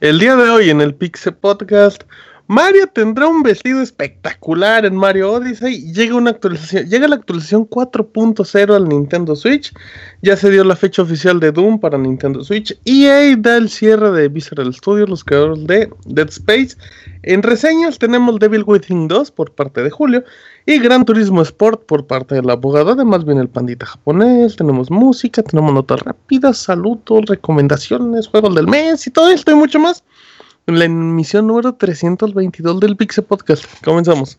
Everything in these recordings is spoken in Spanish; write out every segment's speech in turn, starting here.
El día de hoy en el Pixel Podcast, Mario tendrá un vestido espectacular en Mario Odyssey. Llega una actualización, llega la actualización 4.0 al Nintendo Switch. Ya se dio la fecha oficial de Doom para Nintendo Switch. EA da el cierre de Visceral Studios, los creadores de Dead Space. En reseñas tenemos Devil Within 2 por parte de Julio y Gran Turismo Sport por parte del abogado. Además viene el pandita japonés, tenemos música, tenemos notas rápidas, saludos, recomendaciones, juegos del mes y todo esto y mucho más. La emisión número 322 del Pixel Podcast. Comenzamos.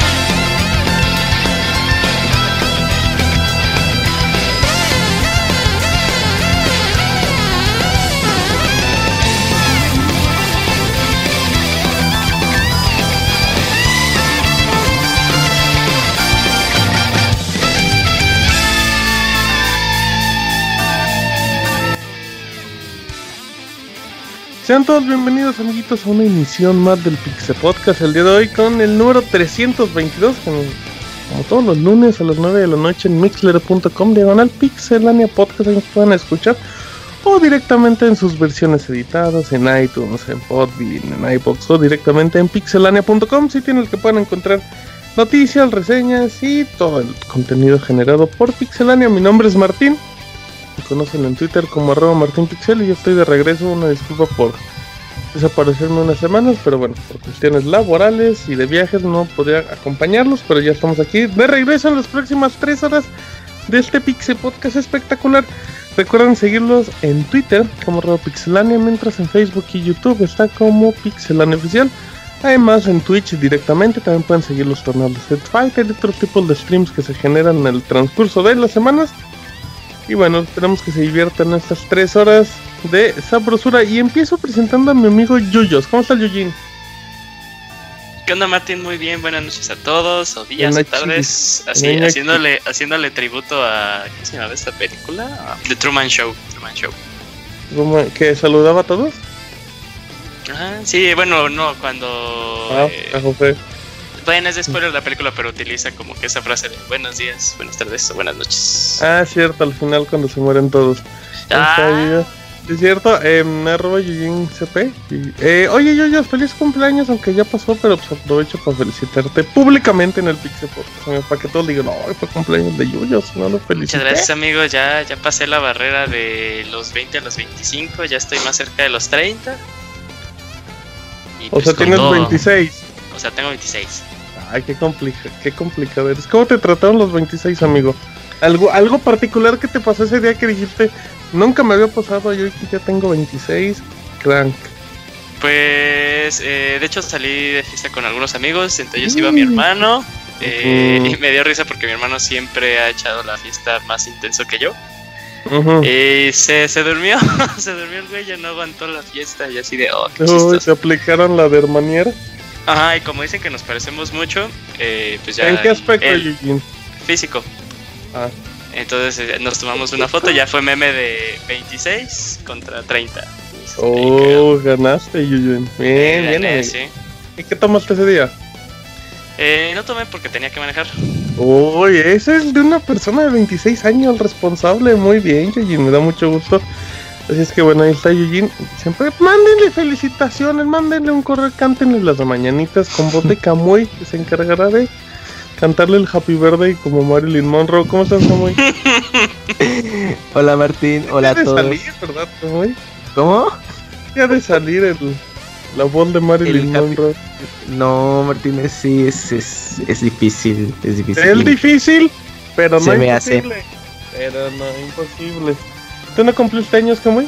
Sean todos bienvenidos amiguitos a una emisión más del Pixel Podcast. El día de hoy con el número 322 como, todos los lunes a las 9 de la noche en mixler.com diagonal pixelania podcast que puedan escuchar. O directamente en sus versiones editadas en iTunes, en Podbean, en iBox o directamente en pixelania.com si tienen el que puedan encontrar noticias, reseñas y todo el contenido generado por Pixelania. Mi nombre es Martín conocen en Twitter como arroba Martín Pixel y yo estoy de regreso. Una disculpa por desaparecerme unas semanas, pero bueno, por cuestiones laborales y de viajes no podía acompañarlos, pero ya estamos aquí de regreso en las próximas tres horas de este Pixel Podcast espectacular. Recuerden seguirlos en Twitter como Pixelania, mientras en Facebook y YouTube está como Pixelania Oficial. Además en Twitch directamente también pueden seguir los torneos de Street Fighter y otros tipos de streams que se generan en el transcurso de las semanas. Y bueno, esperamos que se diviertan estas tres horas de sabrosura. Y empiezo presentando a mi amigo Yuyos. ¿Cómo está Yujin? ¿Qué onda Martín? Muy bien, buenas noches a todos, o días, o tardes. Así, haciéndole, haciéndole tributo a. ¿Qué se llama esta película? The Truman Show. Truman Show. ¿Que saludaba a todos? Ajá, sí, bueno, no, cuando. Ah, eh, a José. Bueno, es de spoiler la película, pero utiliza como que esa frase de buenos días, buenas tardes o buenas noches. Ah, cierto, al final cuando se mueren todos. Ah. Es cierto, eh, arroba CP. Eh, oye, yo, yo, feliz cumpleaños, aunque ya pasó, pero pues aprovecho para felicitarte públicamente en el Pixel Podcast. Para que todos digan, no, fue cumpleaños de Yuyos, no lo felicito. Muchas gracias, amigo. Ya, ya pasé la barrera de los 20 a los 25, ya estoy más cerca de los 30. o sea, pues, tienes 26. O sea, tengo 26. Ay, qué, complica, qué complicado eres. ¿Cómo te trataron los 26, amigo? ¿Algo, algo particular que te pasó ese día que dijiste, nunca me había pasado, yo ya tengo 26, crank. Pues, eh, de hecho salí de fiesta con algunos amigos, entre ellos iba mi mm. hermano, eh, y me dio risa porque mi hermano siempre ha echado la fiesta más intenso que yo. Y se, se durmió, se durmió el güey, ya no aguantó la fiesta y así de, oh, qué ¿Se aplicaron la de hermaniera? Ajá, y como dicen que nos parecemos mucho, eh, pues ya. ¿En qué aspecto, Eugene? Físico. Ah. Entonces eh, nos tomamos una foto, ya fue meme de 26 contra 30. Oh, ganaste, Eugene. Bien, bien. Sí. ¿Y qué tomaste ese día? Eh, no tomé porque tenía que manejar. Uy, ese es de una persona de 26 años responsable. Muy bien, Eugene, me da mucho gusto. Así es que bueno, ahí está Eugene. Siempre mándenle felicitaciones, mándenle un correo, cántenle las mañanitas con voz de Camuy, que se encargará de cantarle el Happy Birthday como Marilyn Monroe. ¿Cómo estás, Camuy? hola, Martín. Hola a todos. salir, ¿verdad, Camuy? ¿Cómo? Ya de salir el, La voz de Marilyn El Monroe. No, Martínez, sí, es, es, es difícil, es difícil. Es difícil, pero no Se me hace. imposible. Pero no imposible. ¿Tú no cumpliste años, Kamui?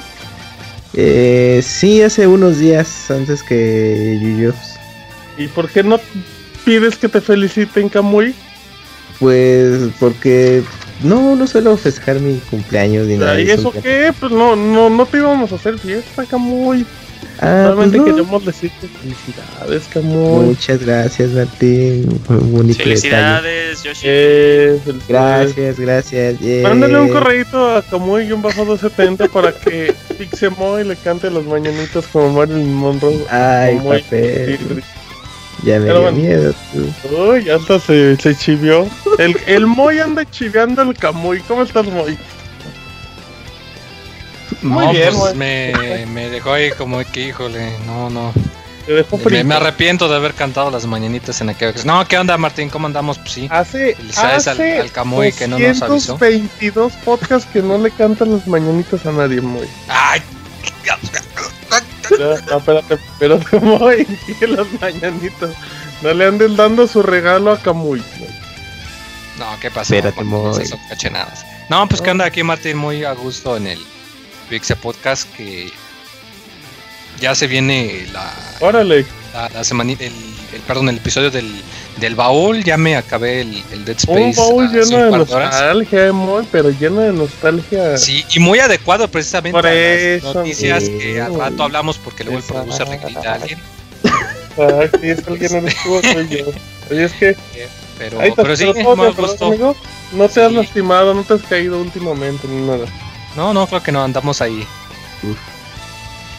Eh, sí, hace unos días antes que Yuyos. ¿Y por qué no pides que te feliciten, Kamui? Pues porque no, no suelo festejar mi cumpleaños ni nada. ¿Y eso qué? Pues no, no, no te íbamos a hacer fiesta, Kamui. Ah, pues Solamente no. queremos decirte felicidades, Kamui. Muchas gracias, Martín. Bonito detalle. Felicidades, Yoshi. Eh, felicidades. Gracias, gracias. yay. Mándale un correíto a Kamui y un bajo 70 para que Pixemoy le cante las mañanitas como Marilyn Monroe. Ay, Como muy- papel. Ya me Pero dio bueno. miedo. tú. Uy, hasta se, se chivió. El, el Moy anda chiveando al Camuy. ¿Cómo estás, Moy? Muy no, bien, pues me, me dejó ahí como que, híjole, no, no. Me, arrepiento de haber cantado las mañanitas en aquella ocasión. No, ¿qué onda, Martín? ¿Cómo andamos? Pues sí. Hace, Felicidades al- hace al Camuy que no nos avisó. 222 podcasts que no le cantan las mañanitas a nadie, Moy. ¡Ay! Ya, no, espérate, espérate, Moy. Sigue las mañanitas. No le anden dando su regalo a Camuy. No, ¿qué pasó? Espérate, Moy. esas cachenadas. No, pues que anda aquí, Martín, muy a gusto en el Pixel Podcast que ya se viene la, Órale. la, la semanita, el, el- perdón, el episodio del, del baúl. Ya me acabé el, el Dead Un Space. baúl hace lleno un de nostalgia, eh, pero lleno de nostalgia. Sí, y muy adecuado precisamente Por a las eso, noticias sí. que al rato hablamos porque luego el producer le grita a alguien. Ah, sí, es alguien tú, soy yo. Oye, es que Pero, está, pero sí, pero todo me bien, ¿verdad, gustó. amigo? No te has Sí. lastimado, no te has caído últimamente ni nada. No, no, creo que no, andamos ahí.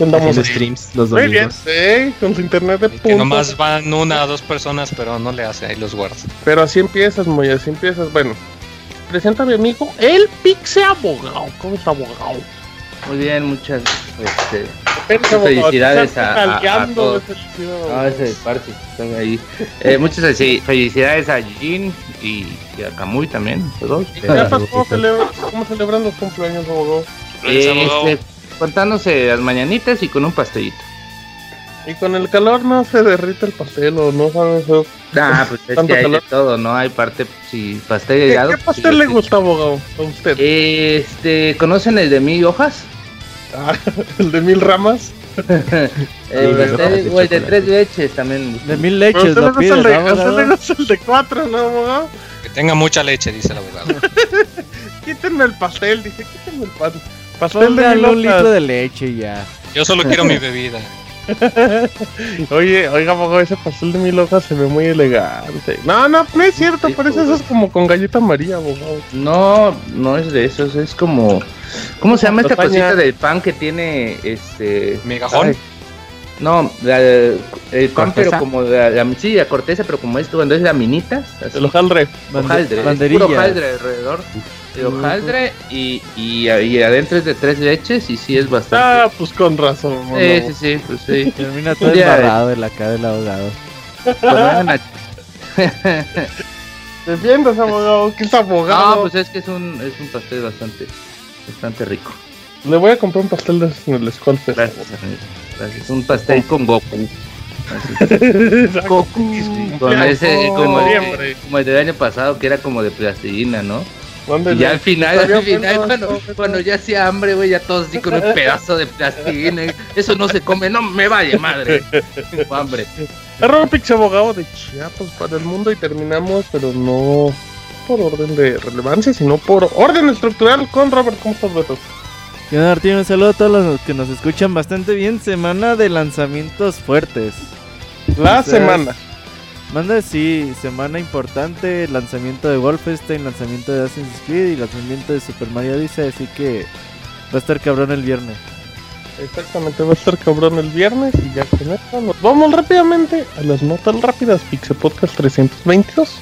Andamos Haciendo así. streams los Muy bien, domingos. sí, con su internet de Que punta. nomás van una o dos personas, pero no le hace, ahí los guardas. Pero así empiezas, muy así empiezas. Bueno, presenta a mi amigo, el Pixe Abogado. ¿Cómo está, abogado? Muy bien, muchas este, Felicidades a- a- a todos. no, ese parte están ahí. Eh, muchas felici- felicidades a Jin y, y a Kamui también, los dos. ¿Y Chiapas, ¿cómo, celebra- ¿Cómo celebran los cumpleaños, abogado? Este, contándose las mañanitas y con un pastelito. Y con el calor no se derrite el pastel o no sabes. ¿Qué, Ah, pues es que hay de todo, ¿no? Hay parte, si pastel helado. qué pues, pastel sí, le sí. gusta, abogado? A usted. Este, ¿conocen el de mil hojas? Ah, el de mil ramas. el pastel, de o el de chocolate. tres leches también. De mil Pero leches usted le lo gusta pides, el de, ¿no, usted le abogado? gusta el de cuatro, ¿no, abogado? Que tenga mucha leche, dice el abogado. Quítenme el pastel, dije, quítenme el pastel. Pastel de un litro de leche ya. Yo solo quiero mi bebida. Oye, oiga, abogado, ese pastel de mil hojas se ve muy elegante. No, no, no es cierto, Sí, parece eso es como con galleta María, abogado. No, no es de esos, es como. ¿Cómo se llama esta Lasaña. cosita del pan que tiene este. ¿Migajón? ay, No, la, el pan, ¿Corteza? pero como la, la, sí, la corteza, pero como esto, cuando es laminitas, así, El hojaldre. Hojaldre, es banderillas. puro hojaldre alrededor. De hojaldre y, y, y adentro es de tres leches y sí es bastante. Ah, pues con razón. sí, no. sí, sí, pues sí. Termina todo embarrado de la cara del abogado. Defiendas, abogado, que es abogado. No, pues es que es un, es un pastel bastante, bastante rico. Le voy a comprar un pastel de en el. Gracias, amigo. Gracias. Un pastel con Goku. Así. Goku. Con ese, como el, como el del año pasado, que era como de plastilina, ¿no? Y ya al final, al final, bueno, cuando, ya hacía hambre, güey, ya todos así con un pedazo de plastilina. Eso no se come, no me vaya madre. Tengo hambre. Pix abogado de Chiapas para el mundo y terminamos, pero no por orden de relevancia, sino por orden estructural con Robert. ¿Cómo estás, Beto? Martín, un saludo a todos los que nos escuchan bastante bien. Semana de lanzamientos fuertes. La semana. Manda, sí, semana importante. Lanzamiento de Wolfenstein, lanzamiento de Assassin's Creed y lanzamiento de Super Mario Odyssey. Así que va a estar cabrón el viernes. Exactamente, va a estar cabrón el viernes y ya con esto nos vamos rápidamente a las notas rápidas. Pixel Podcast 322.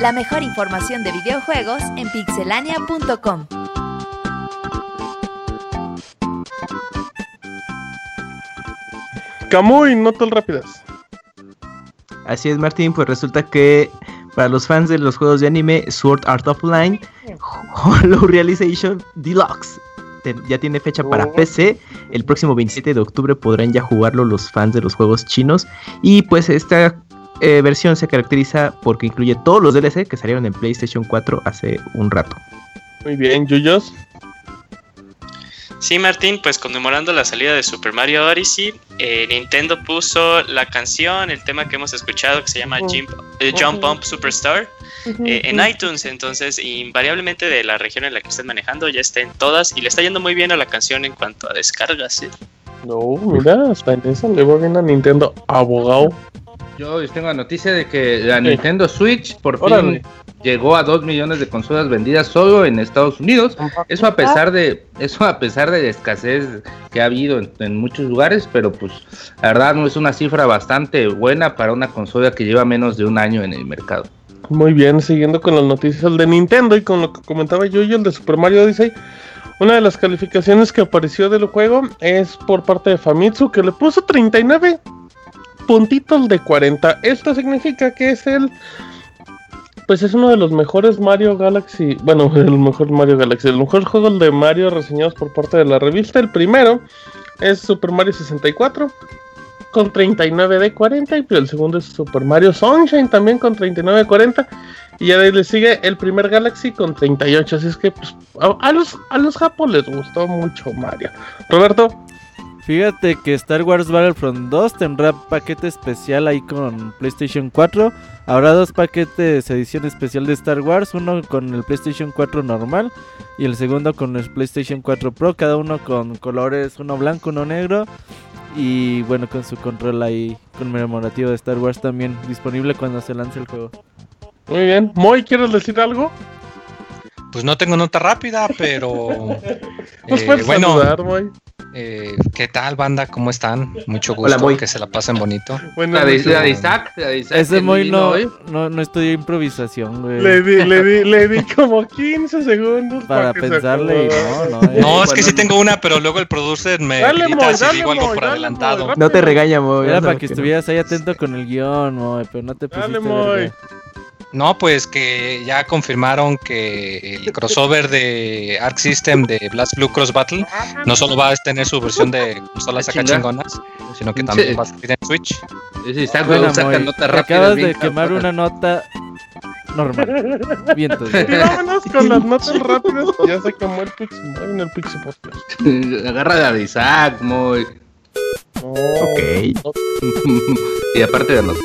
La mejor información de videojuegos en pixelania.com. Camuy, notas rápidas. Así es, Martín, pues resulta que para los fans de los juegos de anime, Sword Art Online Hollow Realization Deluxe te- ya tiene fecha para Oh. PC. El próximo 27 de octubre podrán ya jugarlo los fans de los juegos chinos. Y pues esta eh, versión se caracteriza porque incluye todos los DLC que salieron en PlayStation 4 hace un rato. Muy bien, Yuyos. Sí, Martín, pues conmemorando la salida de Super Mario Odyssey, eh, Nintendo puso la canción, el tema que hemos escuchado que se llama Ujú. Jump, eh, Jump Ujú. Eh, en iTunes, entonces invariablemente de la región en la que estén manejando ya está en todas y le está yendo muy bien a la canción en cuanto a descargas. ¿eh? No, mira, hasta en eso le va bien a Nintendo. Abogado. Yo les tengo la noticia de que la Sí. Nintendo Switch por fin llegó a 2 millones de consolas vendidas solo en Estados Unidos. Eso a pesar de eso a pesar de la escasez que ha habido en, en muchos lugares, pero pues la verdad no es una cifra bastante buena para una consola que lleva menos de un año en el mercado. Muy bien, siguiendo con las noticias de Nintendo y con lo que comentaba yo y el de Super Mario Odyssey. Una de las calificaciones que apareció del juego es por parte de Famitsu que le puso 39 puntitos de 40. Esto significa que es el pues es uno de los mejores Mario Galaxy, bueno, el mejor Mario Galaxy, el mejor juego de Mario reseñados por parte de la revista. El primero es Super Mario 64 con 39 de 40 y el segundo es Super Mario Sunshine también con 39 de 40 y ya le sigue el primer Galaxy con 38, así es que pues, a, a los a los japos les gustó mucho Mario. Roberto, Fíjate que Star Wars Battlefront 2 tendrá paquete especial ahí con PlayStation 4. Habrá dos paquetes edición especial de Star Wars, uno con el PlayStation 4 normal y el segundo con el PlayStation 4 Pro, cada uno con colores, uno blanco, uno negro y bueno, con su control ahí conmemorativo de Star Wars también disponible cuando se lance el juego. muy bien. Moy, ¿quieres decir algo? Pues no tengo nota rápida, pero. Pues eh, puedes bueno, saludar, Moy. Eh, ¿qué tal, banda? ¿Cómo están? Mucho Hola, gusto, que se la pasen bonito. Buenas La de, noches. la de Isaac, la de Isaac, Ese muy no, hoy. no, no estudió improvisación, güey. Le di, le di, le di como 15 segundos Para se pensarle y no, no. eh. No, es que bueno, sí tengo una, pero luego el producer me Dale, grita Moy, si dale, digo algo por dale, adelantado. No te regaña, Moy. Era para que estuvieras ahí atento con el guion, Moy, pero no te pusiste Dale. No, pues que ya confirmaron que el crossover de Arc System de Blast Blue Cross Battle no solo va a tener su versión de consolas acá Chinga. chingonas, sino que también va a salir en Switch. Ese Isaac Bueno, luego saca Moy, notas te rápidas. acabas bien de quemar una nota normal. Vientos. Y vámonos con las notas rápidas. Ya se quemó el Pixie Moy en el Pixie Podcast. Agarra la de Isaac, muy. No. Ok. y aparte de nosotros.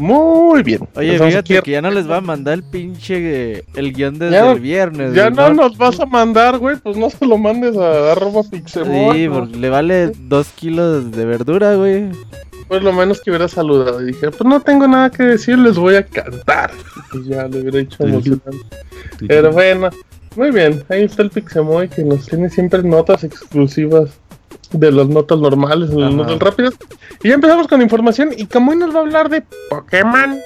Muy bien. Oye, Empezamos fíjate que ya no les va a mandar el pinche eh, el guion desde Ya- el viernes. Ya no nos vas a mandar, güey. Pues no se lo mandes a arroba Pixemoy. Sí, porque le vale dos kilos de verdura, güey. Pues lo menos que hubiera saludado. Y dije, pues no tengo nada que decir, les voy a cantar. Pues ya le hubiera hecho emocionante. Pero bueno, muy bien. Ahí está el Pixemoy que nos tiene siempre notas exclusivas de las notas normales, de las Ajá. notas rápidas. Y ya empezamos con información. Y Camuy nos va a hablar de Pokémon.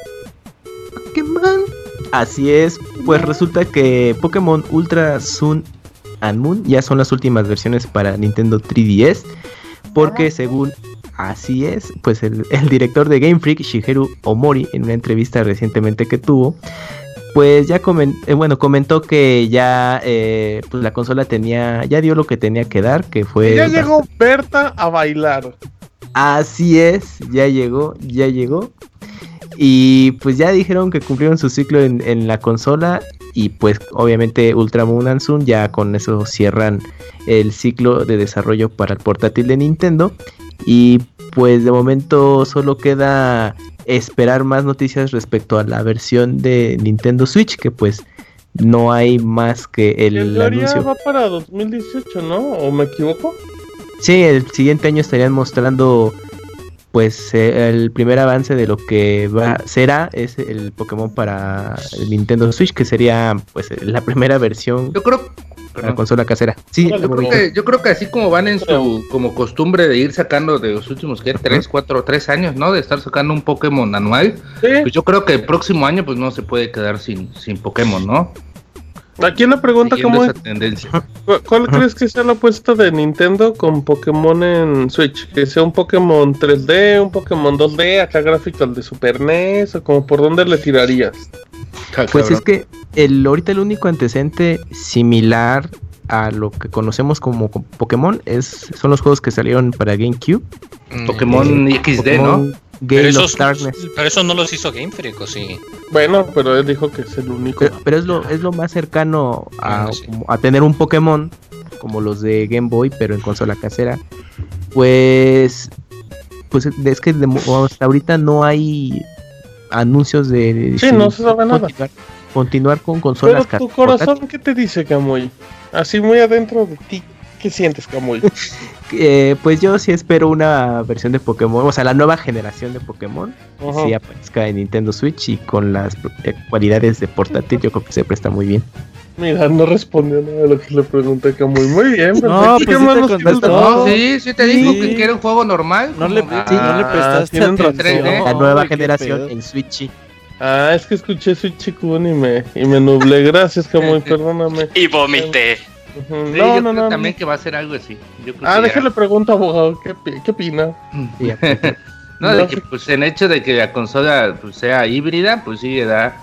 Pokémon. Así es, pues resulta que Pokémon Ultra Sun and Moon ya son las últimas versiones para Nintendo 3DS, porque según así es, pues el, el director de Game Freak, Shigeru Omori, en una entrevista recientemente que tuvo, pues ya comen- eh, bueno, comentó que ya eh, pues la consola tenía, ya dio lo que tenía que dar, que fue... Ya llegó Berta a bailar. Así es, ya llegó, ya llegó. Y pues ya dijeron que cumplieron su ciclo en, en la consola. Y pues obviamente Ultra Moon and Sun ya con eso cierran el ciclo de desarrollo para el portátil de Nintendo. Y pues de momento solo queda esperar más noticias respecto a la versión de Nintendo Switch. Que pues no hay más que el teoría anuncio. va para 2018, ¿no? ¿O me equivoco? Sí, el siguiente año estarían mostrando pues eh, el primer avance de lo que va será es el Pokémon para el Nintendo Switch que sería pues la primera versión. Yo creo, la consola casera. Sí, Yo creo, que, yo creo que así como van en su como costumbre de ir sacando de los últimos ¿qué? tres, cuatro, tres años, ¿no? De estar sacando un Pokémon anual. Sí. Pues yo creo que el próximo año pues no se puede quedar sin, sin Pokémon, ¿no? Aquí una pregunta como esa tendencia. ¿Cuál, cuál crees que sea la apuesta de Nintendo con Pokémon en Switch? ¿Que sea un Pokémon 3D, un Pokémon 2D, acá gráfico al de Super NES? ¿O como por dónde le tirarías? Pues es que el ahorita el único antecedente similar a lo que conocemos como co- Pokémon es son los juegos que salieron para GameCube. Mm, Pokémon XD, ¿no? Pokémon Pero esos, of Darkness. pero eso no los hizo Game Freak, ¿o sí? Bueno, pero él dijo que es el único. Pero, pero es lo es lo más cercano a, Ah, sí. a tener un Pokémon como los de Game Boy, pero en consola casera. Pues pues es que de hasta ahorita no hay anuncios de, de- Sí, no se sabe nada. continuar, continuar con Pero consolas tu cas- corazón, ¿qué te dice, Camuy? Así muy adentro de ti. ¿Qué sientes, Camuy? Eh, pues yo sí espero una versión de Pokémon, o sea, la nueva generación de Pokémon, que Ajá. sí aparezca en Nintendo Switch y con las eh, cualidades de portátil, yo creo que se presta muy bien. Mira, no respondió nada de lo que le pregunté a Camuy. Muy bien, No, pues ¿Qué sí te No, sí, sí te digo Sí. que quiere un juego normal. No le, como- sí, no le Ah, prestaste atención. la nueva Ay, generación en Switch. Ah, es que escuché Switch Kun y me, y me nublé. Gracias, Camuy, perdóname. Y vomité. Ujú. Sí, No, yo no, creo no. también que va a ser algo así. Yo creo Ah, que ya- déjale pregunto, abogado. ¿Qué, qué opina? Sí, ya. No, de No. que pues el hecho de que la consola pues, sea híbrida, pues sí le da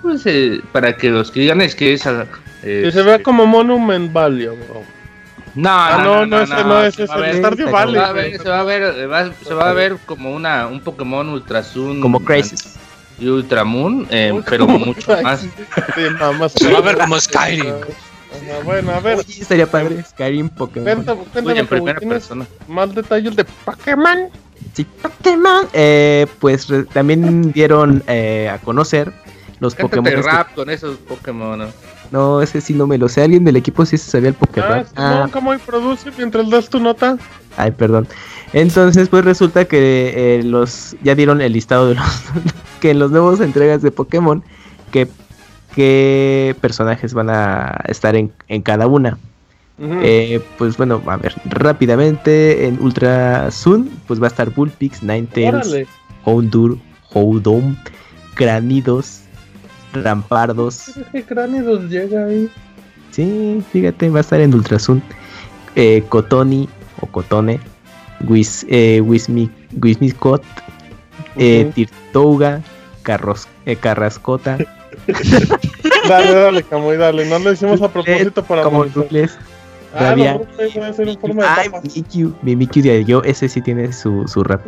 pues eh, para que los que digan es que esa eh, Que se vea como Monument Valley, abogado. no, Ah, no, no, ese no es, se es va a el ver- Stardew se Valley. va a ver- se va a ver va- se va a ver como una un Pokémon Ultra Sun como Crisis. y Ultra Moon, eh, pero mucho más. Sí, más. Se va a ver como Skyrim. Ajá, bueno, a ver. Oye, estaría padre Skyrim Pokémon. Cuéntame, Uy, cuéntame en Camuy, primera ¿tienes persona. más detalles de Pokémon? Sí, Pokémon. Eh, pues re- también dieron eh, a conocer los Cántate Pokémon. rap con esos Pokémon. ¿no? No, ese sí no me lo sé. Alguien del equipo sí se sabía el Ah, Pokémon. Simón, Camuy produce mientras das tu nota. Ay, perdón. Entonces, pues resulta que eh, los ya dieron el listado de los que en los nuevos entregas de Pokémon que qué personajes van a estar en, en cada una. Eh, pues bueno, a ver, rápidamente en Ultra Sun, pues va a estar Bullpix, Ninetales, Órale. Houndour, Houdon, Cranidos, Rampardos. ¿Qué cráneos llega ahí? Sí, fíjate, va a estar en Ultra Sun. Eh, Cotoni o Cotone, Whis, eh, Wismi- eh. Tirtouga, Carros, eh, Carrascota, Dale, dale, Camuy, dale. No lo hicimos a propósito para como. Rufles. Ah, Rabia. los Rufles puede ser en forma de Ay. Mimikyu, Mimikyu de yo, ese sí tiene su, su rap.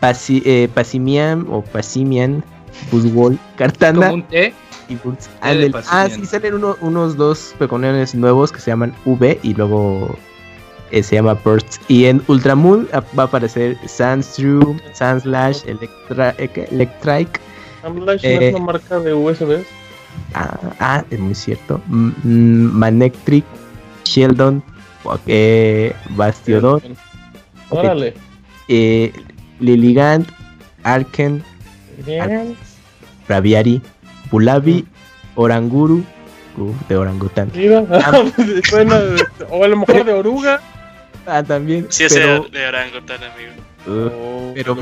Pasi, eh, Pasimian o Pasimian, Buzzwall, Cartana Como un té. y Ándale. Ah, sí, salen uno- unos dos Pokémones nuevos que se llaman V y luego eh, se llama Burst. Y en Ultramoon va a aparecer Sandstream, Sandslash, Electra, eh. Electrike. Amlash no Eh, es una marca de USB. Ah, ah, es muy cierto. M- mm, Manectric, Sheldon, eh, Bastiodon, Órale. eh, Lilligant, Arken, Bien. Braviari, Bulabi, Oranguru, uf, de orangután. Mira, bueno, o a lo mejor de oruga. Ah, también. Sí, ese pero, de orangutan, amigo. Uf, Oh, pero.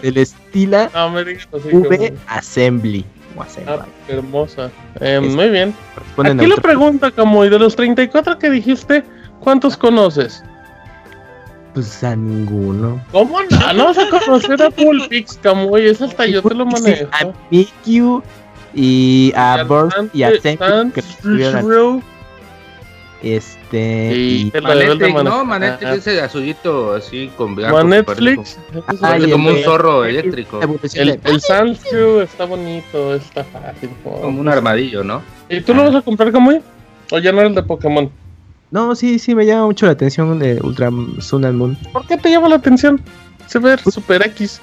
Celestila, No, digas así, V. Assembly. O Assembly. Ah, qué hermosa. Eh, muy bien. Aquí la pregunta, Camuy, de los 34 que dijiste, ¿cuántos conoces? Pues a ninguno. ¿Cómo no? No vas a conocer a Pulpix, Camuy, eso hasta yo te lo manejo. a Mikyu y a Burst y a Sand- este Y Manetrix, ¿no? manejar. Manetrix ese azulito así con blanco. Con que parece Netflix. como- ese es Ah, el- como un el- zorro eléctrico. El, de- el está bonito, está fácil. Como un armadillo, ¿no? ¿Y tú lo vas a comprar, Camuy? ¿O ya no eres de Pokémon? No, sí, sí, me llama mucho la atención de Ultra Sun and Moon. ¿Por qué te llama la atención? Se ve Super X.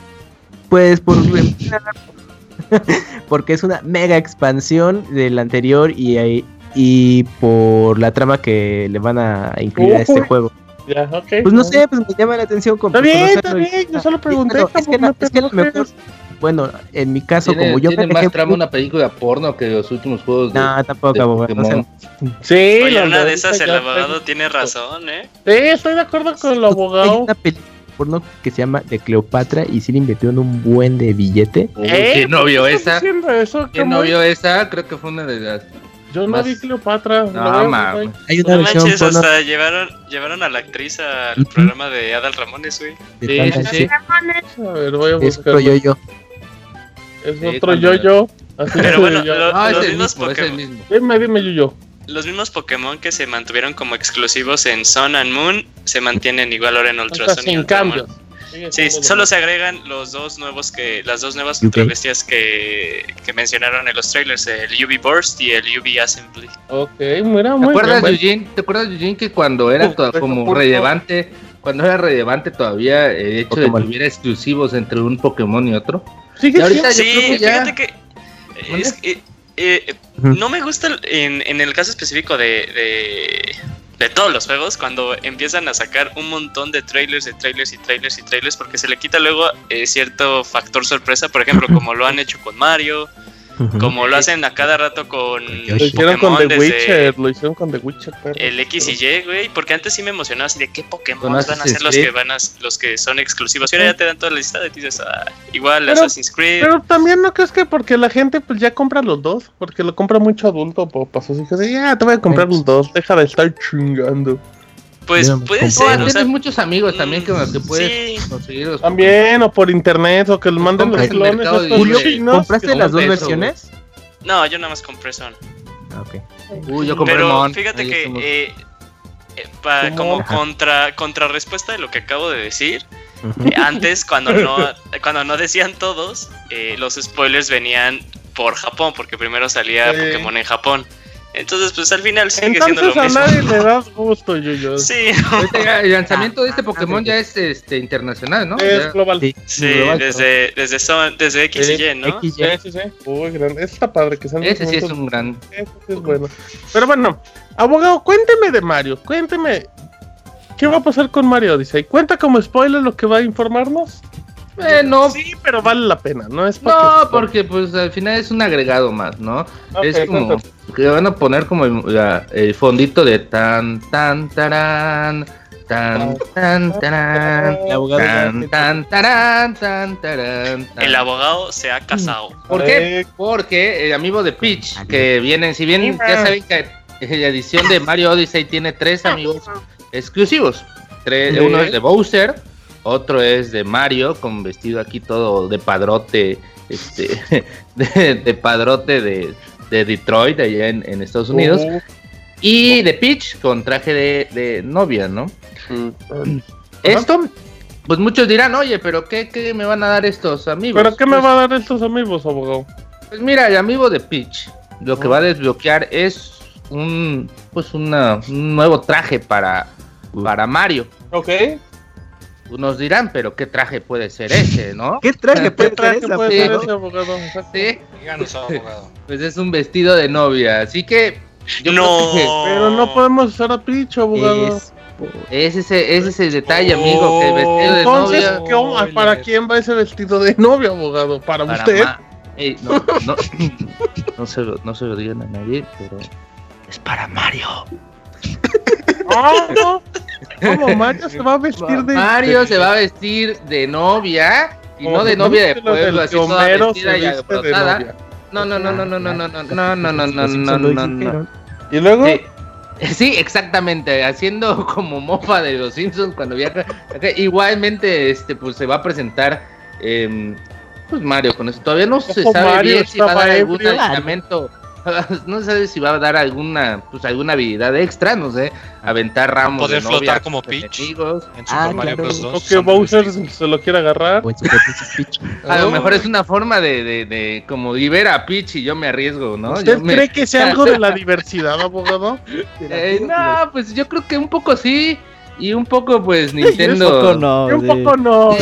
Pues por porque es una mega expansión del anterior y ahí- y por la trama que le van a incluir a este juego. Ya, ok. Pues no sé, pues me llama la atención con Está bien, está bien, yo solo pregunté. Es que, no, es que, la- es que a lo mejor, bueno, en mi caso, Tiene, como yo tiene más manejé- trama una película porno que los últimos juegos de, No, tampoco, de abogado, no Sí, Oye, la una de esas el abogado tiene razón, ¿eh? Sí, estoy de acuerdo con el Hay abogado. una película porno que se llama De Cleopatra y sí le invirtieron un buen de billete. ¿Eh? ¿Quién no ¿Por qué vio esa? eso? ¿Quién ¿Cómo no vio esa? Creo que fue una de las. Yo no Más- vi Cleopatra. No, mames. buscar. Hay una No versión manches, porno hasta llevaron, llevaron a la actriz al programa de Adal Ramones, güey. Sí, sí, sí. A ver, voy a Es buscar. otro yo-yo. Es Sí, otro yo-yo. Así Pero bueno, yo- lo- No, es los mismos mismo, es Pokémon. mismo. Dime, dime, yo-yo. Los mismos Pokémon que se mantuvieron como exclusivos en Sun and Moon se mantienen igual ahora en O Ultra sea, Sun y sin cambios. Sí, solo se agregan los dos nuevos que las dos nuevas Ok. ultra bestias que, que mencionaron en los trailers, el UV Burst y el UV Assembly. Ok, mira, ¿Te muy acuerdas, bien. Eugene? ¿Te acuerdas, Eugene, que cuando era como por relevante, cuando era relevante todavía el hecho Pokémon. de que hubiera exclusivos entre un Pokémon y otro? Sigue Y ahorita siendo- yo creo Sí, que ya- fíjate que es eh, Ujú. no me gusta el- en, en el caso específico de, de, de todos los juegos cuando empiezan a sacar un montón de trailers, de trailers y trailers y trailers porque se le quita luego eh, cierto factor sorpresa, por ejemplo, como lo han hecho con Mario. Como lo hacen a cada rato con Lo hicieron con Pokémon The desde Witcher, lo hicieron con The Witcher, perro. el X y Y, güey, porque antes sí me emocionaba así de qué Pokémon Con van a ser los que van a los que son exclusivos. Y ahora ya te dan toda la lista y dices, ah, igual Pero- Assassin's Creed. Pero también no crees que porque la gente pues ya compra los dos, porque lo compra mucho adulto sus hijos, y ya te voy a comprar los dos, deja de estar chingando. Pues puede como- ser, Ah, o tienes sea, muchos amigos también con los que puedes sí. conseguir los También, o por internet, o que los manden los clones chinos. ¿Compraste que las dos versiones? No, yo nada más compré Son. Ah, ok. Uy, yo compré Pero Mon. fíjate Ahí que eh, eh, pa- como Ajá. contra contrarrespuesta de lo que acabo de decir, eh, antes cuando no cuando no decían todos, eh, los spoilers venían por Japón, porque primero salía Sí. Pokémon en Japón. Entonces, pues al final sigue siendo Entonces lo a mismo. nadie le das gusto, Yuyo. Sí, ya el lanzamiento de este Pokémon ya es este internacional, ¿no? Es Ya- global. Sí, sí, global, desde, desde, Son- desde X y Y, ¿no? X, Sí, Y. sí, sí. Uy, grande. Ese está padre que Ese sí es un gran. Ese sí es bueno. Pero bueno, abogado, cuénteme de Mario. Cuénteme. ¿Qué va a pasar con Mario Odyssey? ¿Cuenta como spoiler lo que va a informarnos? Eh, no, Sí, pero vale la pena, ¿no? Es para no, que- porque pues al final es un agregado más, ¿no? Ok, es como cuéntame. que van a poner como el, la- el fondito de tan tan tarán tan tan tarán El abogado tan tan tarán tan tarán tan. El abogado se ha casado. ¿Por qué? Porque el amigo de Peach que vienen, si bien ya saben que la edición de Mario Odyssey tiene tres amigos exclusivos. Tres. Uno es de Bowser, otro es de Mario con vestido aquí todo de padrote, este, de, de padrote de, de Detroit allá en, en Estados Unidos. Uh, Y de Peach con traje de, de novia, ¿no? uh, Esto, pues muchos dirán, oye, pero ¿qué, qué me van a dar estos amigos? ¿Pero qué me Pues, va a dar estos amigos, abogado? Pues mira, el amigo de Peach lo que va a desbloquear es un pues una, un nuevo traje para, para Mario. Ok. Unos dirán, pero ¿qué traje puede ser ese, no? ¿Qué traje puede ¿Qué traje ser puede ser ese abogado? Sí, Díganos, abogado. pues es un vestido de novia, así que yo no. Pero no podemos usar a Picho, abogado. Es- ese, es el detalle, amigo, que el vestido de Entonces, novia. ¿para quién va ese vestido de novio, abogado? ¿Para, para usted? Ma- Ey, no, no, no se lo, no se lo digan a nadie, pero es para Mario. Ah, no. ¿Cómo Mario se va a vestir de Mario se va a vestir de novia y Como no de novia de lo pueblo, así toda vestida y alborotada. No, no, no, no, no, no, no, no, no, no, no, no, no, no. Y luego, Sí. Sí, exactamente, haciendo como mofa de los Simpsons cuando viaja. Igualmente, este, pues se va a presentar, em, pues Mario con eso. Todavía no se sabe Mario bien si va a dar algún ebrio. No se sabe si va a dar alguna, pues alguna habilidad extra, no sé, aventar ramos Poder de novia flotar como Peach. enemigos. En Super Ah, Mario claro. Bros. 2. o que Bowser se lo quiere agarrar. A lo mejor es una forma de, de, de como libera a Peach y yo me arriesgo, ¿no? ¿Usted Yo me- cree que sea algo de la diversidad, abogado? Eh, no, pues yo creo que un poco sí y un poco pues Un Nintendo. poco no. Y un poco no.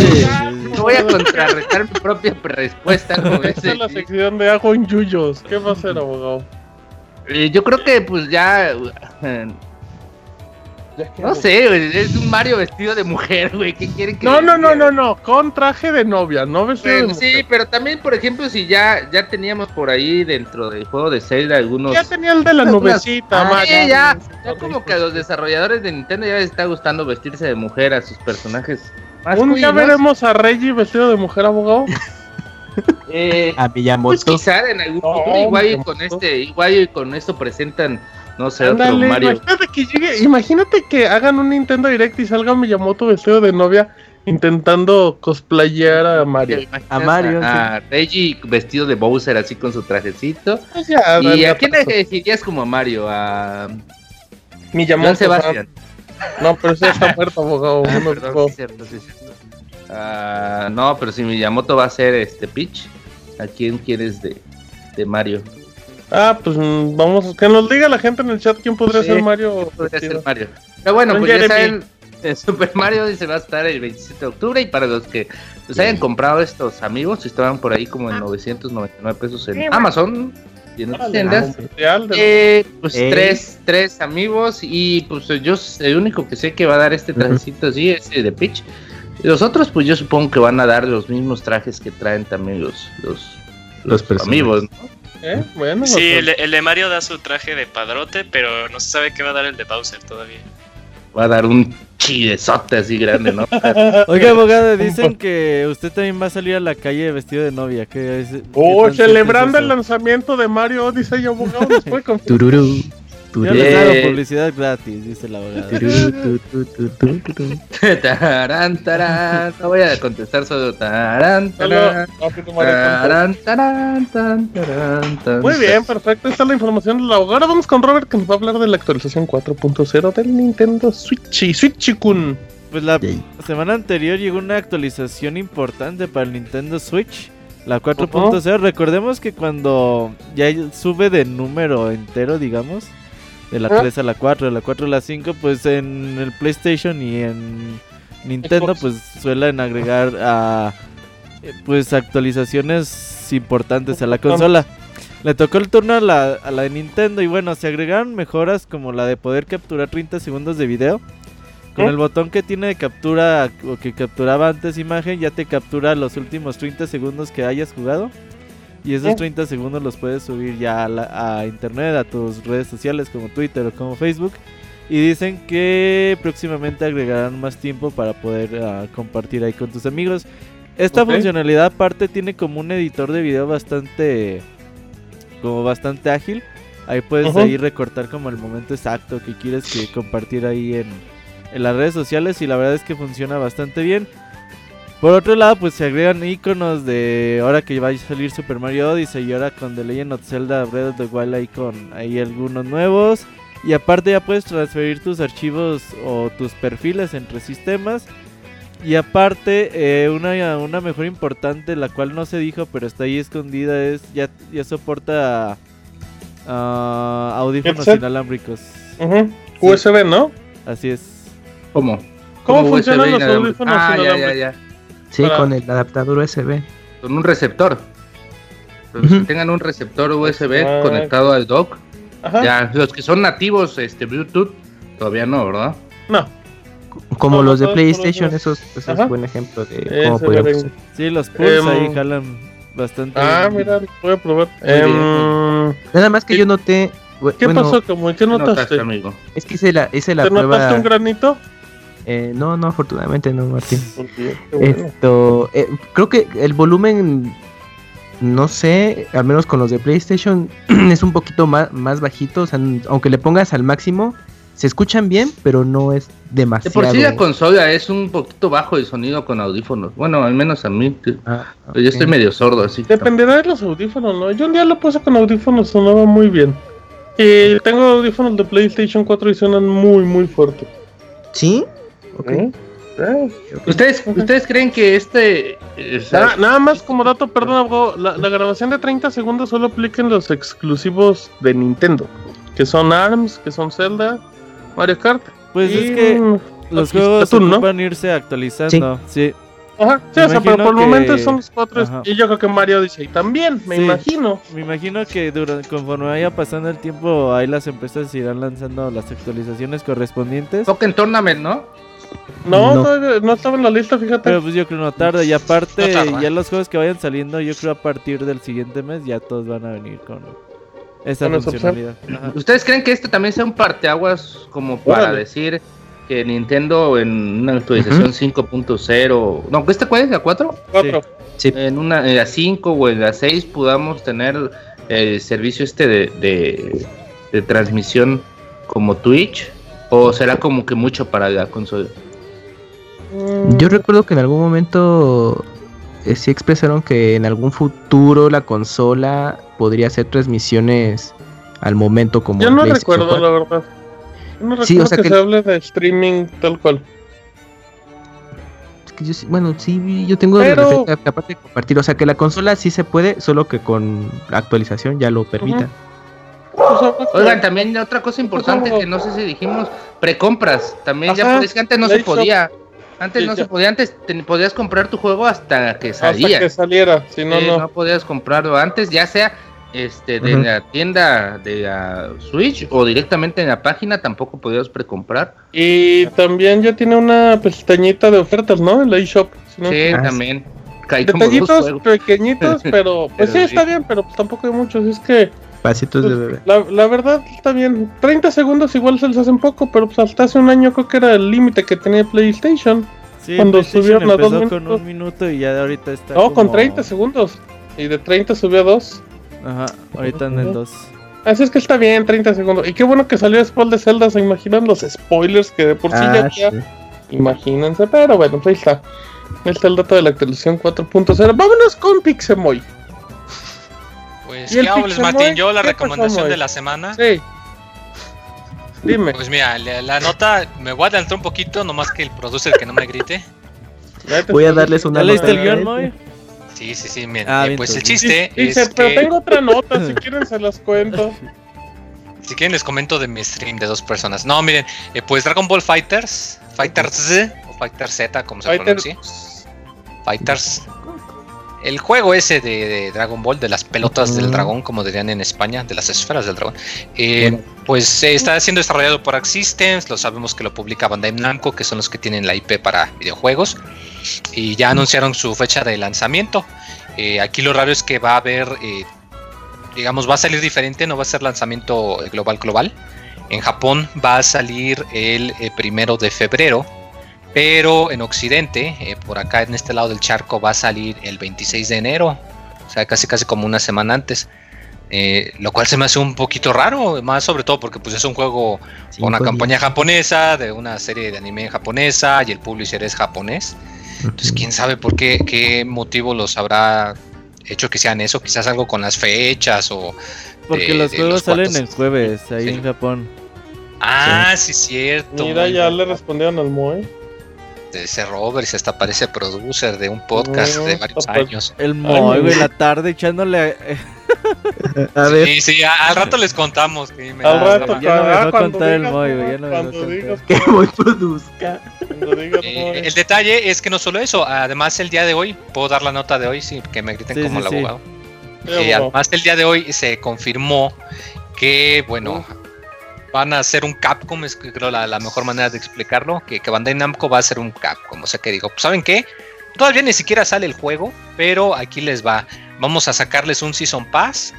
Voy a contrarrestar mi propia respuesta con Esta ese. es la sección de ajo en yuyos. ¿Qué va a hacer, abogado? Eh, Yo creo que pues ya No sé, güey, es un Mario vestido de mujer, güey. ¿Qué quieren que No, no, no, no, no, con traje de novia, no vestido de Bueno, mujer. sí, pero también, por ejemplo, si ya, ya teníamos por ahí dentro del juego de Zelda algunos. Ya tenía el de la nubecita, Ah, Mario. sí, ya, ya como que a los desarrolladores de Nintendo ya les está gustando vestirse de mujer a sus personajes. Un día veremos a Reggie vestido de mujer abogado. Eh, A pues Miyamoto. quizá en algún No, futuro, igual y con este, igual y con esto presentan, no sé, otro Ándale, Mario. imagínate que llegue, imagínate que hagan un Nintendo Direct y salga Miyamoto vestido de novia intentando cosplayar a Mario. A Mario, A Reggie vestido de Bowser así con su trajecito. Pues ya, ¿Y dale, a quién decidirías como a Mario? A Miyamoto. Sebastián. No, pero ese está muerto, abogado. Ah, perdón, sí cierto, sí cierto. Ah, no, pero si Miyamoto va a ser este Peach, ¿a quién quieres de, de Mario? Ah, pues mm, vamos, que nos diga la gente en el chat quién podría Sí, ser Mario. Podría ser Mario. Pero bueno, pues ya saben, eh, Super Mario se va a estar el 27 de octubre y para los que pues, hayan comprado estos amigos, estaban por ahí como en 999 pesos en Amazon y en otras tiendas. de- Eh, pues tres, tres amigos y pues yo el único que sé que va a dar este trajecito así es el de Peach. Los otros pues yo supongo que van a dar los mismos trajes que traen también los los, Los personajes. amigos. ¿no? ¿Eh? Bueno, Sí, pues, el, de- el de Mario da su traje de padrote, pero no se sabe qué va a dar el de Bowser todavía. Va a dar un chidezote así grande, ¿no? Oiga, abogado, dicen que usted también va a salir a la calle vestido de novia. ¿Qué es, Oh, qué celebrando es el lanzamiento de Mario Odyssey, abogado, nos puede. Yo les hago publicidad gratis, dice tu, tu. tarán, tarán, no voy a contestar solo tarán, tarán. Muy bien, perfecto. Esta es la información del abogado. Ahora vamos con Robert que nos va a hablar de la actualización 4.0 del Nintendo Switch y Switch-kun. Pues la semana anterior llegó una actualización importante para el Nintendo Switch, la 4.0. Recordemos que cuando ya sube de número entero, digamos, de la Ajá. 3 a la 4, de la 4 a la 5, pues en el PlayStation y en Nintendo Xbox. pues suelen agregar a pues actualizaciones importantes a la consola. Le tocó el turno a la, a la de Nintendo y bueno, se agregaron mejoras como la de poder capturar 30 segundos de video. Con ¿Eh? el botón que tiene de captura o que capturaba antes imagen, ya te captura los últimos 30 segundos que hayas jugado. Y esos ¿Eh? 30 segundos los puedes subir ya a, la- a internet, a tus redes sociales como Twitter o como Facebook. Y dicen que próximamente agregarán más tiempo para poder ah, compartir ahí con tus amigos. Esta funcionalidad aparte tiene como un editor de video bastante como bastante ágil. Ahí puedes Ujú. ahí recortar como el momento exacto que quieres que compartir ahí en, en las redes sociales y la verdad es que funciona bastante bien. Por otro lado, pues se agregan iconos de ahora que va a salir Super Mario Odyssey y ahora con The Legend of Zelda Breath of the Wild ahí con ahí algunos nuevos. Y aparte ya puedes transferir tus archivos o tus perfiles entre sistemas. Y aparte, eh, una, una mejora importante, la cual no se dijo, pero está ahí escondida, es ya, ya soporta ah, audífonos inalámbricos. USB, ¿no? Así es. ¿Cómo? ¿Cómo funcionan los audífonos Ah, ya, ya, inalámbricos? ya. Sí, Para- con el adaptador USB. Con un receptor. Los Ujú. que tengan un receptor USB Ah. conectado al dock. Ajá. Ya, los que son nativos este Bluetooth, todavía no, ¿verdad? No. Como No, los de PlayStation, los- esos, es buen ejemplo de cómo podríamos. Sí, los pulls Em, ahí jalan bastante. Ah, bien. mira, voy a probar. Em, Nada más que ¿Qué- yo noté. ¿Qué bueno, pasó? ¿Cómo? ¿Qué ¿Qué notaste? notaste, amigo? Es que hice la, hice la ¿Te prueba. notaste un granito? Eh, no, no, afortunadamente no, Martín. Esto, eh, creo que el volumen, no sé, al menos con los de PlayStation, es un poquito más, más bajito. O sea, aunque le pongas al máximo, se escuchan bien, pero no es De demasiado. por sí la consola es un poquito bajo el sonido con audífonos. Bueno, al menos a mí. Ah, Yo estoy medio sordo, así. que- Dependerá de los audífonos, ¿no? Yo un día lo puse con audífonos, sonaba muy bien. Y tengo audífonos de PlayStation 4 y suenan muy, muy fuerte. ¿Sí? Ok. ¿Eh? Eh, ¿Ustedes, ¿Ustedes creen que este... eh, o sea, Nada, nada más como dato, perdón, abogado, la, la grabación de 30 segundos solo aplica en los exclusivos de Nintendo, que son ARMS, que son Zelda, Mario Kart. Pues y, es que los juegos ¿no? ocupan irse actualizando. Sí. Ajá, sí, Me o sea, pero por el que- momento son los cuatro. Ajá. Y yo creo que Mario Odyssey también, me Sí. imagino. Me imagino que durante, conforme vaya pasando el tiempo, ahí las empresas irán lanzando las actualizaciones correspondientes. Token Tournament, ¿no? No, No. no estaba en la lista, fíjate. Pero pues yo creo no tarda. Y aparte, No tarda. ya los juegos que vayan saliendo, yo creo a partir del siguiente mes ya todos van a venir con esa Con funcionalidad. ¿Ustedes creen que este también sea un parteaguas como para Órale. decir que Nintendo en una actualización 5.0, no, ¿este cuál es? ¿La 4? Cuatro. En una en la 5 o en la 6 podamos tener el servicio este de, de, de transmisión como Twitch o será como que mucho para la consola. Mm, Yo recuerdo que en algún momento eh, sí expresaron que en algún futuro la consola podría hacer transmisiones al momento como Yo no recuerdo, 4. la verdad. Yo no recuerdo Sí, o sea que, que- se hable de streaming tal cual. Es que yo sí- bueno, sí, yo tengo Pero- referencia capaz de compartir. O sea, que la consola sí se puede, solo que con actualización ya lo permita. Oigan, también otra cosa importante que no sé si dijimos, precompras. También ya podías, que antes no se podía. Antes Sí, no ya. se podía, antes te- podías comprar tu juego hasta que hasta salía. que saliera, si no, no. no podías comprarlo antes, ya sea este de la tienda de la Switch o directamente en la página, tampoco podías precomprar. Y también ya tiene una pestañita de ofertas, ¿no? El eShop. si no- Sí, también. Detallitos pequeñitos, pero pues Pero sí, sí. está bien, pero pues tampoco hay muchos. Es que Pasitos de pues, bebé. la, la verdad está bien. 30 segundos igual se les hacen poco, pero pues hasta hace un año creo que era el límite que tenía PlayStation. Sí, Cuando PlayStation subieron a dos empezó con minutos. un minuto y ya de ahorita está. No, con como- 30 segundos. Y de 30 subió a 2. Ajá, ahorita en el 2. Así es que está bien, 30 segundos. Y qué bueno que salió después de Zelda. ¿Se imaginan los spoilers que de por sí ya Ah, había? sí. Imagínense, pero bueno, pues ahí está. Ahí está el dato de la actualización 4.0. Vámonos con Pixemoy. Pues, ¿Y el ¿qué hables? Martín? Yo la ¿Qué pasó, recomendación de la semana. Sí. Dime. Pues mira, la, la nota, me voy a adelantar un poquito, nomás que el producer que no me grite. Voy a darles una ¿Ya leíste el nota. guion, Moy? Sí, sí, sí, miren. Ah, eh, bien, pues el chiste Dice, es pero que, tengo otra nota, si quieren se las cuento. si quieren les comento de mi stream de dos personas. No, miren, eh, pues Dragon Ball Fighters, Fighters Z o Fighter Z, como se Fighter- pronuncie. Fighters. El juego ese de, de Dragon Ball, de las pelotas del dragón, como dirían en España, de las esferas del dragón, eh, pues eh, está siendo desarrollado por Arc Systems, lo sabemos que lo publica Bandai Namco, que son los que tienen la IP para videojuegos, y ya anunciaron su fecha de lanzamiento. Eh, aquí lo raro es que va a haber, digamos, va a salir diferente, no va a ser lanzamiento global global. En Japón va a salir el primero de febrero, pero en Occidente, eh, por acá en este lado del charco, va a salir el 26 de enero, o sea, casi casi como una semana antes. Eh, lo cual se me hace un poquito raro, más sobre todo porque pues es un juego con una Cinco campaña japonesa, de una serie de anime japonesa y el publisher es japonés. Entonces, quién sabe por qué, qué motivo los habrá hecho que sean eso, quizás algo con las fechas o... Porque de- los de juegos los salen cuantos- en jueves, ahí Sí. en Japón. Ah, sí, cierto. Mira, ya le respondieron al Moe. De ese Robert, y hasta parece producer de un podcast de varios pues, años. El Moy, güey, la tarde echándole. eh, A ver, Sí, sí, a- al rato les contamos. que me Al rato, ya no me dejó cuando contar el Moy, güey, ya no me dejó cuando contar. digas, que Moy produzca. digas, Eh, el detalle es que no solo eso, además el día de hoy, puedo dar la nota de hoy, sí, que me griten Sí, como sí, el sí. abogado. Sí, Eh, abogado. además el día de hoy se confirmó que, bueno, van a hacer un Capcom, es creo la, la mejor manera de explicarlo, que, que Bandai Namco va a hacer un Capcom. O sea que digo, ¿saben qué? Todavía ni siquiera sale el juego, pero aquí les va. Vamos a sacarles un Season Pass.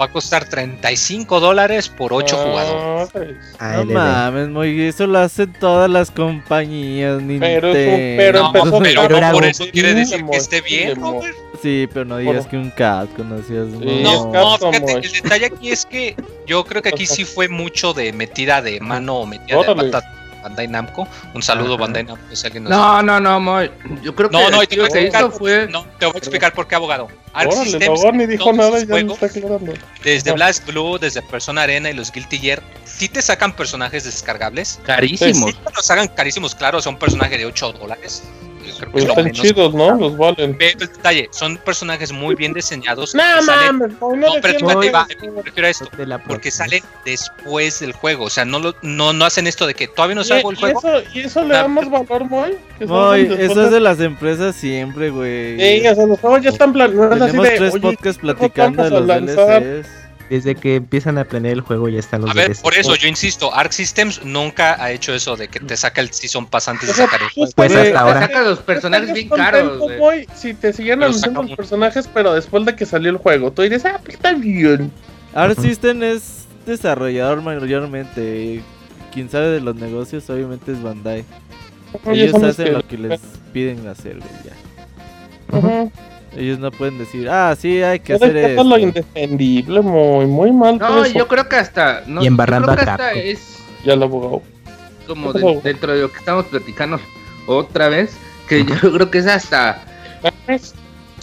Va a costar 35 dólares por 8 Ah, jugadores. Ah, No mames, Moy, eso lo hacen todas las compañías. Pero es un- pero No, empezó pero Dragon no por eso quiere decir que esté bien. Robert. Sí, pero no digas Bueno. que un cat conocías. Sí, No, no, fíjate, el detalle aquí es que yo creo que aquí sí fue mucho de metida de mano o metida Órale. de pata Bandai Namco. Un saludo. Bandai Namco, si alguien nos- No, no, no, Moy. Yo creo que No, no, lo a que explicar hizo fue. No, te voy a explicar por qué, abogado. Arc Órale, Systems, no, ni dijo nada y ya juegos, está aclarando. desde No. Blast Blue, desde Persona Arena y los Guilty Gear, sí te sacan personajes descargables. Carísimo. Sí, te los hagan carísimos, claro, son personajes de 8 dólares. Creo que Pues están menos. chidos, ¿no? Los valen. Ve el detalle, son personajes muy bien diseñados. No mames, no, No, pero espérate, va, eso. me refiero a esto. De la Porque salen después del juego. O sea, no, lo, no, no hacen esto de que todavía no Y, salgo el y juego. eso, y eso le damos valor, Moy. Moy, eso es de- las empresas siempre, güey. Sí, o sea, los juegos ya están planeados. así Tenemos de, tres oye, podcasts platicando de los? DLCs. Desde que empiezan a planear el juego ya están los A ver, DLCs. por eso yo insisto, Arc Systems nunca ha hecho eso de que te saca el Season Pass antes de sacar el juego. Pues hasta ahora. Saca los personajes bien caros. si te Pero anunciando los personajes, pero después de que salió el juego. Tú dirías, ah, pues está bien. Art System es desarrollador mayormente. Quien sabe de los negocios, obviamente, es Bandai. Ellos hacen lo que les piden hacer, güey. ya. Ujú. Ellos no pueden decir, ah, sí, hay que Pero hacer es que eso es lo indefendible, muy, muy mal. No, eso. yo creo que hasta. No, Y embarrando yo creo que a hasta es Ya lo abogado. como ¿Qué de- dentro de lo que estamos platicando otra vez. Que yo creo que es hasta.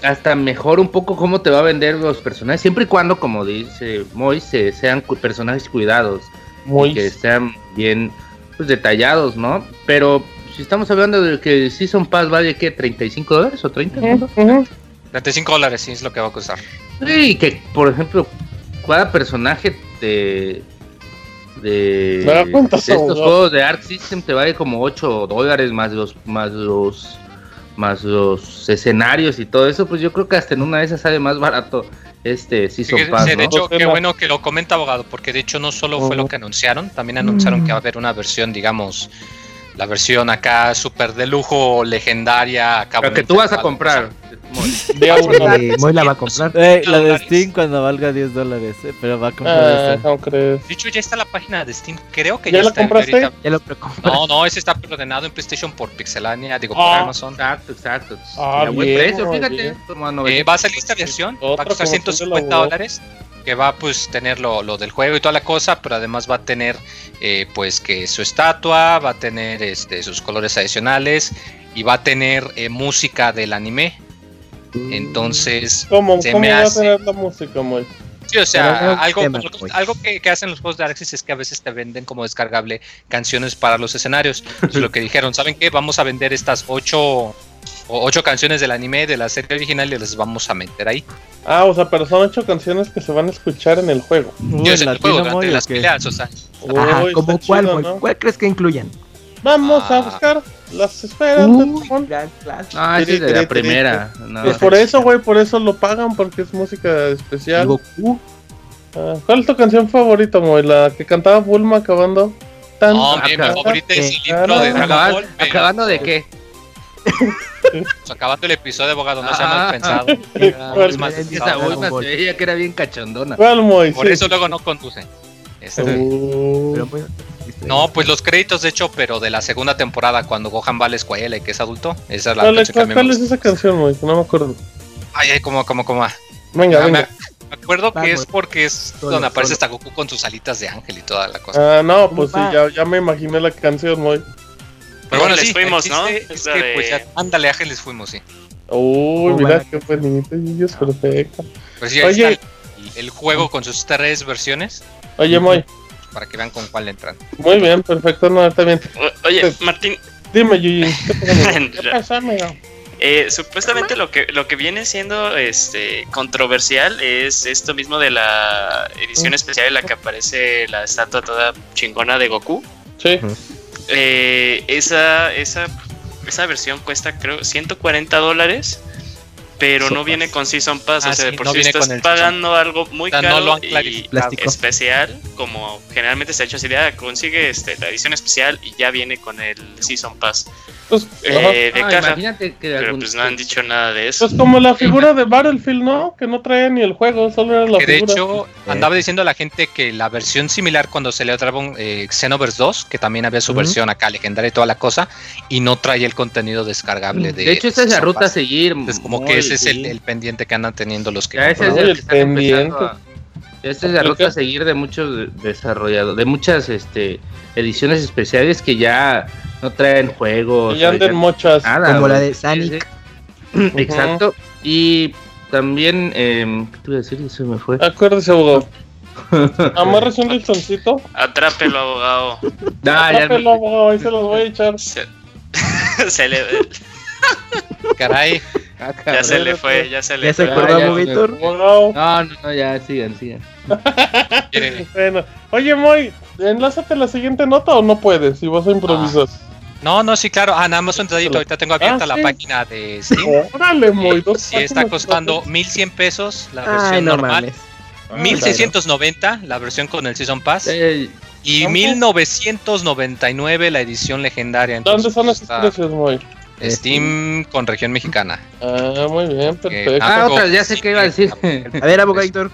Hasta mejor un poco cómo te va a vender los personajes. Siempre y cuando, como dice Moy, se- sean cu- personajes cuidados. Muy. que sean bien pues, detallados, ¿no? Pero si estamos hablando de que Season Pass vale, ¿qué? ¿35 dólares o 30? Ujú, ujú. 35 dólares sí es lo que va a costar. Sí, que por ejemplo, cada personaje de. De, Me da cuenta, de estos juegos de Arc System te vale como 8 dólares más los más los más los escenarios y todo eso, pues yo creo que hasta en una de esas sale más barato este Season Fíjense, Pass, de ¿no? hecho, Pues, qué bueno que lo comenta abogado, porque de hecho no solo fue lo que anunciaron, también anunciaron que va a haber una versión, digamos, la versión acá súper de lujo, legendaria. acá Pero que tú vas a comprar. Eh, Moy la va a comprar. Eh, la de. Steam cuando valga 10 dólares, eh, pero va a comprar esa. no crees. De hecho, ya está la página de Steam. Creo que ¿Ya ya, la está. compraste? ahorita. Ya lo. No, no, ese está ordenado en PlayStation por Pixelania, digo, por Ah. Amazon. Exacto, exacto. Ah, a buen precio, fíjate. Eh, 900. va a salir esta versión, va a costar como tú 150 de la dólares, que va a pues tener lo, lo del juego y toda la cosa, pero además va a tener eh, pues que su estatua, va a tener este, sus colores adicionales y va a tener eh, música del anime. Entonces, ¿Cómo, Se cómo me va hace- a tener la música, Moy? sí, o sea, algo, tema, algo, que, que hacen los juegos de Arxis es que a veces te venden como descargable canciones para los escenarios. Es lo que dijeron, ¿saben qué? Vamos a vender estas ocho, o ocho canciones del anime de la serie original y las vamos a meter ahí. Ah, o sea, pero son ocho canciones que se van a escuchar en el juego. Uy, Yo sé, el juego durante Moy, ¿o las peleas, o sea, Ajá, Uy, ¿como está cuál, chido? ¿no? ¿Cuál crees que incluyan? Vamos a Ah. buscar las esferas Uh. No, ese es de la primera. No, Pues por eso, güey, por eso lo pagan, porque es música especial. Goku. Ah, ¿Cuál es tu canción favorita, Moy? La que cantaba Bulma acabando. Tan, no, mi, favorita es el intro de Dragon Ball. pero, ¿Acabando de qué? pues, acabando el episodio de abogado, no Ah. mal pensado. ¿Cuál? Es más Es que Esa Bulma se veía que era bien cachondona. ¿Cuál, Moy? Por Sí. eso luego no conduce. Este, Uh, Pero muy- no, pues los créditos, de hecho, pero de la segunda temporada, cuando Gohan va a la escuela y que es adulto, esa es la ¿Cuál, canción cuál- es esa canción, Moy? Que No me acuerdo. Ay, ay, como, como, como. Venga, Ah, venga. Me acuerdo que Vamos. es porque es Solo, donde aparece solo. hasta Goku con sus alitas de ángel y toda la cosa. Ah, no, pues sí, Va. ya, ya me imaginé la canción, Moy. Pero bueno, sí, les fuimos, ¿no? Es que, de- pues ya, ándale, ángeles fuimos, sí. Uy, mira qué bonito, y es perfecto. Pues sí, ahí Oye. está el, el juego con sus tres versiones, Oye, Moy, para que vean con cuál entran. muy bien, perfecto, no, está bien. O- Oye, Martín, Dime, Yuyi, ¿qué pasa, amigo? ¿Qué pasa, amigo? eh, supuestamente lo que, lo que viene siendo este controversial es esto mismo de la edición especial en la que aparece la estatua toda chingona de Goku. Sí, Eh, esa, esa, esa versión cuesta creo 140 dólares, pero no viene con Season Pass. Ah, o sea, de sí, por no si viene estás pagando algo muy O sea, no caro y. Plástico. especial, como generalmente se ha hecho esa idea, consigue este, la edición especial y ya viene con el Season Pass pues, eh, de Ah, caja. imagínate que Pero algún- pues no han dicho nada de eso. Pues como la figura de Battlefield, ¿no? Que no traía ni el juego, solo era la Que de hecho, andaba diciendo a la gente que la versión similar cuando se le Dragon eh, Xenoverse 2, que también había su versión acá legendaria y toda la cosa, y no traía el contenido descargable de. De hecho, esa es la Season ruta a Pass. seguir. Entonces, como muy que ese es el, pendiente que andan teniendo los que. Ya ese es el el pendiente. a- Esta es la ruta a seguir de muchos desarrolladores, de muchas este, ediciones especiales que ya no traen juegos. Que ya anden muchas. nada, Como la de Sonic. Sí, sí. Exacto. Y también, eh, ¿qué te iba a decir? Se me fue. Acuérdese, abogado. Amárrese un listoncito. Atrápelo, abogado. Ah, ya me- Atrápelo, abogado, ahí se los voy a echar. Se, se le, Caray. Ah, Ya se le fue, ya se le ¿Ya se fue. acordó, ya se Movitor? Wow. No, no, no, ya sigan, sigan. Bueno, oye, Moy, enlázate la siguiente nota o no puedes si vas a improvisar. No, no, sí, claro. Ah, nada más un detallito. Ahorita tengo abierta Ah, la sí. página de Steam. Órale, Moy, dos Sí, está costando gratis. 1100 pesos la versión Ay, no normal. mames. Ah, 1690 la versión con el Season Pass. Eh, Y ¿Cuánto? 1999 la edición legendaria. ¿Dónde son esos está precios, Moy? Steam con región mexicana. Ah, muy bien, perfecto. Ah, otra, ya sé qué iba a decir. A ver, abogado. que,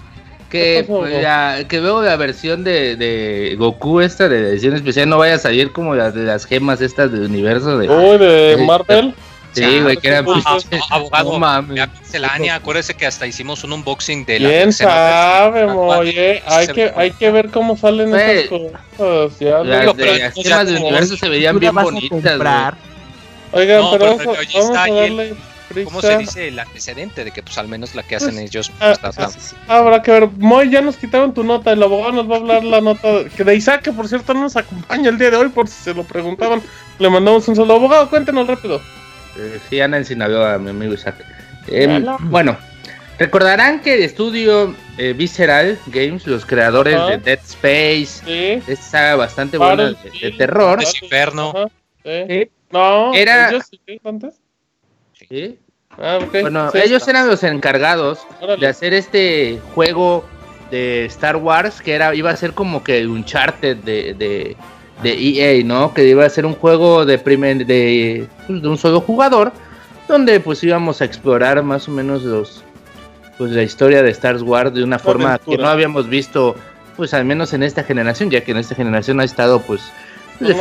¿Qué pasó, pues, que la versión de, de Goku esta de edición especial no vaya a salir como las de las gemas estas del universo de... Uy, de. Marvel. sí, güey, que eran pues, Ah, pinches- ah, abogado, No mames. pixelania, acuérdese que hasta hicimos un unboxing de la ¿Quién sabe, eh? Hay que, hay que ver cómo salen esas cosas. Ya, Las de las gemas del universo se veían ¿Tú la bien bonitas? Oigan, No, pero pero vamos, a el- ¿Cómo se dice el antecedente de que pues al menos la que hacen Pues, ellos ah, pues, está- Habrá que ver. Moy, ya nos quitaron tu nota. El abogado nos va a hablar la nota que de Isaac, que por cierto no nos acompaña el día de hoy, por si se lo preguntaban. Le mandamos un saludo. Abogado, cuéntenos rápido. Eh, sí, anda en Sinaloa, mi amigo Isaac. Hola. bueno, recordarán que el estudio eh, Visceral Games, los creadores Ajá. de Dead Space, Sí. esa saga bastante buena de, terror, Es Inferno. Ajá, sí. Sí. No, Era- ellos sí, antes. ¿sí? Ah, ok. Bueno, Sí, ellos está. eran los encargados Órale. de hacer este juego de Star Wars que era iba a ser como que un Uncharted de, de, de EA, ¿no? Que iba a ser un juego de primer de, pues, de un solo jugador donde pues íbamos a explorar más o menos los pues la historia de Star Wars de una forma aventura. que no habíamos visto pues al menos en esta generación, ya que en esta generación ha estado pues No nada.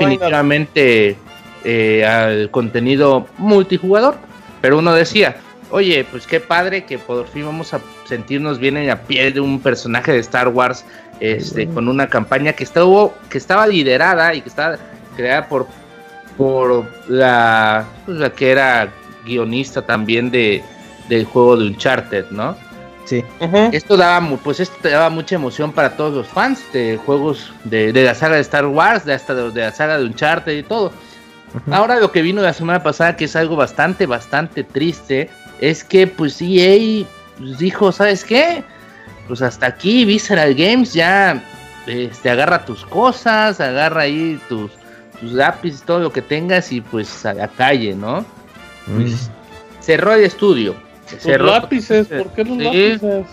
Eh, al contenido multijugador. Pero uno decía, oye, pues qué padre que por fin vamos a sentirnos bien en la piel de un personaje de Star Wars, este, con una campaña que estuvo, que estaba liderada y que estaba creada por, por la, pues, la que era guionista también de, del juego de Uncharted, ¿no? Sí. Esto daba, pues esto daba mucha emoción para todos los fans de juegos de, de la saga de Star Wars, de hasta de, de la saga de Uncharted y todo. Ahora lo que vino la semana pasada, que es algo bastante, bastante triste, es que pues EA pues, dijo, ¿sabes qué? Pues hasta aquí Visceral Games ya este, agarra tus cosas, agarra ahí tus, tus lápices, todo lo que tengas y pues a la calle, ¿no? Mm. Cerró el estudio. Los Cerró lápices, ¿por qué los Sí. lápices?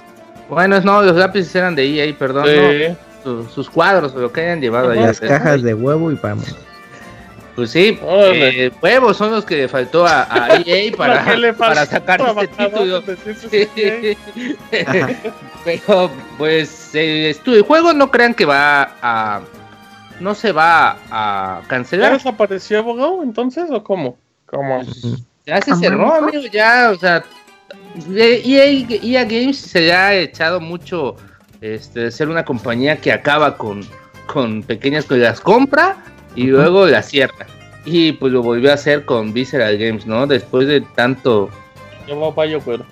Bueno, no, los lápices eran de EA, perdón, no, sus, sus cuadros o lo que hayan llevado ahí. Las cajas de huevo y vamos. Pues sí, eh, huevos son los que le faltó a, a EA para, faltó para sacar este título. Pero pues el estudio, el juego no crean que va a no se va a ¿Ya cancelar. desapareció abogado entonces o cómo? ¿Cómo? Ya se cerró, amigo, ya, o sea, EA, EA Games se le ha echado mucho este de ser una compañía que acaba con, con pequeñas que las compra y luego las cierra. Y pues lo volvió a hacer con Visceral Games, ¿no? Después de tanto Yo voy a Bayo, pero.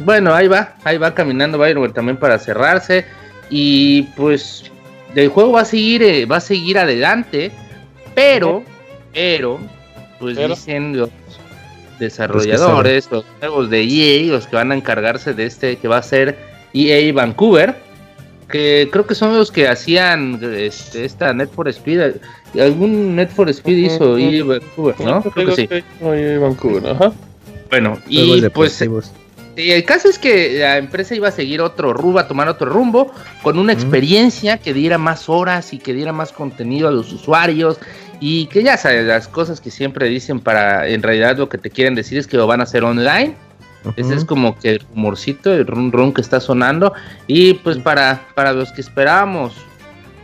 Bueno, ahí va, ahí va caminando Bioware también para cerrarse. Y pues el juego va a seguir, eh, va a seguir adelante. Pero, pero, pues Pero. dicen los desarrolladores, los nuevos de EA, los que van a encargarse de este, que va a ser EA Vancouver, que creo que son los que hacían este, esta Net for Speed. Algún Net for Speed hizo Ujú. EA Vancouver, ¿no? Creo que sí. Oye, Vancouver, ajá. Bueno, y pues el caso es que la empresa iba a seguir otro rumbo, a tomar otro rumbo, con una experiencia que diera más horas y que diera más contenido a los usuarios. Y que ya sabes, las cosas que siempre dicen para, en realidad lo que te quieren decir es que lo van a hacer online. Ese es como que el rumorcito, el run run que está sonando. Y pues para, para los que esperábamos,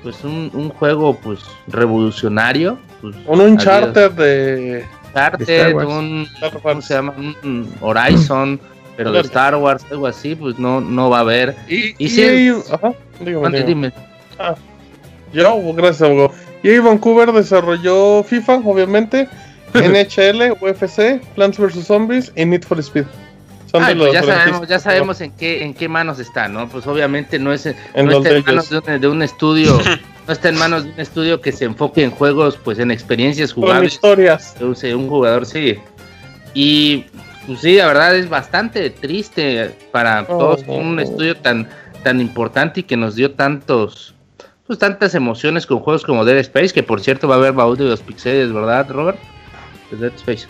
pues un, un juego pues revolucionario. Pues, Un Uncharted de. Uncharted, un, ¿cómo se llama? Un Horizon, pero de. Star Wars, algo así, pues no, no va a haber. Y, Y y sí. ahí- ajá, dígame, dígame. dime. Yo, gracias, abogado. Y Vancouver desarrolló FIFA, obviamente, NHL, UFC, Plants vs. Zombies y Need for Speed. Son Ay, de pues los ya sabemos, ya sabemos en qué, en qué manos está, ¿no? Pues obviamente no es, En no los está de en manos de un, de un estudio, no está en manos de un estudio que se enfoque en juegos, pues en experiencias Con jugables historias. de un, un jugador, sí. Y pues sí, la verdad es bastante triste para Oh, todos no, un estudio tan, tan importante y que nos dio tantos, pues tantas emociones con juegos como Dead Space, que por cierto va a haber baúl de los pixeles, ¿verdad, Robert? De Dead Space.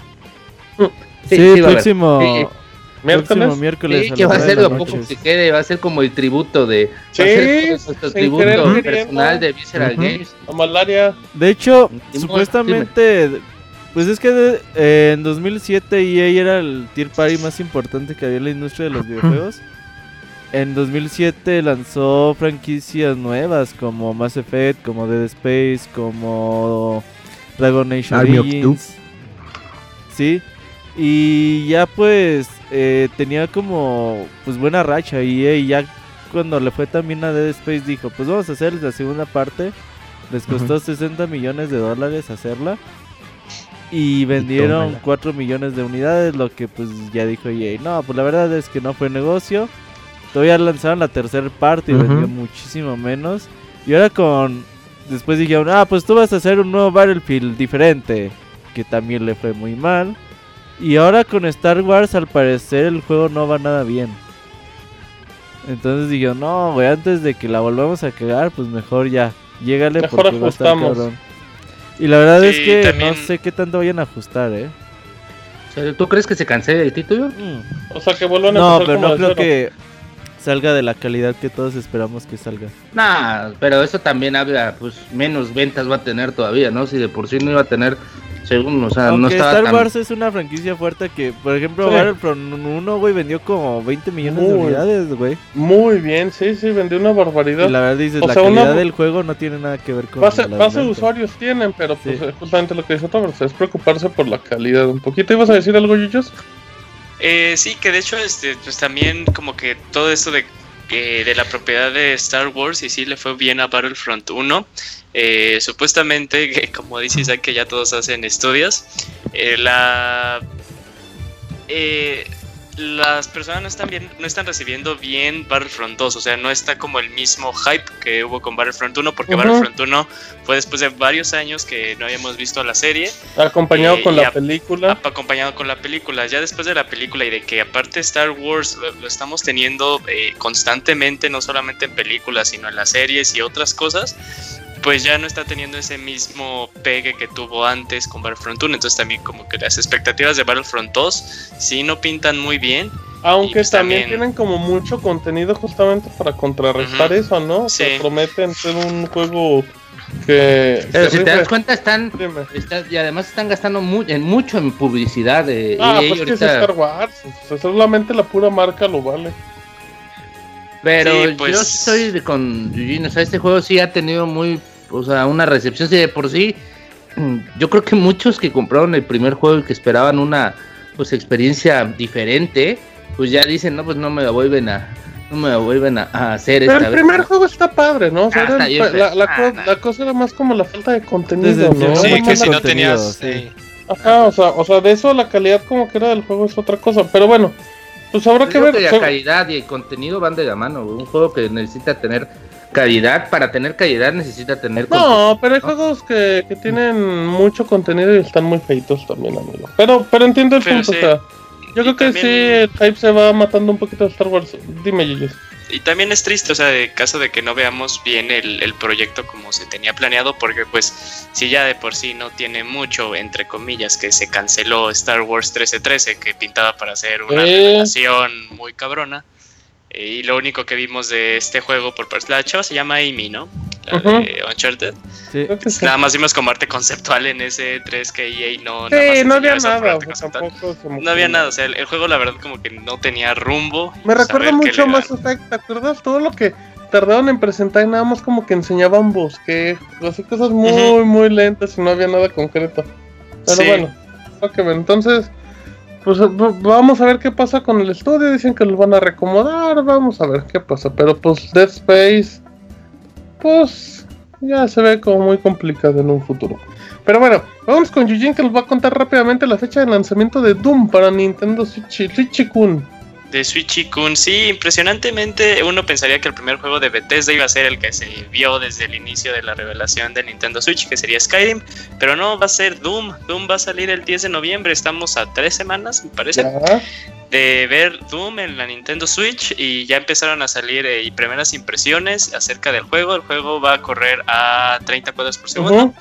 Sí, va a haber. próximo, Sí, Miércoles. próximo miércoles. Sí, a que va a ser lo poco que quede, va a ser como el tributo de. Sí, va a ser nuestro tributo personal de Visceral Ujú. Games. La malaria. De hecho, supuestamente, pues es que de- eh, en 2007 EA era el tier party más importante que había en la industria de los videojuegos. En 2007 lanzó franquicias nuevas como Mass Effect, como Dead Space, como Dragon Age Origins. Sí. Y ya pues eh, tenía como pues buena racha y EA ya cuando le fue también a Dead Space dijo, pues vamos a hacer la segunda parte. Les costó 60 millones de dólares hacerla. Y vendieron tómala. 4 millones de unidades, lo que pues ya dijo EA. No, pues la verdad es que no fue negocio. Todavía lanzaron la tercera parte y vendió muchísimo menos. Y ahora con... Después dijeron, ah, pues tú vas a hacer un nuevo Battlefield diferente. Que también le fue muy mal. Y ahora con Star Wars al parecer el juego no va nada bien. Entonces digo, no, güey, antes de que la volvamos a cagar, pues mejor ya, llégale Mejor porque va a estar ajustamos. cabrón. Y la verdad es que también- no sé qué tanto vayan a ajustar, ¿eh? O sea, ¿Tú crees que se cancele el título? Mm. O sea que vuelvan a No, pero como no creo cero. que salga de la calidad que todos esperamos que salga. Nah, pero eso también habla, pues menos ventas va a tener todavía, ¿no? Si de por sí no iba a tener, según, o sea, no Aunque estaba Star tan... Wars es una franquicia fuerte que, por ejemplo, Sí. Battlefront 1, güey, vendió como 20 millones de Muy. unidades, güey. Muy bien, sí, sí, vendió una barbaridad. Y la verdad dices, O la sea, una- calidad del juego no tiene nada que ver con Base, la base de usuarios tienen, pero pues Sí. es justamente lo que dice Robert, es preocuparse por la calidad un poquito. ¿Ibas a decir algo, Yuyos? Eh, sí, que de hecho, este, pues también como que todo esto de, eh, de la propiedad de Star Wars y sí le fue bien a Battlefront 1. Eh, supuestamente, como dice Isaac, que ya todos hacen estudios, eh, la... eh, las personas no están bien, no están recibiendo bien Battlefront 2, o sea, no está como el mismo hype que hubo con Battlefront 1, porque Ujú. Battlefront 1 fue después de varios años que no habíamos visto la serie Acompañado Eh, con la a- película. ap- acompañado con la película. Ya después de la película y de que aparte Star Wars lo, lo estamos teniendo eh, constantemente, no solamente en películas, sino en las series y otras cosas, pues ya no está teniendo ese mismo pegue que tuvo antes con Battlefront 1. Entonces también como que las expectativas de Battlefront 2 sí no pintan muy bien. Aunque pues también, también- tienen como mucho contenido justamente para contrarrestar eso, ¿no? Sí. prometen ser un juego que... Pero que si te das cuenta, están... Y además están gastando mu- en mucho en publicidad de Ah, EA pues que es. Star Wars. o sea, solamente la pura marca lo vale. Pero Sí, pues- yo estoy de- con Eugene, o sea, este juego sí ha tenido muy, o sea, una recepción, sí, de por sí, mm, yo creo que muchos que compraron el primer juego y que esperaban una, pues, experiencia diferente, pues ya dicen, no, pues no me la vuelven a, no me la vuelven a, a hacer Pero esta el vez. primer juego está padre, ¿no? O sea, Ah, era la, la Ah, co- la cosa era más como la falta de contenido, Sí, que si no tenías... sí. Ajá, o sea, o sea, de eso la calidad como que era del juego es otra cosa. Pero bueno, pues habrá Yo que ver. que la calidad y el contenido van de la mano, un juego que necesita tener calidad, para tener calidad necesita tener No, pero hay juegos que, que tienen mucho contenido y están muy feitos también, amigo. Pero, pero entiendo el Pero punto, sí. o sea. Yo Y creo que también- sí, el hype se va matando un poquito de Star Wars. Dime, Yuyos. Y también es triste, o sea, de caso de que no veamos bien el, el proyecto como se tenía planeado, porque pues si ya de por sí no tiene mucho, entre comillas, que se canceló Star Wars 1313, que pintaba para ser una Eh. revelación muy cabrona, y lo único que vimos de este juego por parte la chava se llama Amy, ¿no? La Ujú. de Uncharted. Sí. Sí. Nada más vimos como arte conceptual en ese 3 que EA no, nada más Sí, no había nada, tampoco No había nada, o sea, el, el juego la verdad como que no tenía rumbo. Me recuerda mucho más. Effect, ¿te acuerdas? Todo lo que tardaron en presentar y nada más como que enseñaban bosque, así cosas muy, muy lentas y no había nada concreto. Pero Sí. bueno, ok, entonces, pues v- vamos a ver qué pasa con el estudio. Dicen que lo van a recomodar, vamos a ver qué pasa. Pero pues Dead Space, pues ya se ve como muy complicado en un futuro. Pero bueno, vamos con Eugene que nos va a contar rápidamente la fecha de lanzamiento de Doom para Nintendo Switch, Switch Kun. De Switch Kun. Sí, impresionantemente uno pensaría que el primer juego de Bethesda iba a ser el que se vio desde el inicio de la revelación de Nintendo Switch, que sería Skyrim, pero no, va a ser Doom. Doom va a salir el 10 de noviembre, estamos a tres semanas, me parece, de ver Doom en la Nintendo Switch y ya empezaron a salir eh, primeras impresiones acerca del juego. El juego va a correr a 30 cuadros por segundo.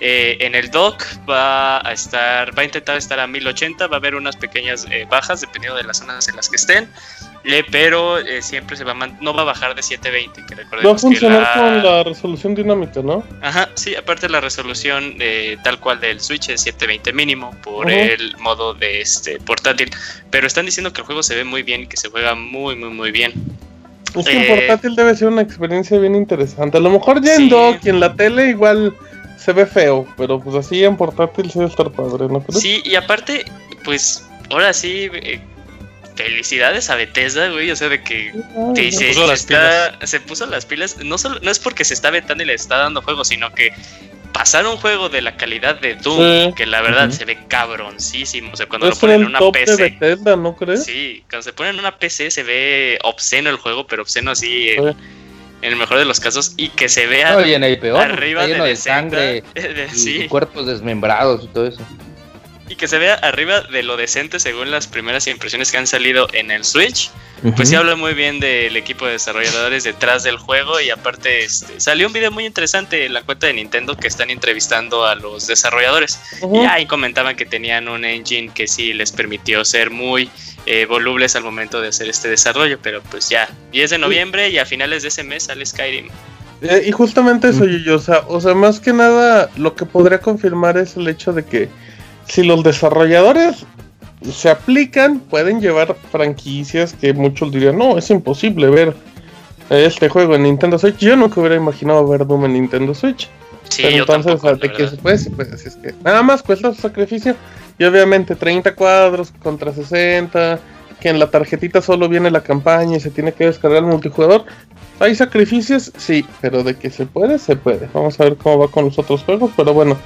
Eh, en el dock va a estar, va a intentar estar a 1080, va a haber unas pequeñas eh, bajas dependiendo de las zonas en las que estén, eh, pero siempre se va no va a bajar de 720. Que va a funcionar con la resolución dinámica, ¿no? Ajá, sí, aparte la resolución tal cual del Switch es 720 mínimo por el modo de este portátil, pero están diciendo que el juego se ve muy bien y que se juega muy, muy, muy bien. Es que en portátil debe ser una experiencia bien interesante. A lo mejor ya en dock y en la tele igual se ve feo, pero pues así en portátil sí debe estar padre, ¿no crees? Sí, y aparte, pues ahora sí, eh, felicidades a Bethesda, güey, o sea, de que se, puso se, puso las pilas, no, solo, no es porque se está vetando y le está dando juego, sino que pasar un juego de la calidad de Doom, que la verdad se ve cabroncísimo, o sea, cuando lo ponen en una PC. Bethesda, ¿no crees? Sí, cuando se pone en una PC se ve obsceno el juego, pero obsceno así en el mejor de los casos, y que se vea arriba de, sangre y cuerpos desmembrados y todo eso. Y que se vea arriba de lo decente según las primeras impresiones que han salido en el Switch. Pues sí habla muy bien del equipo de desarrolladores detrás del juego y aparte este, salió un video muy interesante en la cuenta de Nintendo que están entrevistando a los desarrolladores. Y ahí comentaban que tenían un engine que sí les permitió ser muy eh, volubles al momento de hacer este desarrollo, pero pues ya, 10 de noviembre y a finales de ese mes sale Skyrim. Eh, y justamente eso, yo, o sea, o sea, más que nada, lo que podría confirmar es el hecho de que si los desarrolladores se aplican, pueden llevar franquicias que muchos dirían, no, es imposible ver este juego en Nintendo Switch. Yo nunca hubiera imaginado ver Doom en Nintendo Switch. Sí, Pero entonces, de que se puede, pues, es que nada más cuesta su sacrificio. Y obviamente 30 cuadros contra 60, que en la tarjetita solo viene la campaña y se tiene que descargar el multijugador. ¿Hay sacrificios? Sí, pero de que se puede, se puede. Vamos a ver cómo va con los otros juegos, pero bueno.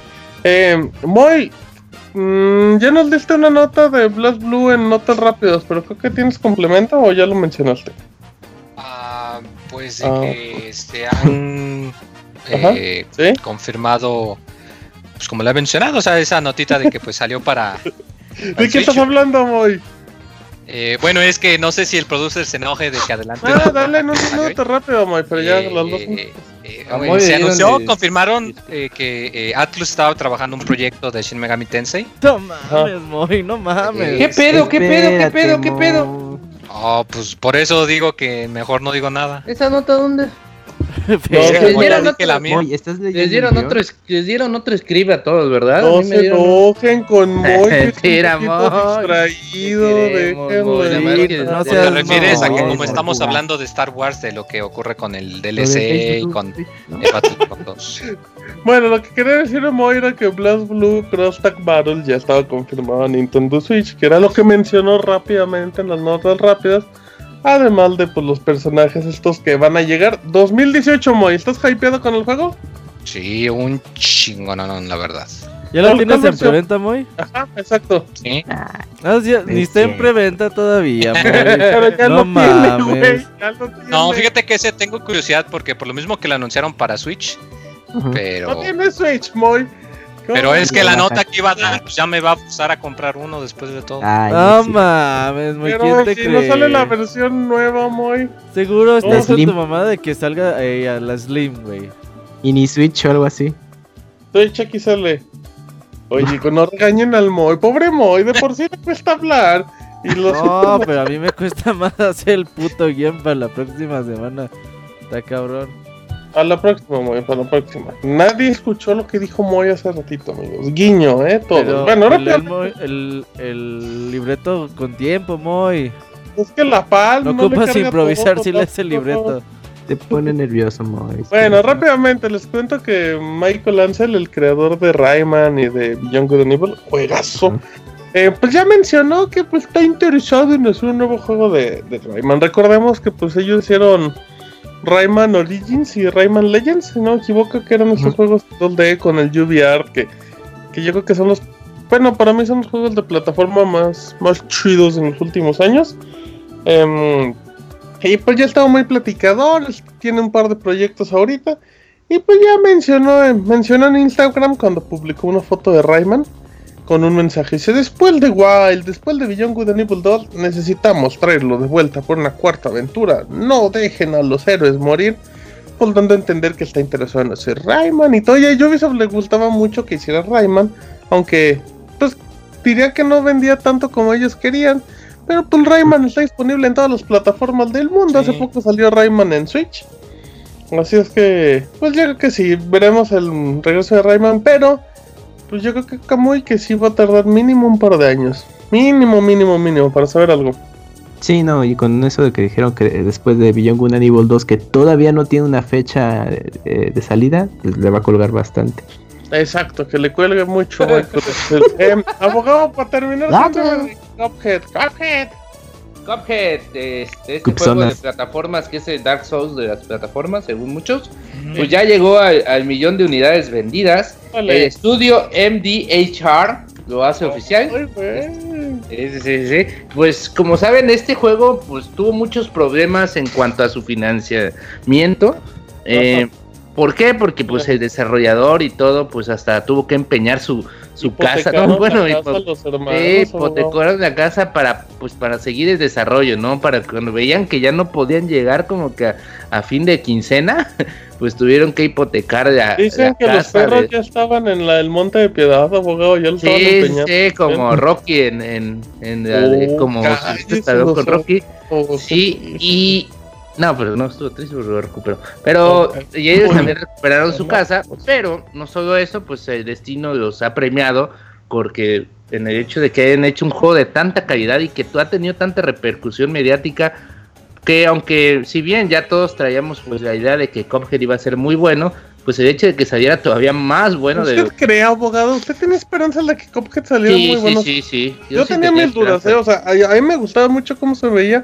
Eh, Moy, mm, ya nos diste una nota de Blast Blue en notas rápidas, pero creo que tienes complemento o ya lo mencionaste. Ah, pues de ah. que se han eh, confirmado pues como le he mencionado, o sea, esa notita de que pues salió para... ¿De qué estás hablando, Moy? Eh, bueno, es que no sé si el producer se enoje de que adelante. Ah, dale, no, no, no rápido, Moy, pero ya eh, los dos. Eh, eh se anunció, confirmaron que Atlus estaba trabajando un proyecto de Shin Megami Tensei. No mames, Moy, no mames. ¿Qué pedo, qué pedo, qué pedo, qué pedo? Oh, pues por eso digo que mejor no digo nada. ¿Esa nota dónde? les, dieron otro, les, dieron otro, les dieron otro escribe a todos, ¿verdad? No se enojen con Moy, un distraído, No te refieres a que como estamos hablando de Star Wars, de lo que ocurre con el DLC y con Bueno, lo que quería decir Moy era que Blast Blue Cross Tag Battle ya estaba confirmado en Nintendo Switch, que era lo que mencionó rápidamente en las notas rápidas Además de pues, los personajes estos que van a llegar. 2018, Moy, ¿estás hypeado con el juego? Sí, un chingo, no, no, la verdad. ¿Ya lo tienes en preventa, Moy? Ajá, exacto. Sí. Ah, ni está en preventa todavía, Moy. Pero ya no mames. no, fíjate que ese tengo curiosidad porque por lo mismo que lo anunciaron para Switch. Pero. No tiene Switch, Moy. Pero es que la nota que iba a dar, pues ya me va a forzar a comprar uno después de todo. no mames, muy Pero si no sale la versión nueva, muy. Seguro estás con tu mamá de que salga eh, a la Slim, güey. Y ni Switch o algo así. Switch aquí sale. Oye, no regañen al Moy. Pobre Moy, de por sí le cuesta hablar. Y No, pero a mí me cuesta más hacer el puto guion para la próxima semana. Está cabrón. A la próxima, Moy, a la próxima. Nadie escuchó lo que dijo Moy hace ratito, amigos. Guiño, eh, todo. bueno, ahora el, el, libreto con tiempo, Moy. Es que la palma. No ocupas improvisar si lees el libreto. Te pone nervioso, Moy. Bueno, rápidamente les cuento que Michael Ansel, el creador de Rayman y de Beyond Good and Evil, juegazo. Eh, pues ya mencionó que pues está interesado en hacer un nuevo juego de, de Rayman. Recordemos que pues ellos hicieron Rayman Origins y Rayman Legends, si no me equivoco, que eran esos juegos 2D con el UVR, que, que yo creo que son los, bueno, para mí son los juegos de plataforma más, más chidos en los últimos años. Em, y pues ya estaba muy platicador, tiene un par de proyectos ahorita. Y pues ya mencionó, mencionó en Instagram cuando publicó una foto de Rayman con un mensaje. Dice, después de Wild, después de Beyond Good and Evil 2, necesitamos traerlo de vuelta por una cuarta aventura. No dejen a los héroes morir. Por dando a entender que está interesado en hacer Rayman y todo. Y a Ubisoft le gustaba mucho que hiciera Rayman. Aunque, pues, diría que no vendía tanto como ellos querían. Pero pues Rayman está disponible en todas las plataformas del mundo. Hace poco salió Rayman en Switch. Así es que, pues yo creo que sí, veremos el regreso de Rayman, pero pues yo creo que Kamui que sí va a tardar mínimo un par de años. Mínimo, mínimo, mínimo, para saber algo. Sí, no, y con eso de que dijeron que después de Beyond Good and Evil 2 que todavía no tiene una fecha eh, de salida, pues le va a colgar bastante. Exacto, que le cuelgue mucho. eh, abogado, para terminar, Cuphead, Cuphead. Cuphead, este, este juego de plataformas que es el Dark Souls de las plataformas, según muchos, pues ya llegó al, al millón de unidades vendidas. Vale. El estudio MDHR lo hace oficial. Sí, sí, sí. Pues como saben, este juego pues tuvo muchos problemas en cuanto a su financiamiento. Eh, ¿Por qué? Porque pues el desarrollador y todo pues hasta tuvo que empeñar su, su casa. Bueno, la casa, hermanos, hipotecaron la casa para pues para seguir el desarrollo, ¿no? Para cuando veían que ya no podían llegar como que a, a fin de quincena, pues tuvieron que hipotecar la, Dicen la que los perros de- ya estaban en la, el monte de piedad, abogado, ya lo estaban Sí, sí, como Rocky en, Oh, como cállese Sylvester Stallone con Rocky. Oh, Sí, y no, pero no estuvo triste porque lo recuperó. Pero y ellos también recuperaron su casa, pero no solo eso, pues el destino los ha premiado porque en el hecho de que hayan hecho un juego de tanta calidad y que ha tenido tanta repercusión mediática que aunque si bien ya todos traíamos pues la idea de que Cuphead iba a ser muy bueno, pues el hecho de que saliera todavía más bueno de ¿Usted cree, abogado? ¿Usted tiene esperanza de que Cuphead saliera Sí, muy sí, bueno? sí, sí. Yo, sí tenía mis dudas, ¿eh? O sea, a, a mí me gustaba mucho cómo se veía,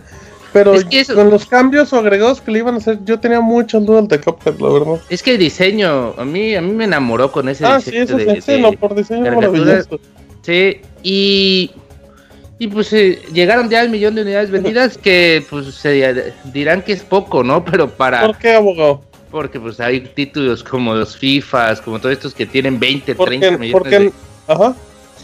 pero Es que eso- con los cambios o agregados que le iban a hacer, yo tenía muchas dudas de Cuphead, la verdad. Es que el diseño, a mí, a mí me enamoró con ese Ah, sí, diseño eso de- sí, sí, de- no, por diseño maravilloso. Sí, y, y pues eh, llegaron ya al millón de unidades vendidas que pues se dirán que es poco, ¿no? Pero para, ¿Por qué, abogado? porque pues hay títulos como los FIFAs, como todos estos que tienen 20, 30 Porque, millones porque, ajá,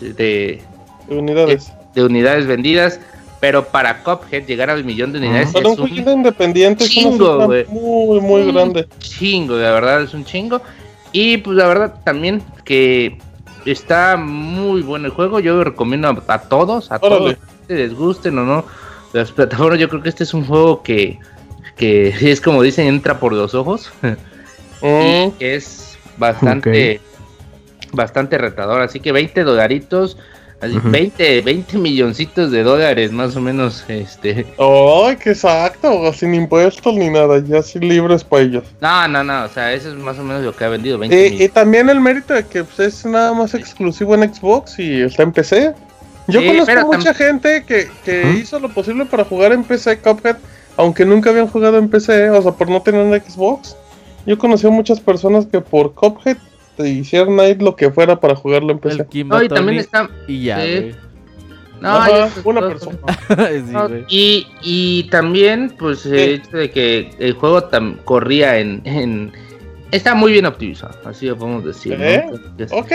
de, de, de unidades. de unidades vendidas, pero para Cuphead llegar al millón de unidades Para un es un jueguito independiente es una chingo, güey. muy, muy Un grande. chingo, la verdad es un chingo. Y pues la verdad también que está muy bueno el juego. Yo lo recomiendo a, a todos, a Órale. todos, que les gusten o no las plataformas. Yo creo que este es un juego que, que es como dicen, entra por los ojos. y Mm, que es bastante, bastante retador. Así que 20 dolaritos. Así, Ujú. 20, 20 milloncitos de dólares más o menos este Ay, qué exacto, sin impuestos ni nada, ya sin libres para ellos. no no no o sea eso es más o menos lo que ha vendido 20 Y, y también el mérito de que pues, es nada más exclusivo en Xbox y está en PC. Yo Sí, conozco mucha gente que, que hizo lo posible para jugar en PC Cuphead, aunque nunca habían jugado en PC, o sea, por no tener un Xbox. Yo conocí a muchas personas que por Cuphead hicieron ahí lo que fuera para jugarlo en PC. El No, y también está y ya, sí. no, Ajá, una persona. Sí, No, güey. y, y también, pues, el hecho de que el juego tam- corría en, en- Está muy bien optimizado, así lo podemos decir. ¿no? ¿Eh? Entonces, Ok,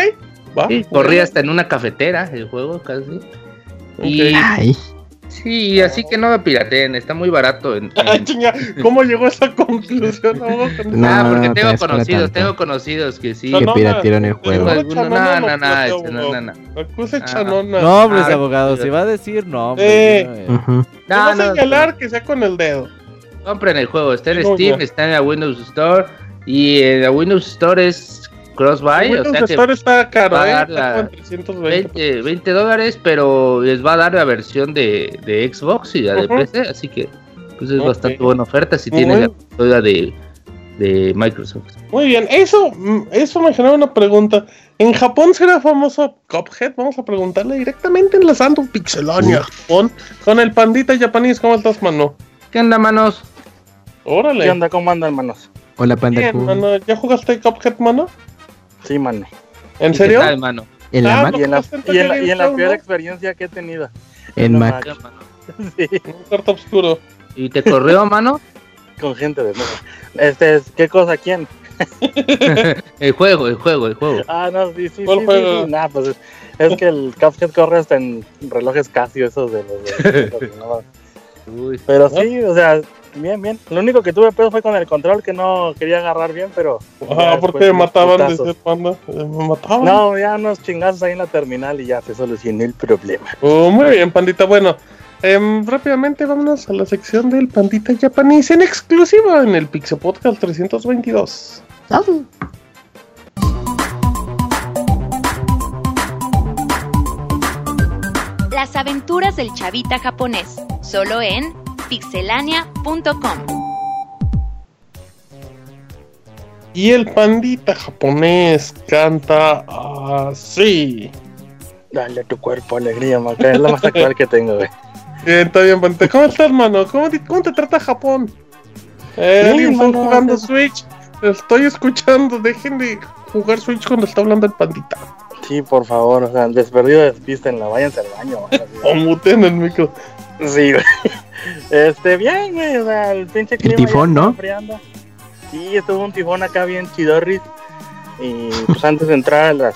va. sí, corría hasta en una cafetera el juego, casi. Y. Ay, sí, así que no lo pirateen, está muy barato. En, Ay, en- chinga, ¿cómo llegó a esa conclusión? No, No, ah, porque no te tengo para conocidos, tengo conocidos que sí. No, que no, piratearon el juego. no, no, no, no no, plateó, ese no, no, no. Acuse Ah. chanona. Nombres, Ah, abogado. Si va a decir nombres. Eh. no, eh. Te No, señalar que sea con el dedo. Compren el juego, está en Steam, está en la Windows Store y en la Windows Store es cross-buy, o sea que Store está caro, va a ¿eh? dar Está la- como en 320. 20, 20 dólares, pero les va a dar la versión de, de Xbox y la de. PC, así que pues es bastante buena oferta si Muy tienen la consola de, de Microsoft. Muy bien, eso, eso me genera una pregunta. ¿En Japón será famoso Cuphead? Vamos a preguntarle directamente enlazando Pixelania Japón con el pandita japonés. ¿Cómo estás, mano? ¿Qué onda, manos? Órale. ¿Qué onda? ¿Cómo andan, hermanos? Hola, Panda Bien, mano. ¿Ya jugaste Cuphead, mano? Sí, mano. ¿En ¿Y serio? ¿Qué tal, mano? En la Ah, Mac, Y en la, jugaste en y en la, Tokyo y en la Game Show, peor experiencia que he tenido. en no Mac. ¿Qué, mano? Sí, Un cuarto oscuro. ¿Y te corrió, mano? con gente de nuevo. Este es, ¿qué cosa? ¿Quién? el juego, el juego, el juego. Ah, no, sí, sí, ¿Cuál sí, juego? sí, Nah, pues es, es que el Cuphead corre hasta en relojes Casio, esos de los... de- de los- no. Uy. Pero sí, o sea, bien, bien. Lo único que tuve pedo fue con el control, que no quería agarrar bien, pero... Ah, porque me mataban desde panda. Eh, Me mataban. No, ya unos chingazos ahí en la terminal y ya se solucionó el problema. Oh, muy bien, pandita. Bueno, em, rápidamente vámonos a la sección del Pandita Japanese en exclusiva en el Pixel Podcast 322. Las aventuras del chavita japonés, solo en pixelania.com. Y el pandita japonés canta así. Dale a tu cuerpo alegría, Maca. Es la más actual que tengo, güey. Bien, está bien, pandita. ¿Cómo estás, mano? ¿Cómo te, cómo te trata Japón? Eh, Bien, alguien está mano, jugando Switch. Estoy escuchando. Dejen de jugar Switch cuando está hablando el pandita. Sí, por favor, o sea, desperdido despístenla, váyanse al baño. O muten el micro. Sí, güey. Este, bien, güey, o sea, el pinche clima ya tifón, está ¿no? enfriando. Sí, estuvo un tifón acá bien chidorris. Y pues antes de entrar a las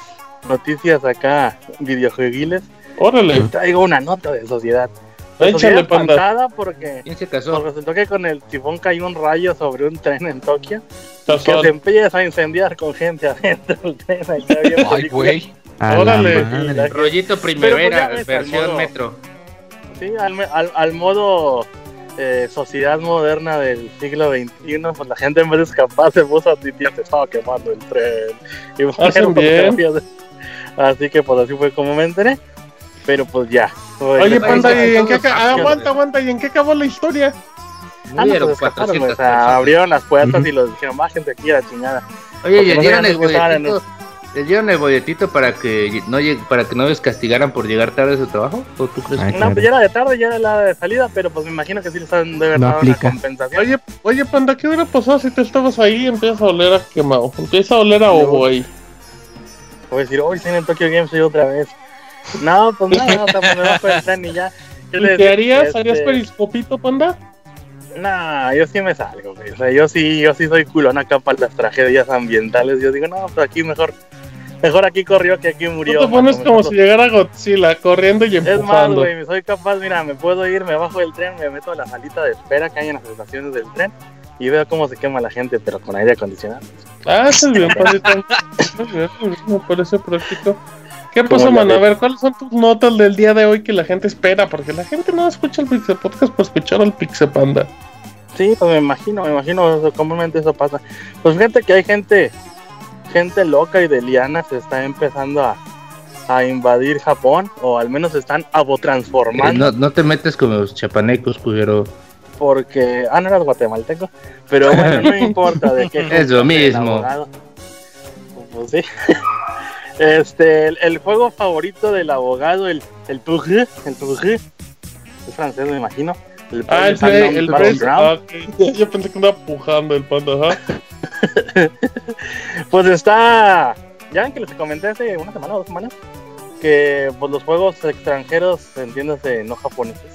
noticias acá videojueguiles, Órale. traigo una nota de sociedad. Échale, panda. porque ¿Quién se pues, resultó que con el tifón cayó un rayo sobre un tren en Tokio que se empieza a incendiar con gente adentro del tren. Ay, güey. Órale. Rollito primavera, pues al versión metro. Sí, al, me- al- al modo eh, sociedad moderna del siglo XXI, pues la gente en vez de escapar se puso a titiar, se estaba quemando el tren. Y Hacen pusieron bien. de- Así que pues así fue como me enteré. Pero pues ya. Oye, Oye, panda, ¿y en qué acciones. aguanta, aguanta, ¿y en qué acabó la historia? Ah, no, pues escaparon, 400 güey, o sea, abrieron las puertas Ujú. y los dijeron, bájense aquí a la chingada. Oye, Porque les no dieron sabían el ¿Les dieron el bolletito para que no lleg- para que no les castigaran por llegar tarde a su trabajo? ¿O tú crees? Ay, que- No, claro. pues ya era de tarde, ya era la de salida, pero pues me imagino que sí les han de No dado una compensación. Oye, oye, panda, ¿qué hubiera pasado si tú estabas ahí y empiezas a oler a quemado? Empieza a oler a ovo ahí. Voy a decir, hoy estoy en el Tokyo Game Show otra vez. No, pues nada, o del tren y ya. ¿Y les qué digo? harías? Este, ¿Harías periscopito, panda? Nah, yo sí me salgo, güey. O sea, yo sí, yo sí soy culón acá para las tragedias ambientales. Yo digo, no, pues aquí mejor, mejor aquí corrió que aquí murió. te pones mano, como si llegara Godzilla corriendo y Es más, empujando. güey, soy capaz, mira, me puedo ir, me bajo del tren, me meto a la salita de espera que hay en las estaciones del tren y veo cómo se quema la gente, pero con aire acondicionado. Ah, eso es bien, bien, Me parece práctico. ¿Qué ¿Cómo pasó, mano? A ver, ¿cuáles son tus notas del día de hoy que la gente espera? Porque la gente no escucha el Pixel Podcast por escuchar al Pixel Panda. Sí, pues me imagino, me imagino, eso, comúnmente eso pasa. Pues fíjate que hay gente, gente loca y de liana se está empezando a, a invadir Japón, o al menos están Eh, abotransformando, no, no te metes con los chapanecos, culero. porque, ah, no eras guatemalteco, pero bueno, no importa de qué. Es lo el mismo. Pues sí. Este, el, el juego favorito del abogado, el, el PUG, el PUG, es francés, me imagino. El Ah, el el ah, ok. Yo pensé que andaba pujando el panda, ajá. Pues está. Ya ven que les comenté hace una semana o dos semanas que pues, los juegos extranjeros, entiéndase, no japoneses,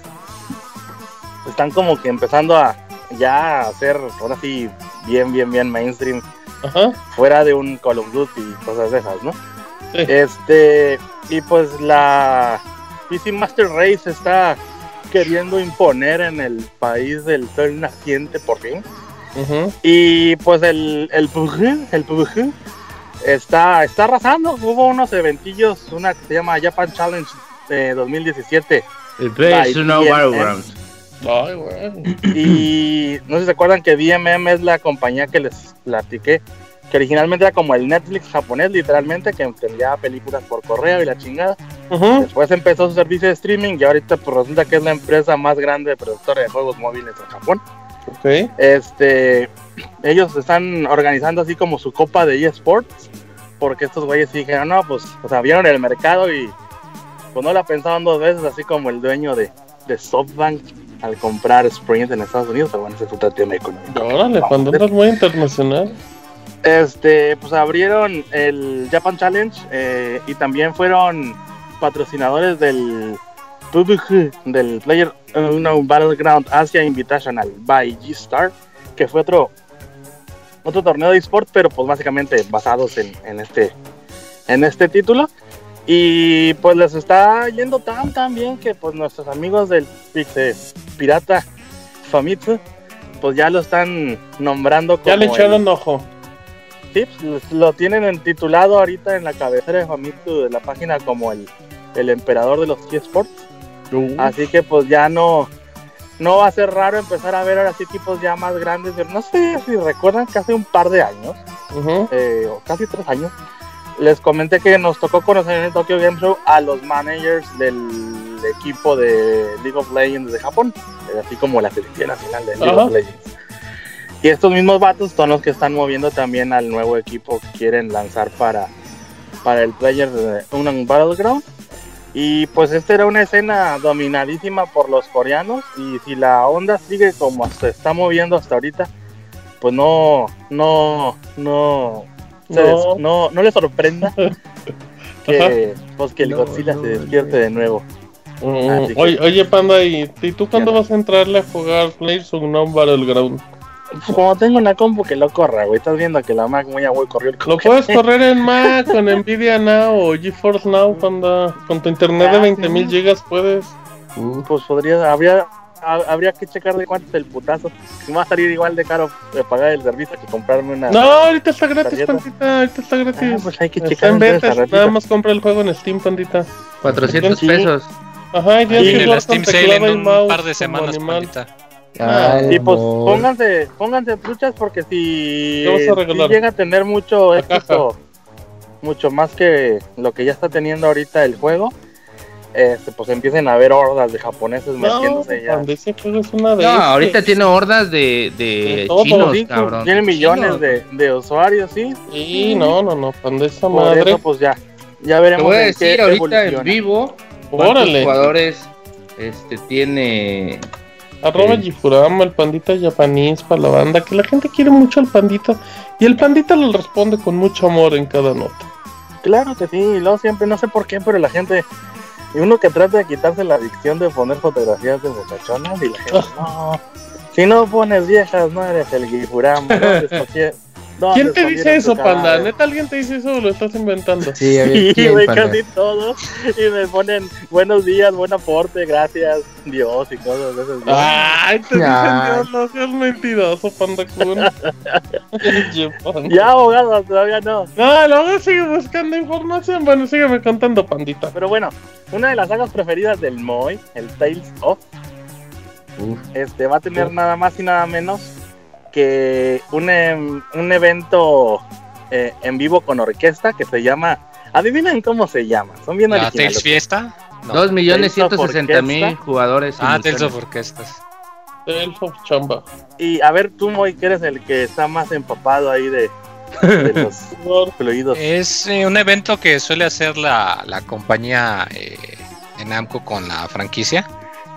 están como que empezando a ya a ser ahora sí bien, bien, bien mainstream, Ajá. fuera de un Call of Duty y cosas de esas, ¿no? Sí. Este, y pues la PC Master Race está queriendo imponer en el país del sol naciente por fin. Y pues el, el el está, está arrasando. Hubo unos eventillos, una que se llama Japan Challenge de 2017. El Play Snow IBM. Battlegrounds. Ay, güey. Y no sé si se acuerdan que DMM es la compañía que les platiqué. Que originalmente era como el Netflix japonés, literalmente, que enviaba películas por correo y la chingada. Después empezó su servicio de streaming y ahorita pues resulta que es la empresa más grande de productora de juegos móviles en Japón. Este, ellos están organizando así como su copa de eSports, porque estos güeyes dijeron, no, pues, o sea, vieron el mercado y pues no la pensaban dos veces, así como el dueño de, de SoftBank al comprar Sprint en Estados Unidos, pero bueno, ese es otro tema económico. Órale, cuando andas muy internacional. Este, pues abrieron el Japan Challenge eh, y también fueron patrocinadores del PUBG del Player Unknown Battleground Asia Invitational by G-Star, que fue otro otro torneo de esports, pero pues básicamente basados en, en este en este título. Y pues les está yendo tan tan bien que pues nuestros amigos del Pixel Pirata Famitsu pues ya lo están nombrando como Ya le echaron ojo. Sí, pues, lo tienen en- titulado ahorita en la cabecera de Famitsu de la página como el, el emperador de los eSports. Así que pues ya no, no va a ser raro empezar a ver ahora sí equipos ya más grandes. No sé si recuerdan que hace un par de años, eh, o casi tres años, les comenté que nos tocó conocer en el Tokyo Game Show a los managers del equipo de League of Legends de Japón, eh, así como la selección nacional de League of Legends. Y estos mismos vatos son los que están moviendo también al nuevo equipo que quieren lanzar para, para el player de Unknown Battleground. Y pues esta era una escena dominadísima por los coreanos. Y si la onda sigue como se está moviendo hasta ahorita, pues no, no, no, No. des- no, no le sorprenda que, pues que el No, Godzilla no, se despierte de nuevo. Mm, que- Oye, oye, Panda, ¿y, y tú cuándo vas a entrarle a jugar Players Unknown Battleground? Como tengo una compu que lo corra, güey. Estás viendo que la Mac muy a güey corrió el Lo puedes correr en Mac, con Nvidia Now o GeForce Now, Panda. Con tu internet de Ah, 20.000 sí. gigas puedes. Uh, Pues podría, habría, ha- habría que checar de cuánto es el putazo. Si me va a salir igual de caro de pagar el servicio que comprarme una. No, ahorita está gratis. Pandita. Ahorita está gratis. Ah, pues hay que está checar en ratito. Nada más compra el juego en Steam, Pandita. 400 Sí. pesos. Ajá, y tienes que en el jugar Steam con Sale en teclado y un par de semanas, pandita. Ay, Y pues amor. pónganse, pónganse truchas porque si, ¿Qué vas a si llega a tener mucho La éxito, mucho más que lo que ya está teniendo ahorita el juego, este, pues empiecen a haber hordas de japoneses No, metiéndose ya. Panda, ese juego es una de No, ahorita tiene hordas de, de De todo, chinos, Sí, cabrón. tiene millones de, de usuarios, sí. Sí, no, no, no, Panda, esa Por madre. eso, pues ya, ya Te veremos voy a en decir qué ahorita en vivo cuántos Órale. jugadores este tiene Arroba. Gifurama, el pandita japonés para la banda, que la gente quiere mucho al pandita. Y el pandita le responde con mucho amor en cada nota. Claro que sí, y luego siempre, no sé por qué, pero la gente, y uno que trata de quitarse la adicción de poner fotografías de muchachonas, y la gente, no, si no pones viejas, no eres el Gifurama. ¿dónde ¿Quién te dice eso, panda? cadáver? ¿Neta alguien te dice eso o lo estás inventando? Sí, a ver, Sí, ¿quién, güey, panda? casi todos. Y me ponen buenos días, buen aporte, gracias, Dios y cosas de esas. Ay, te dicen. Dios, no seas mentiroso, panda Kun. Ya, abogado, todavía no. No, luego sigue buscando información. Bueno, sígueme contando, pandita. Pero bueno, una de las sagas preferidas del Moy, el Tales of, Uf. este va a tener nada más y nada menos que un, em- un evento eh, en vivo con orquesta que se llama. Adivinen cómo se llama. Son bien ¿La originales. Tales Fiesta? No. 2 millones Tales of 160 mil jugadores. Ah, Tales of Orquestas. Elf of Chamba. Y a ver, tú, Moy, que eres el que está más empapado ahí de, de los fluidos. Es eh, un evento que suele hacer la, la compañía eh, en Namco con la franquicia.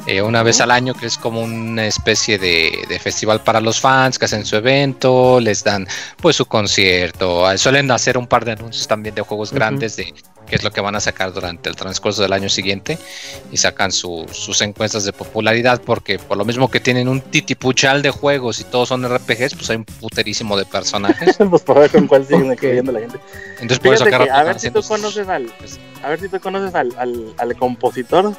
Eh, una vez al año, que es como una especie de, de festival para los fans que hacen su evento, les dan pues su concierto. eh, Suelen hacer un par de anuncios también de juegos grandes de qué es lo que van a sacar durante el transcurso del año siguiente y sacan su- sus encuestas de popularidad porque por lo mismo que tienen un titipuchal de juegos y todos son RPGs, pues hay un puterísimo de personajes. pues para ver con cuál siguen escribiendo la gente. Entonces cada que, a ver si tú conoces al, a ver si tú conoces al, al, al compositor.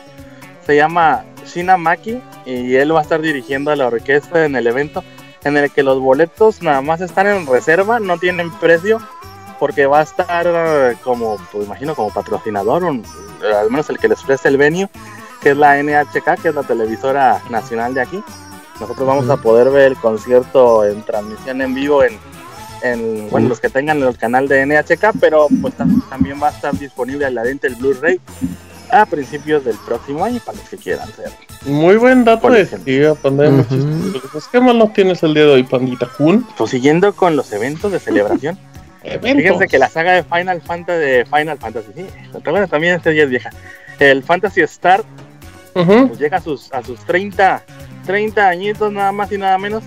Se llama Shina Maki y él va a estar dirigiendo a la orquesta en el evento en el que los boletos nada más están en reserva, no tienen precio porque va a estar eh, como, pues imagino como patrocinador, un- eh, al menos el que les ofrece el venue, que es la NHK, que es la televisora nacional de aquí. Nosotros vamos a poder ver el concierto en transmisión en vivo en, en bueno, los que tengan el canal de NHK, pero pues tam- también va a estar disponible a la venta el Blu-ray a principios del próximo año para los que quieran ser. Muy buen dato Por de ejemplo. gracias. ¿Qué más nos tienes el día de hoy, pandita? Kun. Pues siguiendo con los eventos de celebración, Eventos. fíjense que la saga de Final Fantasy, de Final Fantasy, sí, bueno, también este día es vieja. El Fantasy Star pues llega a sus, a sus 30, 30 añitos nada más y nada menos.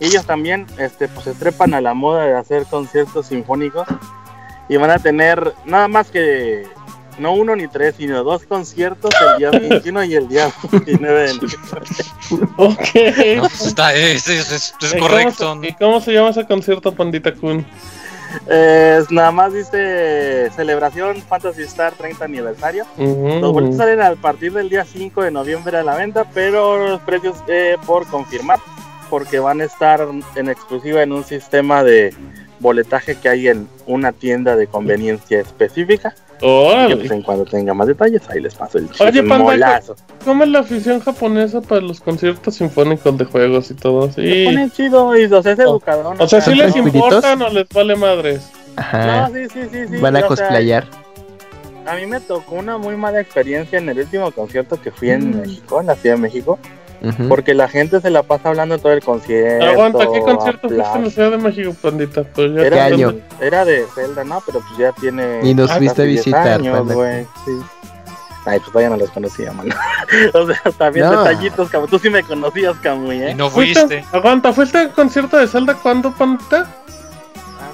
Ellos también este, pues, se trepan a la moda de hacer conciertos sinfónicos y van a tener nada más que no uno ni tres, sino dos conciertos el día 21 y el día 29 de noviembre. Ok. No, pues está, es, es- es- es ¿Y cómo correcto. se- ¿Y cómo se llama ese concierto, Pandita Kun? Es nada más dice celebración Fantasy Star 30 aniversario. Los boletos salen a partir del día 5 de noviembre a la venta, pero los precios eh, por confirmar, porque van a estar en exclusiva en un sistema de boletaje que hay en una tienda de conveniencia específica. Que, Órale. pues, en cuanto tenga más detalles, ahí les paso el Oye, Panda. ¿Cómo es la afición japonesa para los conciertos sinfónicos de juegos y todo? Se Sí. pone chido y o sea, es educador. O sea, ¿sí les ¿Espíritus? importan o les vale madres? Ajá. No, sí, sí, sí, sí. Van a sea, cosplayar. A mí me tocó una muy mala experiencia en el último concierto que fui en Mm. México, en la Ciudad de México, Porque la gente se la pasa hablando en todo el concierto. Aguanta, ¿qué concierto fuiste en la. Ciudad de México, Pandita? Pues ya Era, ¿Qué te- año? era de Zelda, ¿no? Pero pues ya tiene. Y nos Ah, fuiste a casi 10 visitar, güey, sí. Ay, pues todavía no los conocía, mano. o sea, también No. detallitos, como tú sí me conocías, Camuy, Y ¿eh? no ¿Fuiste? fuiste. Aguanta, ¿fuiste al concierto de Zelda cuándo, Pandita?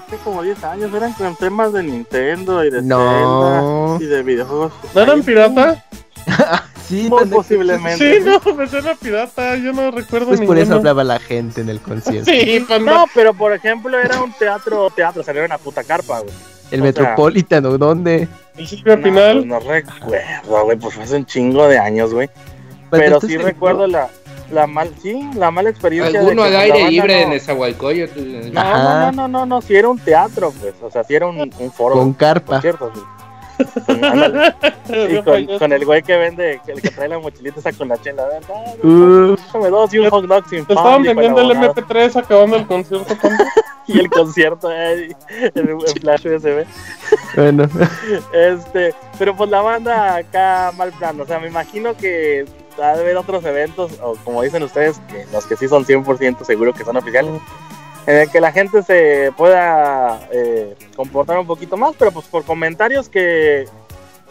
Hace como 10 años eran con temas de Nintendo y de No. Zelda y de videojuegos. ¿No eran pirata? Sí, posiblemente. Sí, no, me suena pirata, yo no recuerdo Pues por eso hablaba la gente en el concierto. Sí, Panda. No, pero por ejemplo era un teatro, teatro, salió una puta carpa, güey. El o sea- Metropolitano, ¿dónde? El Silvia No, Pinal. pues no recuerdo, güey, pues fue hace un chingo de años, güey. Panda, Pero ¿estás sí recuerdo la, la mal, sí, la mala experiencia. Alguno de al que, pues, aire banda libre no- en Nezahualcóyotl. No, Ajá. no, no, no, no, no, si era un teatro, pues, o sea, si era un, un foro. Con carpa. sí. Con- ándale. Y con, con el güey que vende, el que trae la mochilita esa con la chela, ¿verdad? Uh, Déjame dos y un hot dog sin pan, estaban vendiendo el abogado. MP3 acabando el concierto. Y el concierto, eh, en, en flash USB. bueno, Este, pero pues la banda acá mal plan, o sea, me imagino que ha de haber otros eventos, o como dicen ustedes, que los que sí son 100% seguro que son oficiales, en el que la gente se pueda eh, comportar un poquito más, pero pues por comentarios que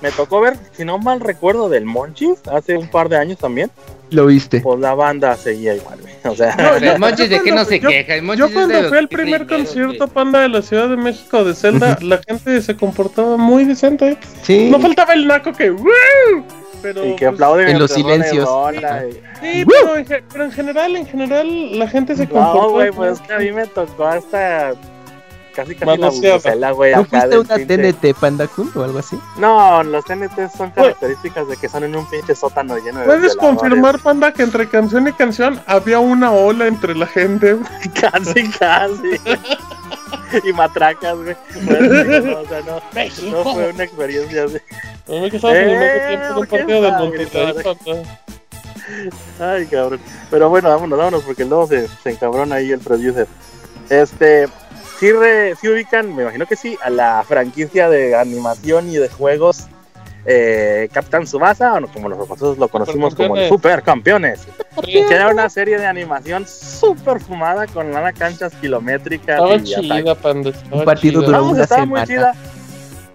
me tocó ver, si no mal recuerdo, del Monchis, hace un par de años también, lo viste. pues la banda seguía igual, güey. o sea... No, el Monchis de que no se yo- queja. El Monchis Yo es cuando fui al primer concierto. Panda de la Ciudad de México de Zelda, la gente se comportaba muy decente. Sí. No faltaba el naco que ¡Woo! Pero, Y que pues, aplauden en los silencios. Sí, pero en, pero en general, en general, la gente se comportó. No, güey, pues que a mí me tocó hasta casi casi la güey, ¿No acá fuiste una pinche- TNT Panda Kun o algo así? No, los TNT son características de que son en un pinche sótano lleno de ¿Puedes confirmar, Panda, que entre canción y canción había una ola entre la gente? Casi, casi. y matracas, güey. Bueno, no, o sea, no, no fue una experiencia así. Que estaba Eh. Ay, cabrón. Pero bueno, vámonos, vámonos, porque luego se, se encabrona ahí el producer. Este, sí, re- sí ubican, me imagino que sí, a la franquicia de animación y de juegos eh, Captain Subasa, o no, como nosotros lo conocimos como los Supercampeones, Sí, que era una serie de animación súper fumada con lana canchas kilométricas Estaba y chida, Panda. estaba Un partido chida. Vamos, estaba muy semana. chida.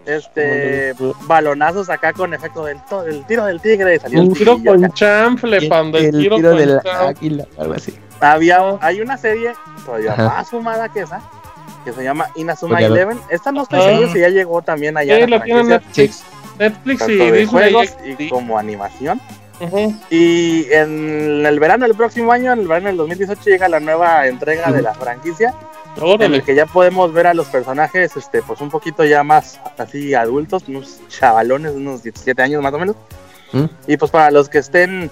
Este, balonazos acá con efecto del, to- del tiro del tigre. Salió el Un tiro con acá. chanfle, Panda. El, el tiro, tiro con de la chanfle. águila, algo así. Había, hay una serie todavía Ajá. más fumada que esa, que se llama Inazuma lo- Eleven. Esta no estoy Ah. seguro si ya llegó también allá. Sí, la tiene franquicia, Netflix. Netflix y de Disney. juegos XD. y como animación. Y en el verano del próximo año, en el verano del 2018, llega la nueva entrega de la franquicia, en Órale. el que ya podemos ver a los personajes, este, pues un poquito ya más así adultos, unos chavalones, unos 17 años más o menos. Y pues para los que estén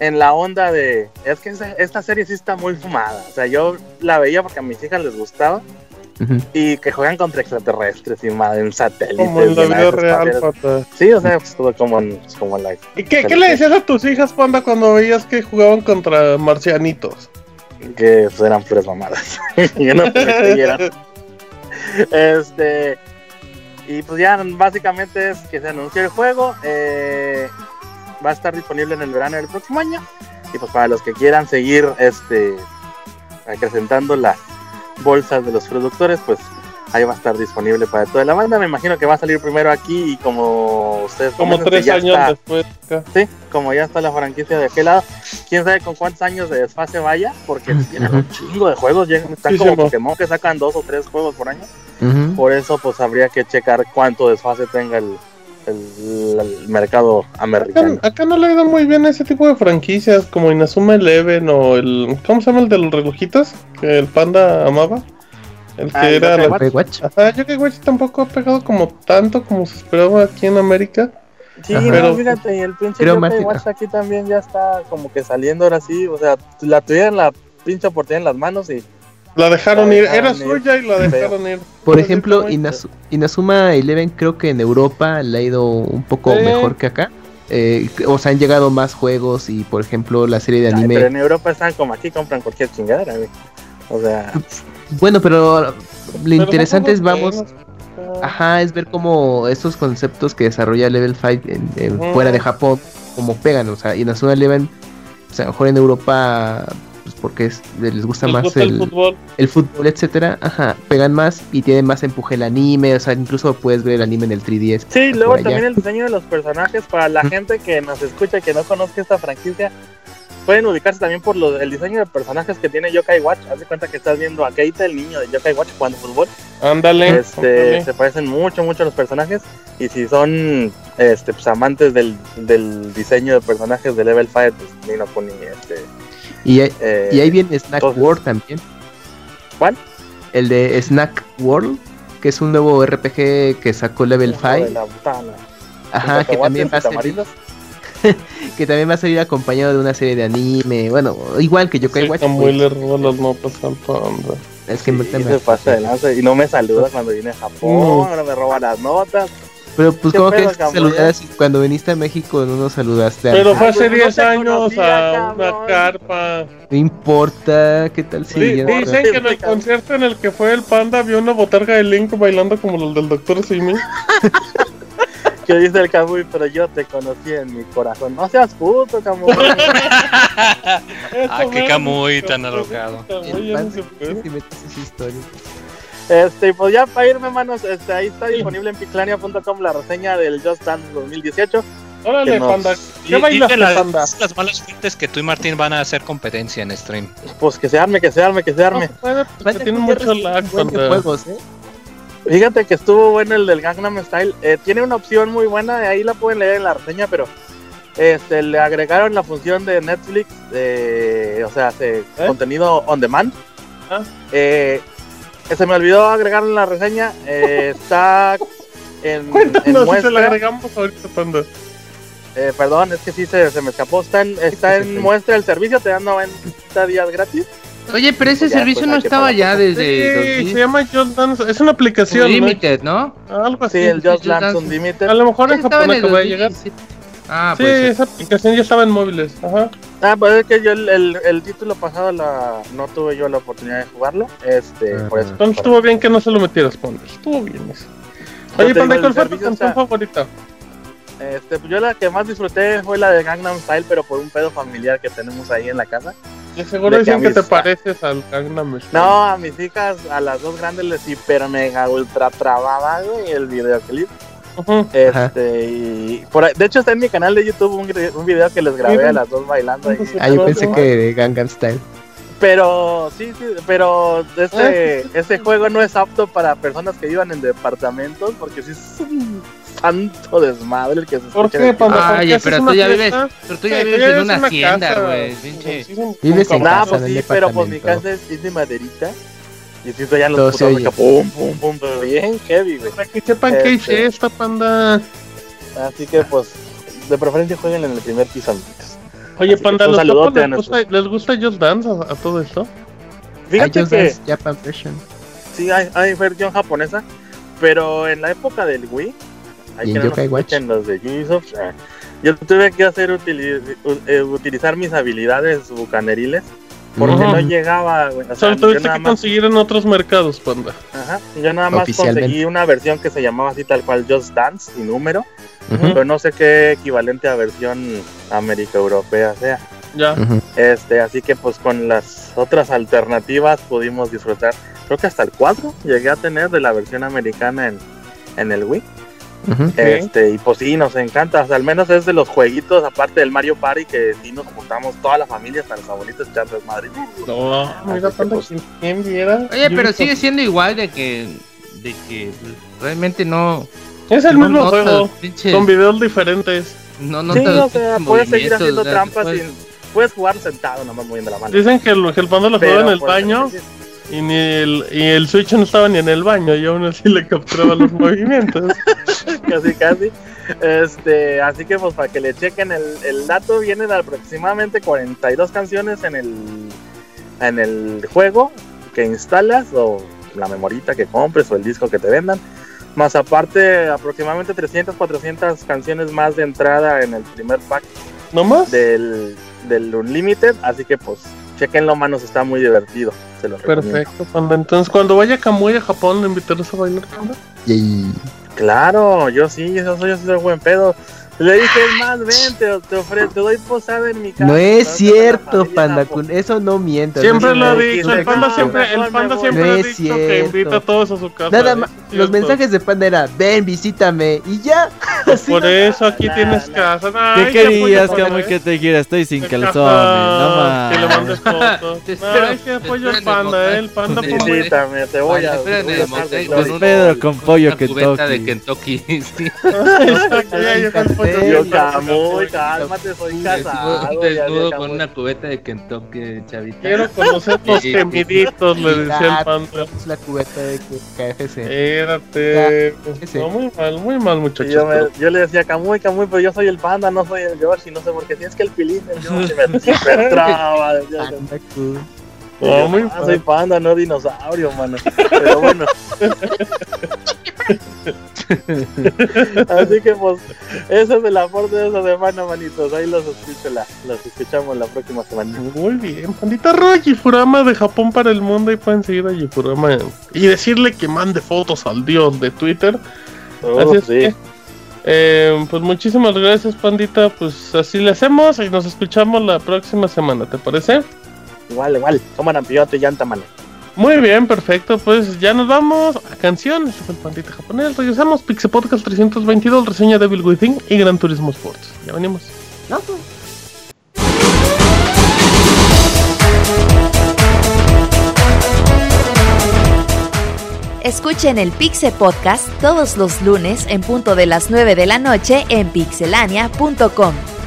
en la onda de... Es que esta, esta serie sí está muy fumada. O sea, yo la veía porque a mis hijas les gustaba. Y que juegan contra extraterrestres y madre, en satélites. Como en la vida real. Sí, o sea, pues todo como en, como en la... ¿Y qué, qué le decías a tus hijas, Panda, cuando veías que jugaban contra marcianitos? Que pues, eran puras mamadas. que no. Este... Y pues ya básicamente es que se anunció el juego. eh, va a estar disponible en el verano del próximo año. Y pues para los que quieran seguir este acrecentando las bolsas de los productores, pues ahí va a estar disponible para toda la banda. Me imagino que va a salir primero aquí y como ustedes Como tres ya años está- después. acá. Sí, como ya está la franquicia de aquel lado, quién sabe con cuántos años de desfase vaya, porque tienen un chingo de juegos, llegan, están como. Pokémon que sacan dos o tres juegos por año, por eso pues habría que checar cuánto desfase tenga el, el, el mercado americano. acá no le ha ido muy bien a ese tipo de franquicias como Inazuma Eleven o el. ¿Cómo se llama el de los relojitos? Que el panda amaba. El que Ah, el era. Yokai Watch. Ajá, Yokai Watch tampoco ha pegado como tanto como se esperaba aquí en América. Sí, Ajá. no, Pero- fíjate, y el pinche Yokai Watch aquí también ya está como que saliendo ahora sí. O sea, la tuvieron la pinche oportunidad en las manos y La dejaron La ir, dejaron era suya y la dejaron ir. Por ejemplo, Inazu- Inazuma Eleven creo que en Europa le ha ido un poco Sí. mejor que acá. Eh, o sea, han llegado más juegos y, por ejemplo, la serie de Ay, anime. pero en Europa están como aquí, compran cualquier chingadera, güey. O sea, Bueno, pero lo Pero interesante es, vamos, ajá, es ver cómo estos conceptos que desarrolla Level 5 en- fuera de Japón, como pegan. O sea, Inazuma Eleven, o sea, a lo mejor en Europa, pues porque es- les gusta Les más gusta el el, fútbol. el fútbol, etcétera, ajá, pegan más y tienen más empuje el anime, o sea, incluso puedes ver el anime en el 3DS. sí, luego allá. también el diseño de los personajes para la gente que nos escucha y que no conozca esta franquicia. Pueden ubicarse también por los, el diseño de personajes que tiene Yokai Watch. Haz de cuenta que estás viendo a Keita, el niño de Yokai Watch, jugando fútbol. Ándale. Este, se parecen mucho, mucho los personajes. Y si son este, pues, amantes del, del diseño de personajes de Level 5, pues Nino Kuni, este, Y, ahí- eh, y ahí viene Snack entonces- World también. ¿Cuál? El de Snack World, que es un nuevo RPG que sacó Level hijo de 5. la botana. Ajá, que también va a salir, que también va a salir acompañado de una serie de anime. Bueno, igual que Yokai Sí, Watch. Samuel pues, le roba las notas al panda. es que me- Sí, se pasa de lanza y no me saluda cuando viene a Japón, No. me roba las notas. Pero pues ¿Qué como que saludas cuando viniste a México no nos saludaste. Pero fue hace pues, no 10 te años a una cabrón. carpa. No importa, ¿qué tal si dicen que en el concierto en el que fue el panda vio una botarga de Link bailando como los del Doctor Simi. Que dice el Kamui, pero yo te conocí en mi corazón. No seas puto, Kamui. Ah, qué Camuy tan alocado. Metes esa historia. Este, y pues ya para irme, manos, este, ahí está disponible en pixlania.com la reseña del Just Dance 2018. Órale, nos- panda. ¿Qué y bailaste, de las, panda? las malas fuentes que tú y Martín van a hacer competencia en stream. Pues que se arme, que se arme, que se No arme. porque Vaya, tiene mucho lag, de juegos, ¿eh? Fíjate que estuvo bueno el del Gangnam Style. Eh, tiene una opción muy buena, ahí la pueden leer en la reseña, pero este le agregaron la función de Netflix, eh, o sea, de contenido on demand. Ah. Se me olvidó agregar en la reseña. eh, está en, en Cuéntanos si se la muestra. agregamos ahorita, panda. Eh, perdón, es que sí se, se me escapó. Está en, está en muestra el servicio, te dan 90 días gratis. Oye, pero ese Ya, servicio pues, no estaba ya desde Sí, 2000. se llama Just Dance. Es una aplicación, ¿no? Limited, ¿no? Algo así. Sí, el Just Just Dance Dance. Unlimited. A lo mejor en Japón acaba de llegar. 2017. Ah, Sí, pues. esa aplicación ya estaba en móviles. Ajá. Ah, pues es que yo el, el, el título pasado la, no tuve yo la oportunidad de jugarlo. Este, Ah. por eso. Entonces estuvo bien que no se lo metieras, panda. Estuvo bien eso. Oye, panda, ¿cuál el fue tu canción favorita? Este, pues yo la que más disfruté fue la de Gangnam Style, pero por un pedo familiar que tenemos ahí en la casa. De seguro De que dicen que te pareces al Gangnam Style. No, a mis hijas, a las dos grandes les hiper mega ultra trababa, güey, el videoclip. Este, y por ahí- de hecho está en mi canal de YouTube un, video que les grabé a las dos bailando. ahí. Ah, yo pensé que de Gangnam Style. Pero sí, sí, pero Ah, este, este juego no es apto para personas que vivan en departamentos porque sí es un santo desmadre el que se ¿Por escucha. ¿Por qué Oye, haces pero tú ya vives, pero tú ya vives en una hacienda, casa, güey. Vives un en casa, pues sí, pero pues mi casa es, es de maderita. Y si ya los oye. acá, pum, pum, pum, pero bien heavy, güey. Para que sepan que Este. hice esta panda. Así que pues, de preferencia jueguen en el primer piso, amiguitos. Oye, Así que panda, ¿los topos les gusta, les gusta Just Dance a, a todo esto? Fíjate que Dance Japan version. sí hay, hay versión japonesa, pero en la época del Wii, hay ¿Y en que no escuchen los de Ubisoft, eh, yo tuve que hacer utili- u- eh, utilizar mis habilidades bucaneriles porque no llegaba, güey. O sea, tuviste que más, conseguir en otros mercados, panda. ajá, yo nada más conseguí una versión que se llamaba así tal cual Just Dance y número, pero no sé qué equivalente a versión América Europea sea. Ya. Este, así que pues con las otras alternativas pudimos disfrutar. Creo que hasta el 4 llegué a tener de la versión americana en, en el Wii. Este, y pues sí, nos encanta. O sea, al menos es de los jueguitos, aparte del Mario Party, que sí nos juntamos toda la familia, hasta los abuelitos echar desmadre. No, mira, que, panda, pues, ¿quién, quién viera? Oye, pero sigue siendo igual de que, de que realmente no, Es el No mismo notas juego, pinches- con videos diferentes. No Sí, notas o sea, puedes seguir haciendo trampas puedes- sin... Puedes jugar sentado, nomás moviendo la mano. Dicen que el, que el lo jugaba en el pues, baño sí, y, ni el, y el Switch no estaba ni en el baño y aún así le capturaba los movimientos. casi casi este así que pues para que le chequen el, el dato vienen aproximadamente 42 canciones en el en el juego que instalas o la memorita que compres o el disco que te vendan más aparte aproximadamente 300 400 canciones más de entrada en el primer pack ¿No más? del, del Unlimited así que pues chequenlo manos está muy divertido se Perfecto, panda. Entonces, cuando vaya a Kamui a Japón, ¿le invitarás a bailar, panda? Yay. Claro, yo sí, yo soy, yo soy el buen pedo. Le dije, es más, ven, te, te, ofre- te doy posada en mi casa. No es cierto, la Panda Kun, eso no miente. Siempre no lo ha dicho, el panda No, siempre, el panda siempre voy. ha No dicho es que cierto. invita a todos a su casa. Nada ¿eh? más, los cierto. mensajes de Panda era, ven, visítame, y ya. Así Por no- eso aquí No, tienes no. casa. ¿Qué Ay, querías, apoyo, Camuy, que te dijera? Estoy sin calzones, no Que le más. mandes fotos. No, es que apoyo al panda. ¿eh? El panda. Visítame, te voy a. Con Pedro con pollo cubeta de Kentucky. Kentucky. Exacto, ya llegó el pollo. Yo, Camuy, cálmate, soy casado. Desnudo, ya, desnudo ya, con una cubeta de Kentucky, chavita. Quiero conocer los gemiditos, le decía el panda. Es la cubeta de KFC. Espérate. No, muy mal, muy mal, muchachos. yo, pero- me- yo le decía Camuy, Camuy, pero yo soy el panda, no soy el George, y no sé por qué. Si es que el pilín, el George, me, me traba. No, muy Ah, soy panda, no dinosaurio, mano. Pero bueno. Así que pues, eso es el aporte de esa semana, manitos. Ahí los escucho la, los escuchamos la próxima semana. Muy bien, pandita Roy, Yifurama de Japón para el mundo. Y pueden seguir a Yifurama y decirle que mande fotos al dios de Twitter. Oh, Así es sí. que, eh, pues muchísimas gracias, pandita. Pues así le hacemos y nos escuchamos la próxima semana, ¿te parece? Igual, igual. Toma rampillote y llanta, mano. Muy bien, perfecto. Pues ya nos vamos a canción. Este fue el pandita japonés. Regresamos. Pixel Podcast 322, reseña Devil Within y Gran Turismo Sports. Ya venimos. Escuchen el Pixe Podcast todos los lunes en punto de las 9 de la noche en pixelania.com.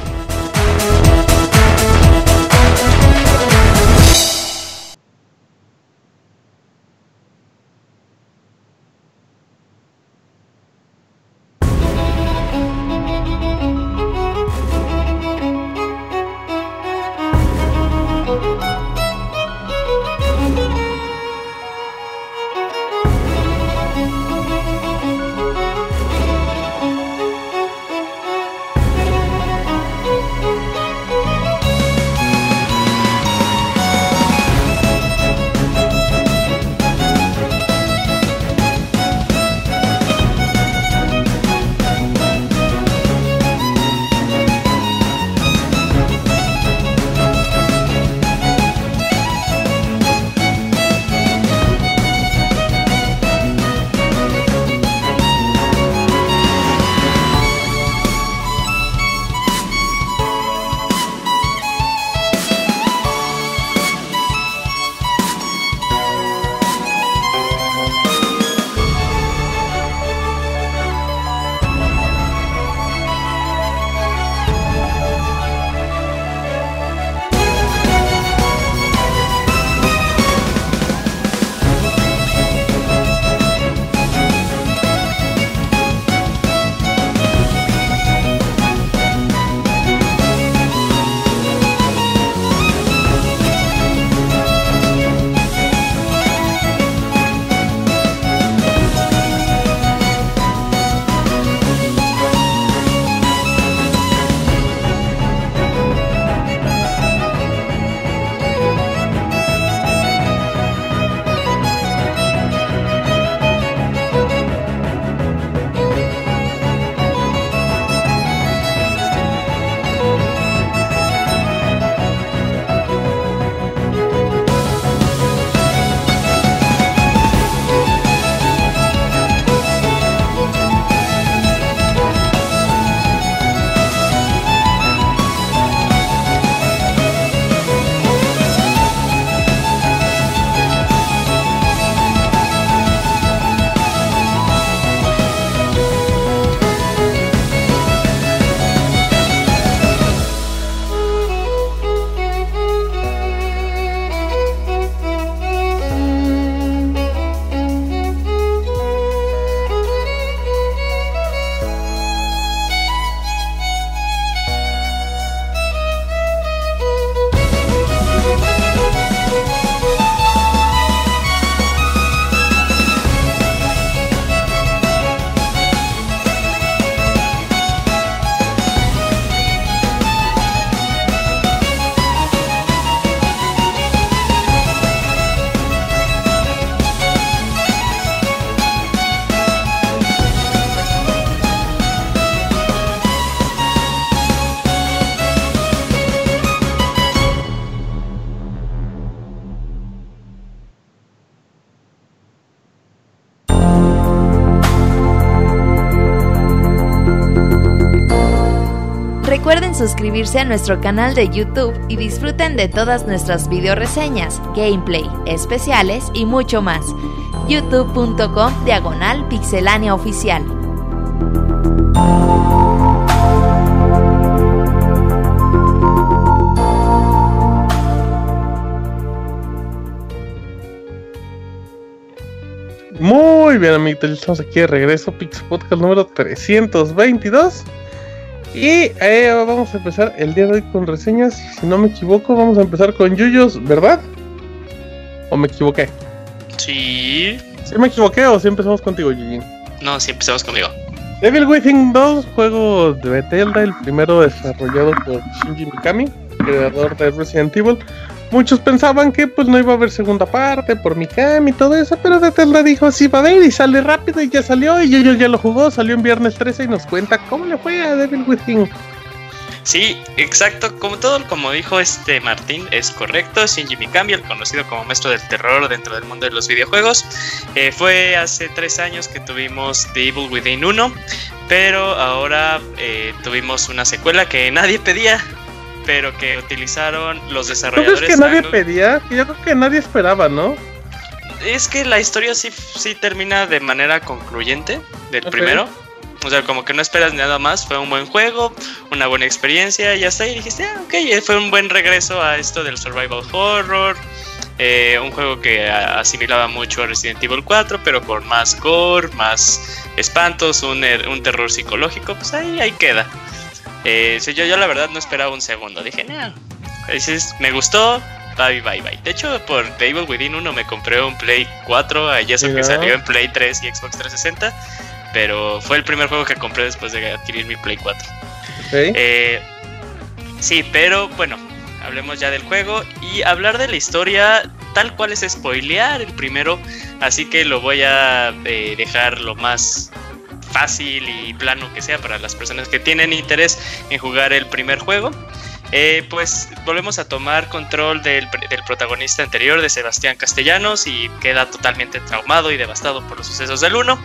suscribirse a nuestro canal de YouTube y disfruten de todas nuestras video reseñas, gameplay, especiales y mucho más. youtube.com diagonal pixelánea oficial. Muy bien, amiguitos, estamos aquí de regreso, Pixel Podcast número 322. Y eh, vamos a empezar el día de hoy con reseñas. Si no me equivoco, vamos a empezar con Yuyos, ¿verdad? ¿O me equivoqué? Sí. ¿Sí me equivoqué o si empezamos contigo, Yujin? No, sí, empezamos conmigo. Devil Within 2, juego de Bethesda, el primero desarrollado por Shinji Mikami, creador de Resident Evil. Muchos pensaban que pues no iba a haber segunda parte por Mikami y todo eso, pero Bethesda dijo sí va a haber y sale rápido y ya salió y Yoyo ya lo jugó, salió en viernes 13 y nos cuenta cómo le fue a Devil Within. Sí, exacto, como todo, como dijo este Martín, es correcto. Shinji Mikami, el conocido como maestro del terror dentro del mundo de los videojuegos, eh, fue hace tres años que tuvimos The Evil Within 1, pero ahora eh, tuvimos una secuela que nadie pedía, pero que utilizaron los ¿Tú desarrolladores. crees que nadie pedía? Yo creo que nadie esperaba, ¿no? Es que la historia sí, sí termina de manera concluyente del primero. O sea, como que no esperas nada más. Fue un buen juego, una buena experiencia, y hasta ahí dijiste, ah, ok, eh, fue un buen regreso a esto del survival horror. eh, un juego que asimilaba mucho a Resident Evil 4, pero con más gore, más espantos, un, er- un terror psicológico. Pues ahí, ahí queda. Eh, sí, yo, yo la verdad no esperaba un segundo. Dije, dices, me gustó, bye, bye, bye. De hecho, por The Evil Within 1 me compré un Play 4, y eso que salió en Play 3 y Xbox 360. Pero fue el primer juego que compré después de adquirir mi Play 4. Ok. Eh, sí, pero bueno, hablemos ya del juego y hablar de la historia tal cual es spoilear el primero, así que lo voy a eh, dejar lo más fácil y plano que sea para las personas que tienen interés en jugar el primer juego. Eh, pues volvemos a tomar control del, pr- del protagonista anterior, de Sebastián Castellanos, y queda totalmente traumado y devastado por los sucesos del 1.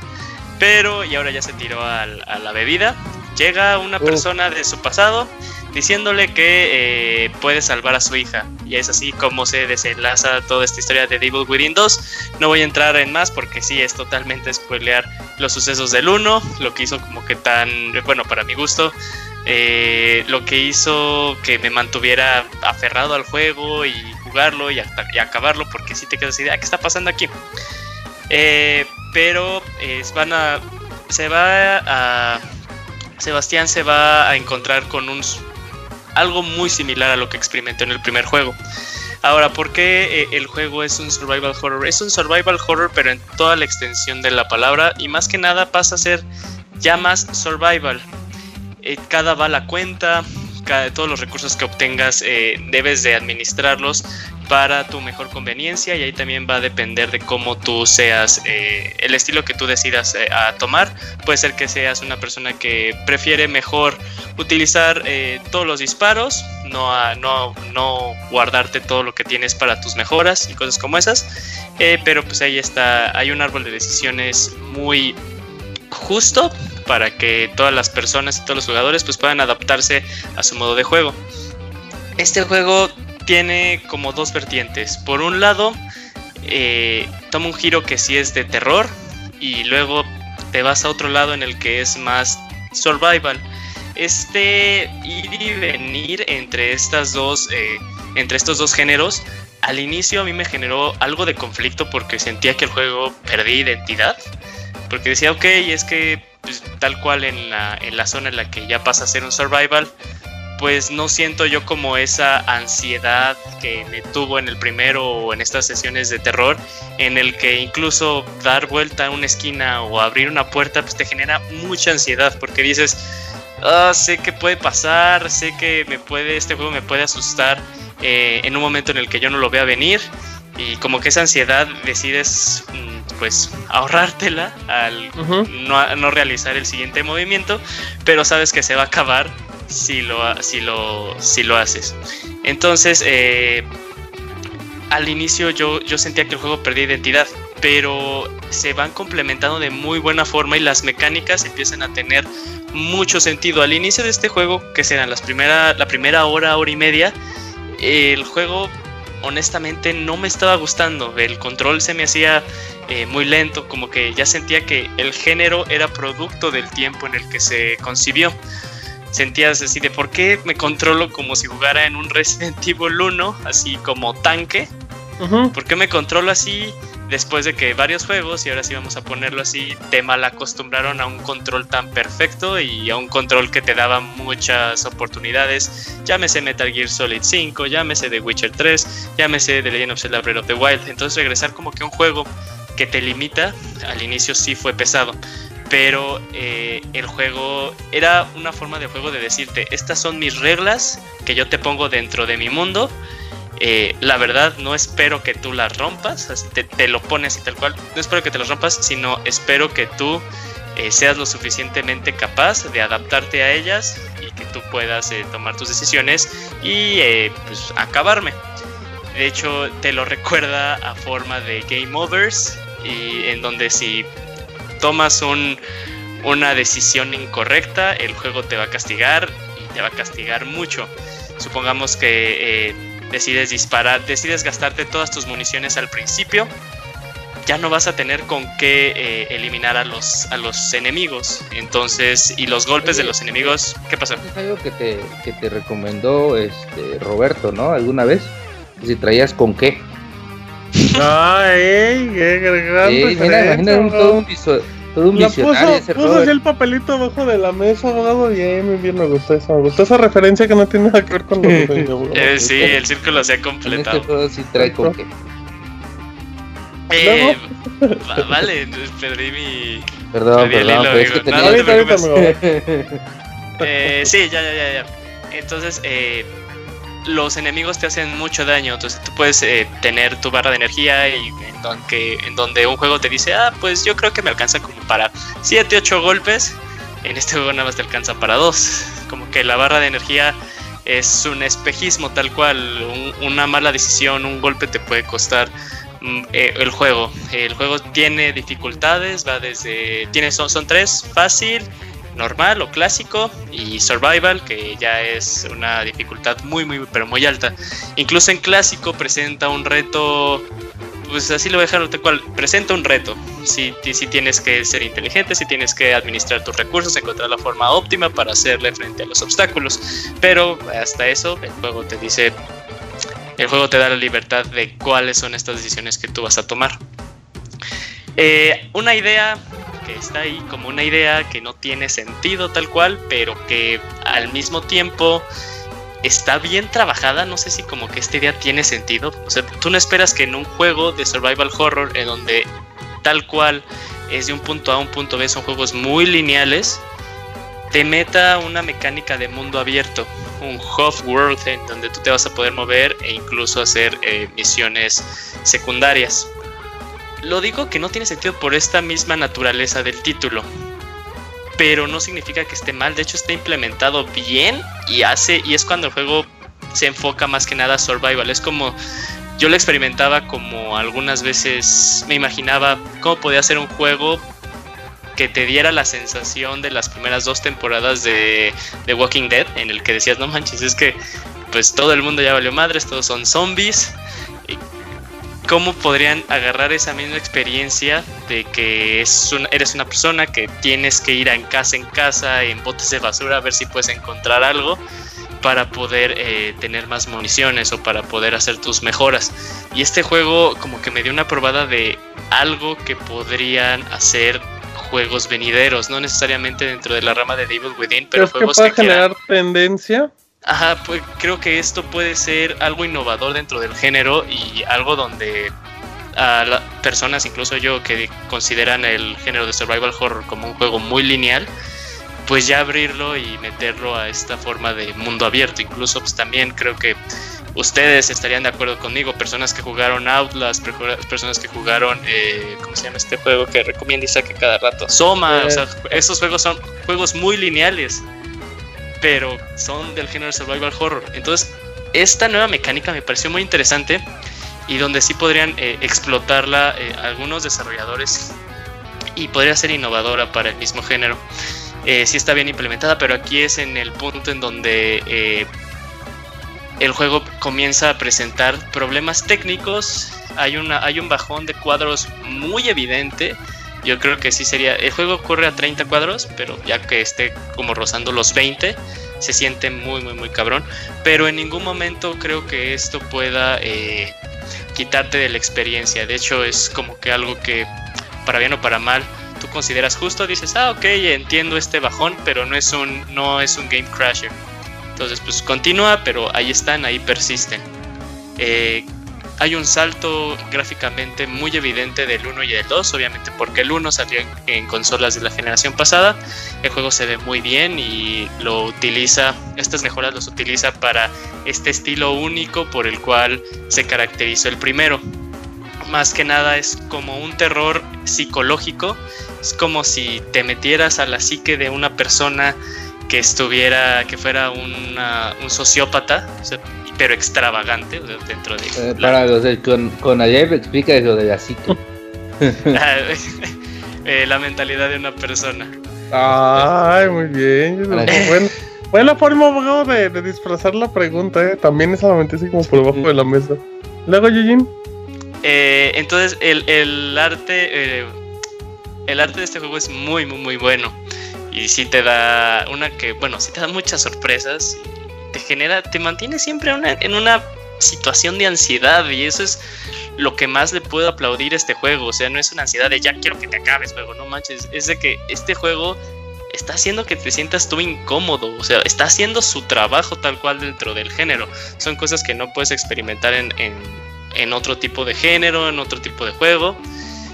Pero, y ahora ya se tiró al- a la bebida, llega una Uf. persona de su pasado diciéndole que eh, puede salvar a su hija. Y es así como se desenlaza toda esta historia de Devil Within 2. No voy a entrar en más porque sí es totalmente spoilear los sucesos del 1, lo que hizo como que tan, bueno, para mi gusto, eh, lo que hizo que me mantuviera aferrado al juego y jugarlo y, y acabarlo, porque si te quedas así, de, "Ah, ¿qué está pasando aquí? Eh, pero eh, van a, se va a, Sebastián se va a encontrar con un algo muy similar a lo que experimentó en el primer juego. Ahora, ¿por qué eh, el juego es un survival horror? Es un survival horror, pero en toda la extensión de la palabra, y más que nada pasa a ser ya más survival. Eh, cada bala cuenta, cada, todos los recursos que obtengas eh, debes de administrarlos para tu mejor conveniencia y ahí también va a depender de cómo tú seas, eh, el estilo que tú decidas eh, a tomar. Puede ser que seas una persona que prefiere mejor utilizar eh, todos los disparos, no, a- no, no guardarte todo lo que tienes para tus mejoras y cosas como esas. Pero pues ahí está, hay un árbol de decisiones muy justo para que todas las personas y todos los jugadores pues puedan adaptarse a su modo de juego. Este juego tiene como dos vertientes. Por un lado, eh, toma un giro que sí es de terror y luego te vas a otro lado en el que es más survival. Este ir y venir entre estas dos, eh, entre estos dos géneros, al inicio a mí me generó algo de conflicto porque sentía que el juego perdí identidad. Porque decía, ok, es que pues, tal cual en la, en la zona en la que ya pasa a ser un survival, pues no siento yo como esa ansiedad que me tuvo en el primero o en estas sesiones de terror, en el que incluso dar vuelta a una esquina o abrir una puerta, pues te genera mucha ansiedad, porque dices, "Ah, sé que puede pasar, sé que me puede, este juego me puede asustar eh, en un momento en el que yo no lo vea venir, y como que esa ansiedad decides mm, pues ahorrártela al no, no realizar el siguiente movimiento, pero sabes que se va a acabar si lo, si lo, si lo haces. Entonces, eh, al inicio yo, yo sentía que el juego perdía identidad. pero se van complementando de muy buena forma y las mecánicas empiezan a tener mucho sentido. Al inicio de este juego, que serán las primera, la primera hora, hora y media, el juego honestamente no me estaba gustando. El control se me hacía eh, muy lento, como que ya sentía que el género era producto del tiempo en el que se concibió. Sentías así de por qué me controlo como si jugara en un Resident Evil 1, así como tanque. ¿Por qué me controlo así? después de que varios juegos, y ahora sí vamos a ponerlo así, te mal acostumbraron a un control tan perfecto y a un control que te daba muchas oportunidades. Llámese Metal Gear Solid 5, llámese The Witcher 3, llámese The Legend of Zelda Breath of the Wild. Entonces regresar como que un juego que te limita, al inicio sí fue pesado. Pero eh, el juego era una forma de juego de decirte, estas son mis reglas que yo te pongo dentro de mi mundo eh, la verdad, no espero que tú las rompas, así te, lo pones y tal cual. No espero que te las rompas, sino espero que tú eh, seas lo suficientemente capaz de adaptarte a ellas y que tú puedas eh, tomar tus decisiones y pues acabarme. De hecho, te lo recuerda a forma de game overs y en donde si tomas un, una decisión incorrecta, el juego te va a castigar y te va a castigar mucho. Supongamos que decides disparar, decides gastarte todas tus municiones al principio, ya no vas a tener con qué eh, eliminar a los, a los enemigos. Entonces, y los golpes de los enemigos, ¿qué pasa? Es algo que te, que te recomendó este Roberto, ¿no? ¿Alguna vez? Si traías con qué. Ay, qué sí, mira, imagina un, todo un todo un puso, puso así el papelito abajo de la mesa, abogado. Bien, bien, me gustó eso. Me gustó esa referencia que no tiene nada que ver con lo que eh, Sí, el círculo se ha completado. En este sí trae con qué. Eh, vale, perdí mi. Perdón, perdón, hilo, pero es que tenía... no, eh, sí, ya, ya, ya, ya. Entonces, eh, los enemigos te hacen mucho daño. Entonces tú puedes eh, tener tu barra de energía y en donde, un juego te dice, ah, pues yo creo que me alcanza como para 7, 8 golpes. En este juego nada más te alcanza para 2. Como que la barra de energía es un espejismo tal cual. una mala decisión, un golpe te puede costar mm, eh, el juego. El juego tiene dificultades, va desde... Tiene, son, son tres, fácil, normal o clásico y survival que ya es una dificultad muy muy pero muy alta. Incluso en clásico presenta un reto pues así lo voy a dejar tal cual presenta un reto. Si, si tienes que ser inteligente si tienes que administrar tus recursos encontrar la forma óptima para hacerle frente a los obstáculos. Pero hasta eso el juego te dice el juego te da la libertad de cuáles son estas decisiones que tú vas a tomar. Eh, una idea que está ahí como una idea que no tiene sentido tal cual, pero que al mismo tiempo está bien trabajada. No sé si como que esta idea tiene sentido. O sea, tú no esperas que en un juego de survival horror en donde tal cual es de un punto A a un punto B, son juegos muy lineales, te meta una mecánica de mundo abierto, un half world en donde tú te vas a poder mover e incluso hacer eh, misiones secundarias. Lo digo que no tiene sentido por esta misma naturaleza del título. Pero no significa que esté mal, de hecho está implementado bien y hace y es cuando el juego se enfoca más que nada a survival, es como yo lo experimentaba como algunas veces me imaginaba cómo podía ser un juego que te diera la sensación de las primeras dos temporadas de, de Walking Dead, en el que decías, no manches, es que pues todo el mundo ya valió madres, todos son zombies, cómo podrían agarrar esa misma experiencia de que es eres una persona que tienes que ir en casa en casa, en botes de basura, a ver si puedes encontrar algo para poder eh, tener más municiones o para poder hacer tus mejoras. Y este juego como que me dio una probada de algo que podrían hacer juegos venideros, no necesariamente dentro de la rama de Devil Within, pero juegos que, generar tendencia Ajá, pues creo que esto puede ser algo innovador dentro del género y algo donde a las personas, incluso yo, que consideran el género de survival horror como un juego muy lineal, pues ya abrirlo y meterlo a esta forma de mundo abierto. Incluso pues también creo que ustedes estarían de acuerdo conmigo, personas que jugaron Outlast, personas que jugaron, eh, ¿cómo se llama este juego que recomienda Isaac cada rato? Soma, o sea, eh. esos juegos son juegos muy lineales pero son del género survival horror. Entonces, esta nueva mecánica me pareció muy interesante y donde sí podrían eh, explotarla eh, algunos desarrolladores y podría ser innovadora para el mismo género. Eh, sí está bien implementada, pero aquí es en el punto en donde el juego comienza a presentar problemas técnicos. Hay, una, hay un bajón de cuadros muy evidente. Yo creo que sí sería. El juego corre a 30 cuadros, pero ya que esté como rozando los 20, se siente muy, muy, muy cabrón. Pero en ningún momento creo que esto pueda eh, quitarte de la experiencia. De hecho, es como que algo que, para bien o para mal, tú consideras justo. Dices, ah, ok, entiendo este bajón, pero no es un, no es un game crasher. Entonces, pues continúa, pero ahí están, ahí persisten. Eh, hay un salto gráficamente muy evidente del 1 y del 2, obviamente porque el 1 salió en, consolas de la generación pasada. El juego se ve muy bien y lo utiliza, estas mejoras los utiliza para este estilo único por el cual se caracterizó el primero. Más que nada es como un terror psicológico, es como si te metieras a la psique de una persona que estuviera, que fuera una, un sociópata, pero extravagante dentro de... Eh, para los de con, con explica eso de la psique. eh, la mentalidad de una persona. Ay, muy bien. Bueno, buena forma, abogado, de, de, disfrazar la pregunta, ¿eh? También es solamente así como por debajo de la mesa. Luego, Yujin. Eh, entonces, el, el arte... Eh, el arte de este juego es muy, muy, muy bueno y si te da una que, bueno, si te da muchas sorpresas, genera, te mantiene siempre en una situación de ansiedad y eso es lo que más le puedo aplaudir a este juego, o sea, no es una ansiedad de ya quiero que te acabes juego, no manches, es de que este juego está haciendo que te sientas tú incómodo, o sea, está haciendo su trabajo tal cual dentro del género, son cosas que no puedes experimentar en, en, otro tipo de género, en otro tipo de juego,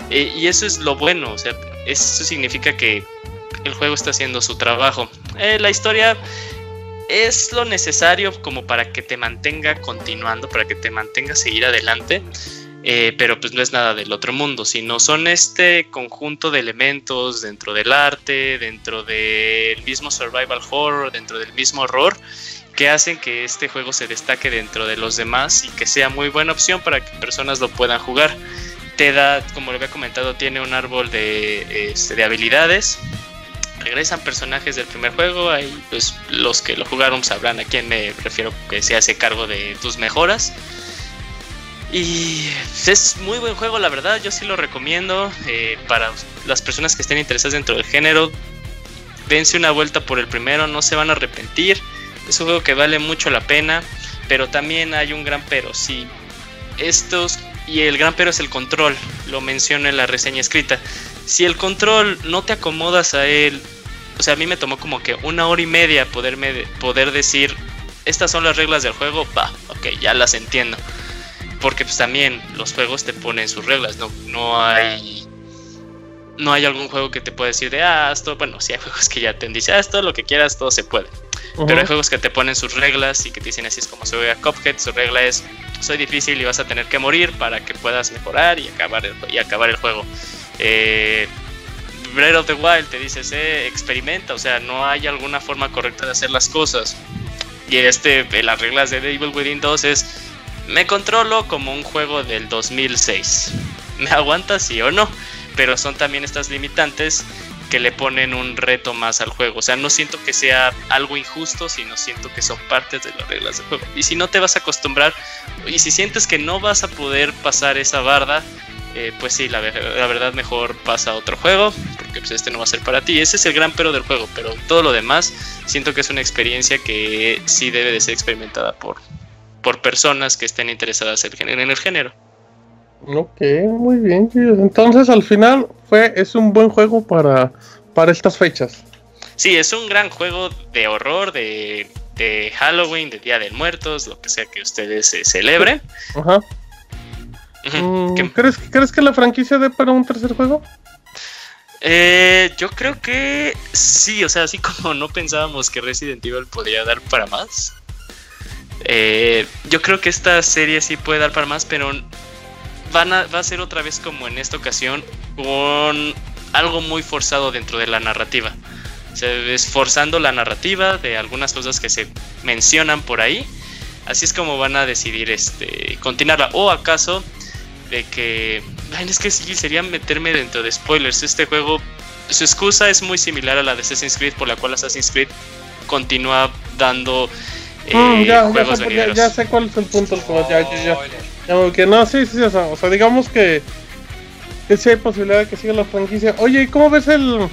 eh, y eso es lo bueno, o sea, eso significa que el juego está haciendo su trabajo. Eh, la historia es lo necesario como para que te mantenga continuando, para que te mantenga seguir adelante. Eh, pero pues no es nada del otro mundo, sino son este conjunto de elementos dentro del arte, dentro del mismo survival horror, dentro del mismo horror, que hacen que este juego se destaque dentro de los demás y que sea muy buena opción para que personas lo puedan jugar. Te da, como le había comentado, tiene un árbol de, este, de habilidades regresan personajes del primer juego, ahí pues los que lo jugaron sabrán a quién me refiero que se hace cargo de tus mejoras. Y es muy buen juego, la verdad, yo sí lo recomiendo eh, para las personas que estén interesadas dentro del género. Dense una vuelta por el primero, no se van a arrepentir. Es un juego que vale mucho la pena, pero también hay un gran pero. Si estos y el gran pero es el control, lo menciono en la reseña escrita. Si el control no te acomodas a él, o sea, a mí me tomó como que una hora y media poderme, poder decir, estas son las reglas del juego, va, ok, ya las entiendo. Porque pues también los juegos te ponen sus reglas, no, no hay... No hay algún juego que te pueda decir de, ah, esto, bueno, si hay juegos que ya te dicen, ah, esto lo que quieras, todo se puede. Pero hay juegos que te ponen sus reglas y que te dicen así es como se ve a Cuphead, su regla es, soy difícil y vas a tener que morir para que puedas mejorar y acabar el, y acabar el juego. Eh, Breath of the Wild te dice, eh, experimenta, o sea, no hay alguna forma correcta de hacer las cosas. Y este, las reglas de Devil Within 2 es, me controlo como un juego del 2006. ¿Me aguanta sí o no? Pero son también estas limitantes que le ponen un reto más al juego. O sea, no siento que sea algo injusto, sino siento que son partes de las reglas del juego. Y si no te vas a acostumbrar, y si sientes que no vas a poder pasar esa barda, eh, pues sí, la, verdad mejor pasa a otro juego, porque pues este no va a ser para ti. Ese es el gran pero del juego, pero todo lo demás siento que es una experiencia que sí debe de ser experimentada por, por personas que estén interesadas en el género. Ok, muy bien, Entonces al final fue es un buen juego para, para estas fechas. Sí, es un gran juego de horror, de, de Halloween, de Día de Muertos, lo que sea que ustedes se celebren. Ajá. Mm, ¿crees, ¿Crees que la franquicia dé para un tercer juego? Eh, yo creo que sí, o sea, así como no pensábamos que Resident Evil podría dar para más. Eh, yo creo que esta serie sí puede dar para más, pero van a, va a ser otra vez como en esta ocasión con algo muy forzado dentro de la narrativa. O sea, esforzando la narrativa de algunas cosas que se mencionan por ahí así es como van a decidir este continuarla. O acaso de que, ay, es que sí, sería meterme dentro de spoilers. Este juego, su excusa es muy similar a la de Assassin's Creed, por la cual Assassin's Creed continúa dando eh, Mm, ya, ya, juegos sé, ya, venideros. ya sé cuál es el punto. ya, ya, ya. Ya, que no, sí, sí, o sea, o sea, digamos que, que sí hay posibilidad de que siga la franquicia. Oye, ¿y cómo ves el...?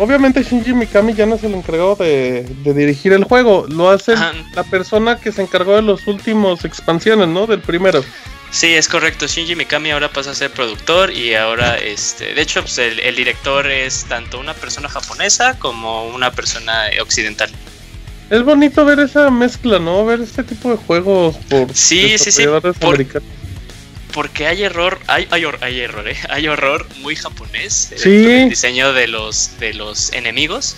Obviamente Shinji Mikami ya no es el encargado de, de dirigir el juego, lo hace Ajá. la persona que se encargó de los últimos expansiones, ¿no? Del primero. Sí, es correcto. Shinji Mikami ahora pasa a ser productor y ahora, este, de hecho, pues, el, el director es tanto una persona japonesa como una persona eh, occidental. Es bonito ver esa mezcla, ¿no? Ver este tipo de juegos por Sí, sí, sí, por-. Porque hay error, hay, hay, hay error, ¿eh? Hay horror muy japonés. eh, Sí. dentro del diseño de los, de los enemigos.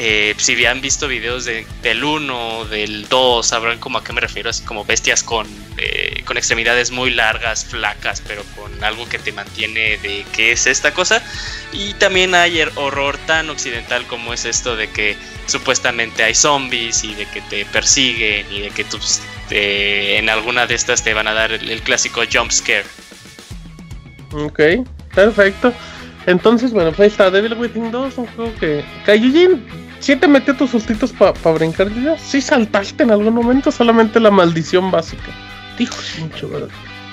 Eh, si han visto videos de- del 1, del 2, sabrán como a qué me refiero, así como bestias con, eh, con extremidades muy largas, flacas, pero con algo que te mantiene de qué es esta cosa. Y también hay er- horror tan occidental como es esto de que supuestamente hay zombies y de que te persiguen y de que tú, te- en alguna de estas te van a dar el, clásico jump scare. Ok, perfecto. Entonces, bueno, pues está Devil Within 2, un juego que... Kayujin, ¿sí te metió tus sustitos para brincar? Yo ¿Sí saltaste en algún momento? Solamente la maldición básica. Dijo mucho, ¿verdad?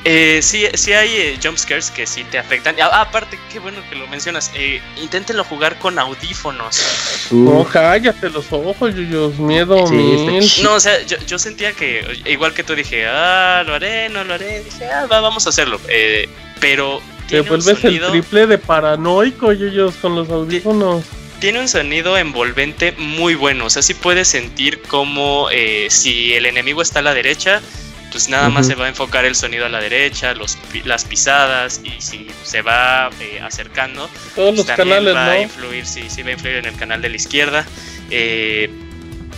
Eh, sí, sí hay eh, jump scares que sí te afectan. Ah, aparte, qué bueno que lo mencionas. Eh, inténtenlo jugar con audífonos. No, cállate los ojos, Yuyos, miedo Sí, está mil. No, o sea, yo, yo sentía que, igual que tú dije, ah, lo haré, no lo haré. Dije, ah, va, vamos a hacerlo. Eh, pero Te vuelves el triple de paranoico, Yuyos, con los audífonos. Tiene un sonido envolvente muy bueno. O sea, sí puedes sentir como eh, si el enemigo está a la derecha, pues nada más se va a enfocar el sonido a la derecha, los, las pisadas, y si se va eh, acercando, Todos los pues también canales, va a influir, sí, sí va a influir en el canal de la izquierda. Eh,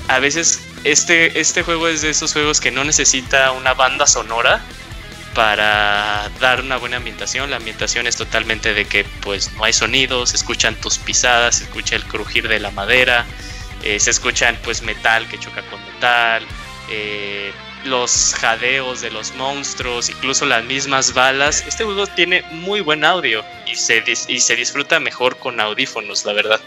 a veces este, este juego es de esos juegos que no necesita una banda sonora para dar una buena ambientación. La ambientación es totalmente de que pues no hay sonidos, se escuchan tus pisadas, se escucha el crujir de la madera, eh, se escuchan pues metal que choca con metal, eh, los jadeos de los monstruos, incluso las mismas balas. Este juego tiene muy buen audio y se, dis- y se disfruta mejor con audífonos, la verdad.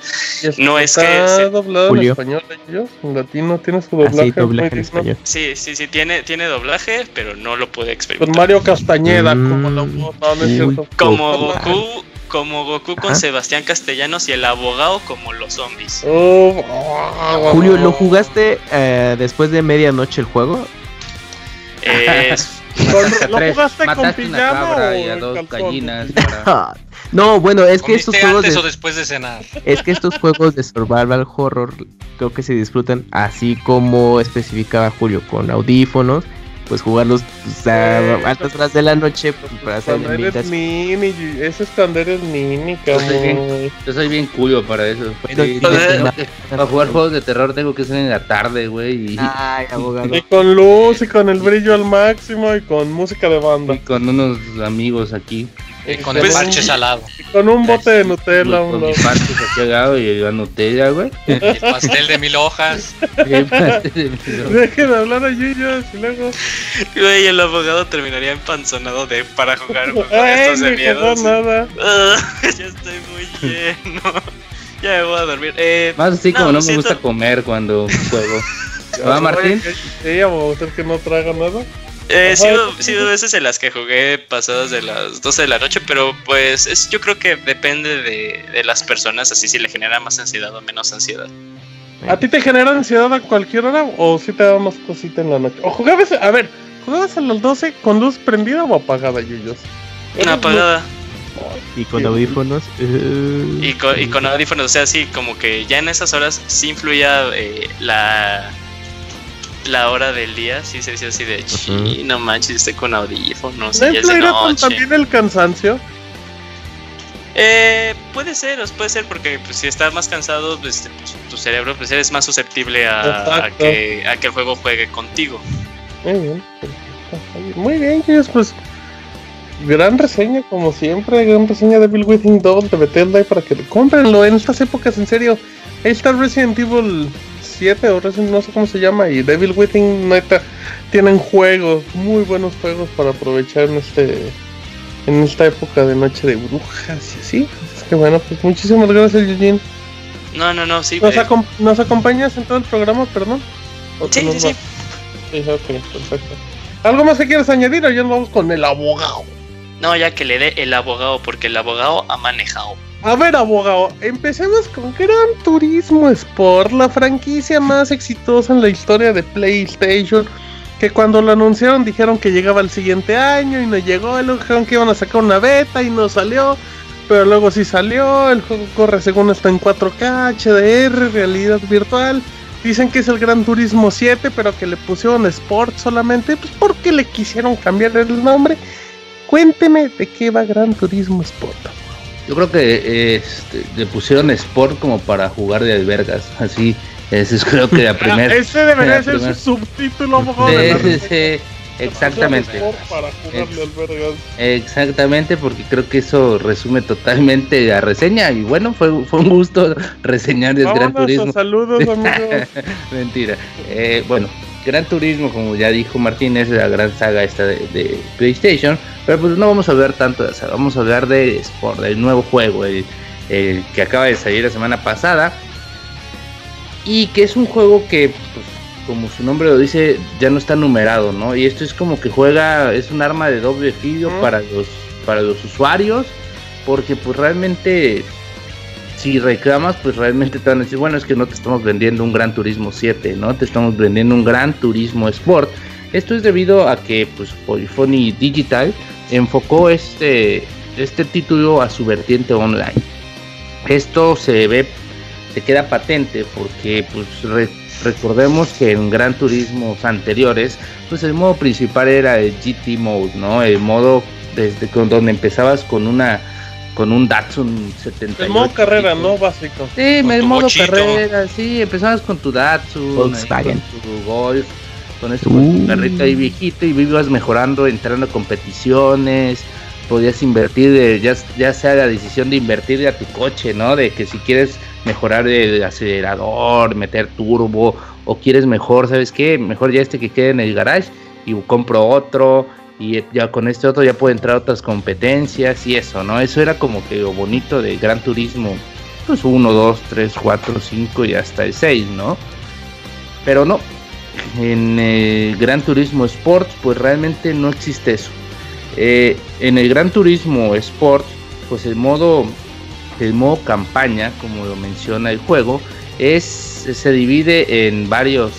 No es que está doblado en Julio. español, Yuyos. En latino tiene su doblaje. Así, doblaje en español. Sí, sí, sí, tiene, tiene doblaje, pero no lo puede Con experimentar. Mario Castañeda, como la Mm. voz, no, no es cierto. Como Goku. Como Goku con. Sebastián Castellanos y el abogado como los zombies. Oh, oh, Julio, oh. ¿lo jugaste eh, después de medianoche el juego? Es- Con- ¿Lo Tres, jugaste con mataste una pijama cabra o y a en dos calzón? gallinas. para- no, bueno, es que estos ¿Comiste juegos antes de, o después de cenar? es que estos juegos de survival horror creo que se disfrutan así como especificaba Julio con audífonos, pues jugarlos pues, a Eh, altas horas de la noche pues, para hacer eres nini, ese es cuando eres nini, Yo soy bien- cabrón. Yo soy bien culo para eso. Bueno, Sí, y- tengo Entonces- que- para jugar juegos de terror tengo que ser en la tarde, güey. Y, Ay, abogado. Y con luz y con el brillo al máximo y con música de banda. y con unos amigos aquí. Y con Pues- el parche salado. Con un bote de Nutella a con un lado. parches aquí al lado y la Nutella, güey. Y el pastel de mil hojas. Dejen de hablar a Yuyos y luego. Güey, el abogado terminaría empanzonado de para jugar ¡Ay, estos de miedo. nada! Ah, ya estoy muy lleno. ya me voy a dormir. Eh, Más así como No, no, me siento- gusta comer cuando juego. ¿Va, Martín? Sí, a usted que no traga nada. Eh, hubo veces en las que jugué pasadas de las 12 de la noche, pero pues es, yo creo que depende de, de las personas, así si le genera más ansiedad o menos ansiedad. ¿A ti te genera ansiedad a cualquier hora o si te da más cosita en la noche? O jugabas, a ver, ¿jugabas a las 12 con luz prendida o apagada, Yuyos? Una apagada Y con audífonos. eh, y con, y con audífonos, o sea, sí, como que ya en esas horas sí influía eh, la, la hora del día, sí se decía así de, "Chi, no manches, estoy con audífonos, ¿No influirá con noche". también el cansancio? Eh, puede ser, puede ser porque pues, si estás más cansado, pues, pues, tu cerebro pues, eres más susceptible a, que, a que el juego juegue contigo. Muy bien, perfecto. Muy bien, Yuyos, pues. Gran reseña, como siempre, gran reseña de Bill Within 2 de Bethesda para que lo cómprenlo en estas épocas, en serio. Ahí está Resident Evil 7 o Resident no sé cómo se llama y Devil Within neta tienen juegos, muy buenos juegos para aprovechar en este en esta época de noche de brujas y así. Es que bueno, pues muchísimas gracias Eugene. No, no, no, sí. ¿Nos, eh, acom- nos acompañas en todo el programa, perdón? ¿O Sí, sí, sí. Sí, ok, perfecto. ¿Algo más que quieras añadir o ya nos vamos con el abogado? no, ya que le dé el abogado, porque el abogado ha manejado. A ver, abogado, empecemos con Gran Turismo Sport, la franquicia más exitosa en la historia de PlayStation. Que cuando lo anunciaron dijeron que llegaba el siguiente año y no llegó. Luego dijeron que iban a sacar una beta y no salió. Pero luego sí salió. El juego corre según está en 4K, HDR, realidad virtual. Dicen que es el Gran Turismo 7, pero que le pusieron Sport solamente. Pues porque le quisieron cambiar el nombre. Cuénteme de qué va Gran Turismo Sport. Yo creo que este, le pusieron Sport como para jugar de albergas. Así, ese es creo que la primera. Ese debería ser primer- su subtítulo, la Sí, sí, sí, exactamente. Para. Exactamente, porque creo que eso resume totalmente la reseña. Y bueno, fue, fue un gusto reseñar el Gran Turismo. Saludos, amigos. Mentira. Eh, bueno, Gran Turismo, como ya dijo Martín, es la gran saga esta de, de PlayStation. Pero pues no vamos a hablar tanto de esa, vamos a hablar de Sport, del nuevo juego, el, el que acaba de salir la semana pasada. Y que es un juego que, pues, como su nombre lo dice, ya no está numerado, ¿no? Y esto es como que juega, es un arma de doble filo Mm. para los para los usuarios, porque pues realmente si reclamas, pues realmente te van a decir, bueno, es que no te estamos vendiendo un Gran Turismo 7, ¿no? Te estamos vendiendo un Gran Turismo Sport. Esto es debido a que pues Polyphony Digital enfocó este este título a su vertiente online. Esto se ve se queda patente porque pues re- recordemos que en Gran Turismos anteriores, pues el modo principal era el GT mode, ¿no? El modo desde con donde empezabas con una con un Datsun 78. El modo carrera, ¿no? Básico. Sí, Con el tu modo bochito. carrera, sí, empezabas con tu Datsun, ahí Volkswagen. con tu Golf, con esto, con tu Uh. carrito ahí viejito y ibas mejorando, entrando a competiciones, podías invertir, de- ya, ya sea la decisión de invertir a tu coche, ¿no? De que si quieres mejorar el acelerador, meter turbo, o quieres mejor, ¿sabes qué? Mejor ya este que quede en el garage y compro otro, y ya con este otro ya puedo entrar otras competencias y eso, ¿no? Eso era como que lo bonito de Gran Turismo, pues 1, 2, 3, 4, 5 y hasta el 6, ¿no? Pero no, en el Gran Turismo Sports pues realmente no existe eso. Eh, en el Gran Turismo Sport, pues el modo, el modo campaña, como lo menciona el juego, es se divide en varios,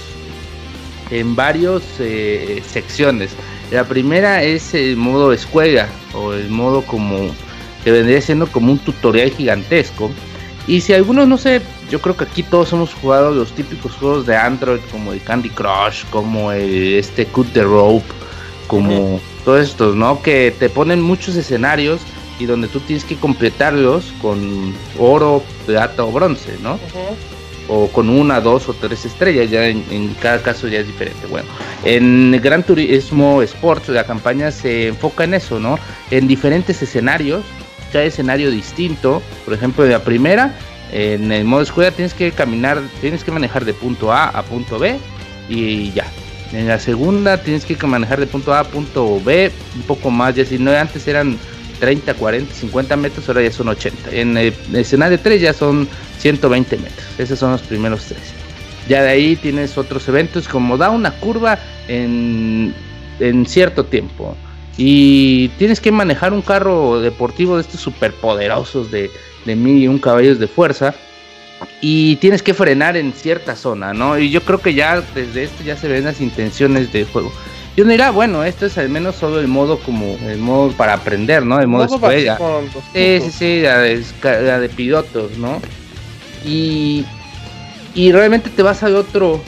en varios eh, secciones. La primera es el modo escuela o el modo como que vendría siendo como un tutorial gigantesco. Y si algunos no sé, yo creo que aquí todos hemos jugado los típicos juegos de Android como el Candy Crush, como el este Cut the Rope, como todos estos, ¿no? Que te ponen muchos escenarios y donde tú tienes que completarlos con oro, plata o bronce, ¿no? O con una, dos o tres estrellas, ya en, en cada caso ya es diferente. Bueno, en Gran Turismo Sports la campaña se enfoca en eso, ¿no? En diferentes escenarios, cada escenario distinto, por ejemplo, la primera, en el modo escuela tienes que caminar, tienes que manejar de punto A a punto B y ya. En la segunda tienes que manejar de punto A a punto B un poco más, ya si no antes eran 30, 40, 50 metros, ahora ya son 80. En el escenario 3 ya son 120 metros. Esos son los primeros tres. Ya de ahí tienes otros eventos como da una curva en, en cierto tiempo. Y tienes que manejar un carro deportivo de estos superpoderosos de, de mil y un caballos de fuerza. Y tienes que frenar en cierta zona, ¿no? Y yo creo que ya desde esto ya se ven las intenciones del juego. Y uno dirá, bueno, esto es al menos solo el modo como el modo para aprender, ¿no? El modo escuela. Sí, sí, sí, la de, la de pilotos, ¿no? Y, y realmente te vas al otro,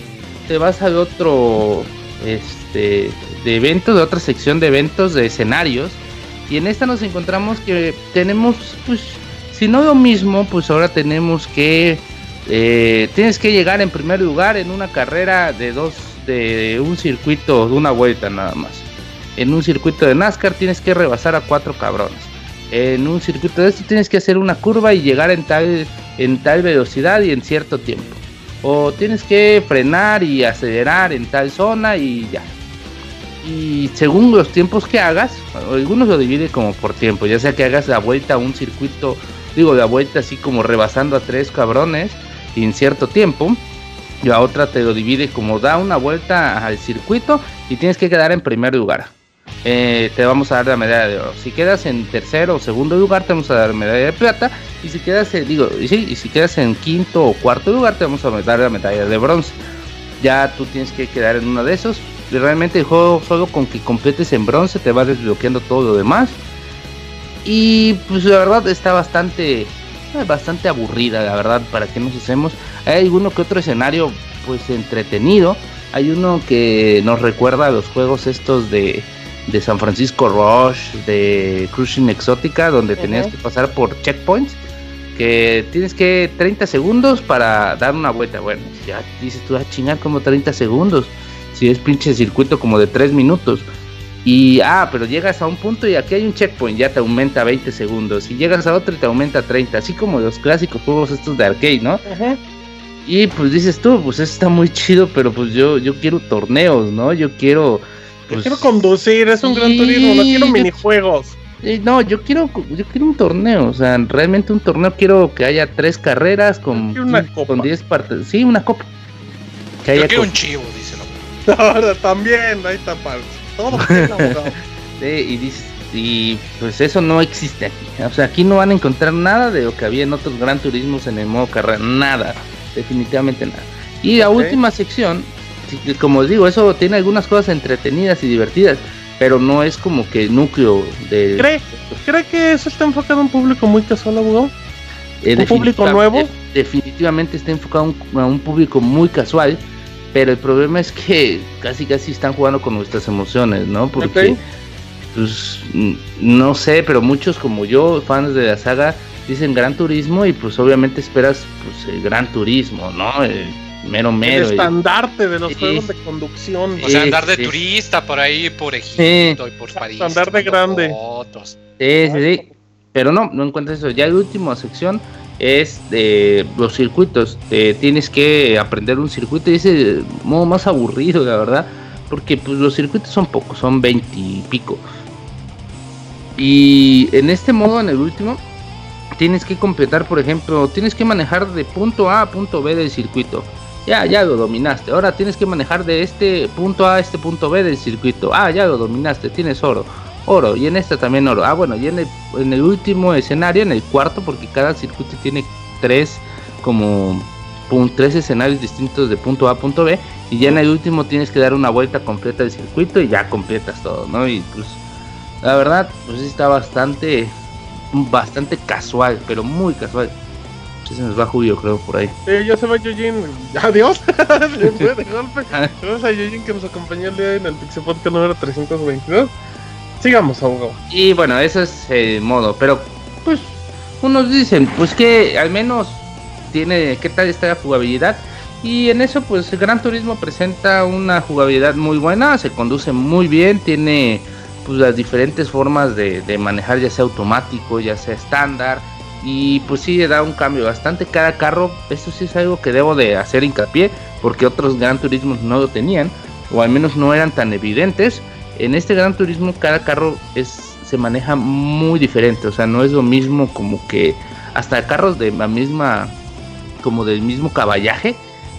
te vas al otro, este, de eventos, de otra sección de eventos, de escenarios. Y en esta nos encontramos que tenemos, pues, si no lo mismo, pues ahora tenemos que, eh, tienes que llegar en primer lugar en una carrera de dos, de un circuito, de una vuelta nada más. En un circuito de NASCAR tienes que rebasar a cuatro cabrones en un circuito de esto tienes que hacer una curva y llegar en tal en tal velocidad y en cierto tiempo. o tienes que frenar y acelerar en tal zona y ya. Y según los tiempos que hagas, algunos lo divide como por tiempo, ya sea que hagas la vuelta a un circuito, digo, la vuelta así como rebasando a tres cabrones en cierto tiempo, la otra te lo divide como da una vuelta al circuito y tienes que quedar en primer lugar. Eh, te vamos a dar la medalla de oro. Si quedas en tercero o segundo lugar, te vamos a dar medalla de plata. Y si quedas en, digo, y, sí, y si quedas en quinto o cuarto lugar, te vamos a dar la medalla de bronce. Ya tú tienes que quedar en uno de esos. Y realmente el juego solo con que completes en bronce te va desbloqueando todo lo demás. Y pues la verdad está bastante, bastante aburrida, la verdad, para que nos hacemos. Hay alguno que otro escenario pues entretenido. Hay uno que nos recuerda a los juegos estos de, de San Francisco Rush, de Cruising Exótica, donde tenías que pasar por checkpoints. Que tienes que 30 segundos para dar una vuelta. Bueno, ya dices tú, a ah, chingar como 30 segundos. Si es pinche circuito como de 3 minutos. Y, ah, pero llegas a un punto y aquí hay un checkpoint, ya te aumenta 20 segundos. Y llegas a otro y te aumenta 30. Así como los clásicos juegos estos de arcade, ¿no? Y pues dices tú, pues eso está muy chido, pero pues yo, yo quiero torneos, ¿no? Yo quiero. yo quiero conducir, es un gran turismo, no quiero minijuegos. no, yo quiero, yo quiero un torneo, o sea, realmente un torneo quiero que haya tres carreras con, con 10 partes. Sí, una copa. Que yo quiero un chivo, dice Ahora también, ahí está Todo sí, y dices, y pues eso no existe aquí. O sea, aquí no van a encontrar nada de lo que había en otros gran turismos en el modo carrera, nada definitivamente nada. Y la última sección, como digo, eso tiene algunas cosas entretenidas y divertidas, pero no es como que núcleo de... ¿Cree, ¿cree que eso está enfocado a un público muy casual, abogado? Eh, ¿Un público nuevo? definitivamente está enfocado a un, público muy casual, pero el problema es que casi casi están jugando con nuestras emociones, ¿no? Porque, pues, no sé, pero muchos como yo, fans de la saga, dicen Gran Turismo y pues obviamente esperas pues el Gran Turismo, ¿no? El mero mero. El estandarte de los juegos de conducción. O sea, andar de turista por ahí, por Egipto y por París. Andar de grande. Sí, sí, sí. Pero no, no encuentras eso. Ya la última sección es de los circuitos. tienes que aprender un circuito y ese modo más aburrido, la verdad. Porque pues los circuitos son pocos, son 20 y pico. Y en este modo, en el último, tienes que completar, por ejemplo, tienes que manejar de punto A a punto B del circuito. Ya, ya lo dominaste. Ahora tienes que manejar de este punto A a este punto B del circuito. Ah, ya lo dominaste, tienes oro. Oro, y en este también oro. Ah, bueno, y en el, en el último escenario, en el cuarto, porque cada circuito tiene tres como tres escenarios distintos de punto A a punto B. Y ya en el último tienes que dar una vuelta completa del circuito y ya completas todo, ¿no? Y pues la verdad, pues está bastante bastante casual, pero muy casual. se nos va Julio, creo, por ahí. Sí, ya se va Yujin. Adiós. de golpe. Gracias a Yujin que nos acompañó el día en el Pixel Podcast número 322. Sigamos, abogado. Y bueno, eso es el modo. Pero, pues, unos dicen, pues que al menos tiene, ¿qué tal está la jugabilidad? Y en eso, pues, el Gran Turismo presenta una jugabilidad muy buena, se conduce muy bien, tiene pues las diferentes formas de, manejar, ya sea automático, ya sea estándar. Y pues sí, da un cambio bastante. Cada carro, esto sí es algo que debo de hacer hincapié, porque otros Gran Turismos no lo tenían, o al menos no eran tan evidentes. En este Gran Turismo, cada carro es, se maneja muy diferente, o sea, no es lo mismo como que hasta carros de la misma, como del mismo caballaje,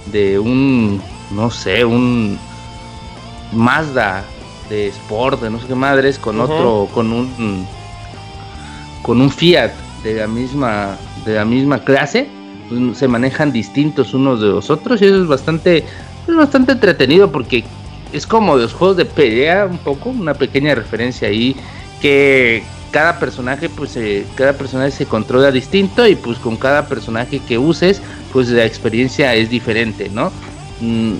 de un, no sé, un Mazda de Sport, de no sé qué madres, con otro, con un con un Fiat de la misma, de la misma clase, pues, se manejan distintos unos de los otros y eso es bastante, es bastante entretenido porque es como los juegos de pelea un poco, una pequeña referencia ahí que cada personaje pues cada personaje se controla distinto y pues con cada personaje que uses pues la experiencia es diferente, ¿no? Mm,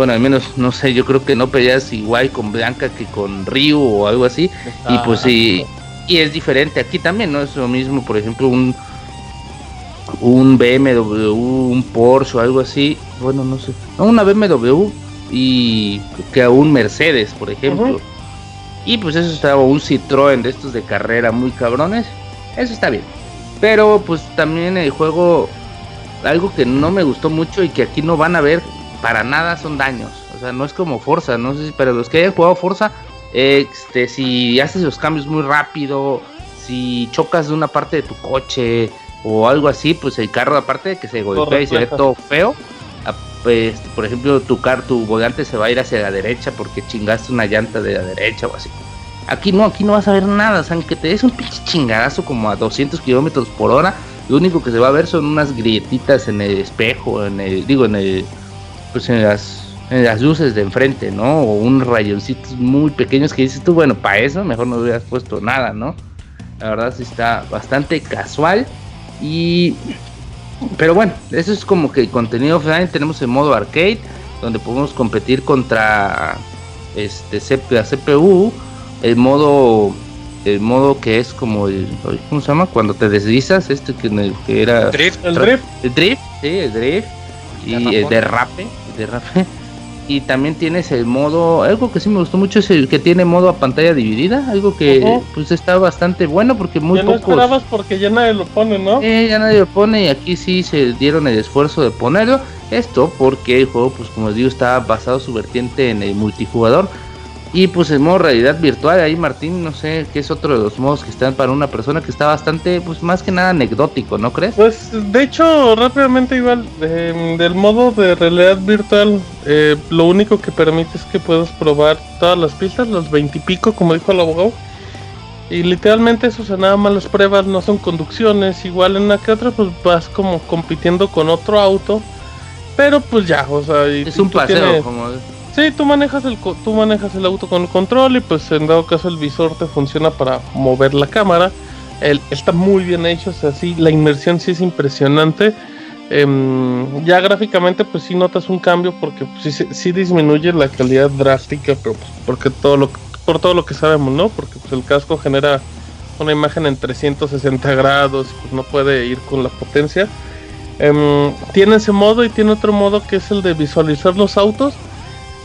bueno, al menos no sé, yo creo que no peleas igual con Blanca que con Ryu o algo así. y pues sí, y es diferente aquí también, ¿no? Es lo mismo, por ejemplo, un un BMW, un Porsche o algo así. Bueno, no sé. Una BMW y que a un Mercedes, por ejemplo. Y pues eso está, un Citroën de estos de carrera muy cabrones. Eso está bien. Pero pues también el juego algo que no me gustó mucho y que aquí no van a ver para nada son daños. O sea, no es como Forza, no sé si para los que hayan jugado Forza, este, si haces los cambios muy rápido, si chocas de una parte de tu coche o algo así, pues el carro aparte de que se golpea y se ve todo feo, pues, por ejemplo, tu car, tu volante se va a ir hacia la derecha porque chingaste una llanta de la derecha o así. Aquí no, aquí no vas a ver nada, o sea, aunque te des un pinche chingadazo como a 200 kilómetros por hora, lo único que se va a ver son unas grietitas en el espejo, en el, digo, en el, pues en las, en las luces de enfrente, ¿no? O unos rayoncitos muy pequeños que dices tú, bueno, para eso mejor no hubieras puesto nada, ¿no? La verdad sí está bastante casual y... Pero bueno, eso es como que el contenido offline. Tenemos el modo arcade, donde podemos competir contra este la CPU. El modo el modo que es como el ¿cómo se llama? cuando te deslizas este que, que era drift el drift el drift sí el drift y el derrape derrape y también tienes el modo algo que sí me gustó mucho es el que tiene modo a pantalla dividida algo que pues está bastante bueno porque muy ya no pocos esperabas porque ya nadie lo pone, ¿no? eh, ya nadie lo pone y aquí sí se dieron el esfuerzo de ponerlo. Esto porque el juego, pues como les digo, está basado su vertiente en el multijugador. Y pues el modo realidad virtual, ahí Martín, no sé, que es otro de los modos que están para una persona que está bastante, pues más que nada anecdótico, ¿no crees? Pues de hecho, rápidamente igual, eh, del modo de realidad virtual, eh, lo único que permite es que puedas probar todas las pistas, los 20 y pico, como dijo el abogado. Y literalmente eso, o sea, nada más las pruebas no son conducciones, igual en una que otra, pues vas como compitiendo con otro auto. Pero pues ya, o sea, y Es un paseo, tienes- como... Sí, tú manejas el tú manejas el auto con el control y pues en dado caso el visor te funciona para mover la cámara. El, está muy bien hecho, o la inmersión sí es impresionante. Em, ya gráficamente pues sí notas un cambio porque pues, sí, sí disminuye la calidad drástica, pero pues, porque todo lo por todo lo que sabemos, ¿no? Porque pues el casco genera una imagen en 360 grados, pues no puede ir con la potencia. Em, tiene ese modo y tiene otro modo que es el de visualizar los autos.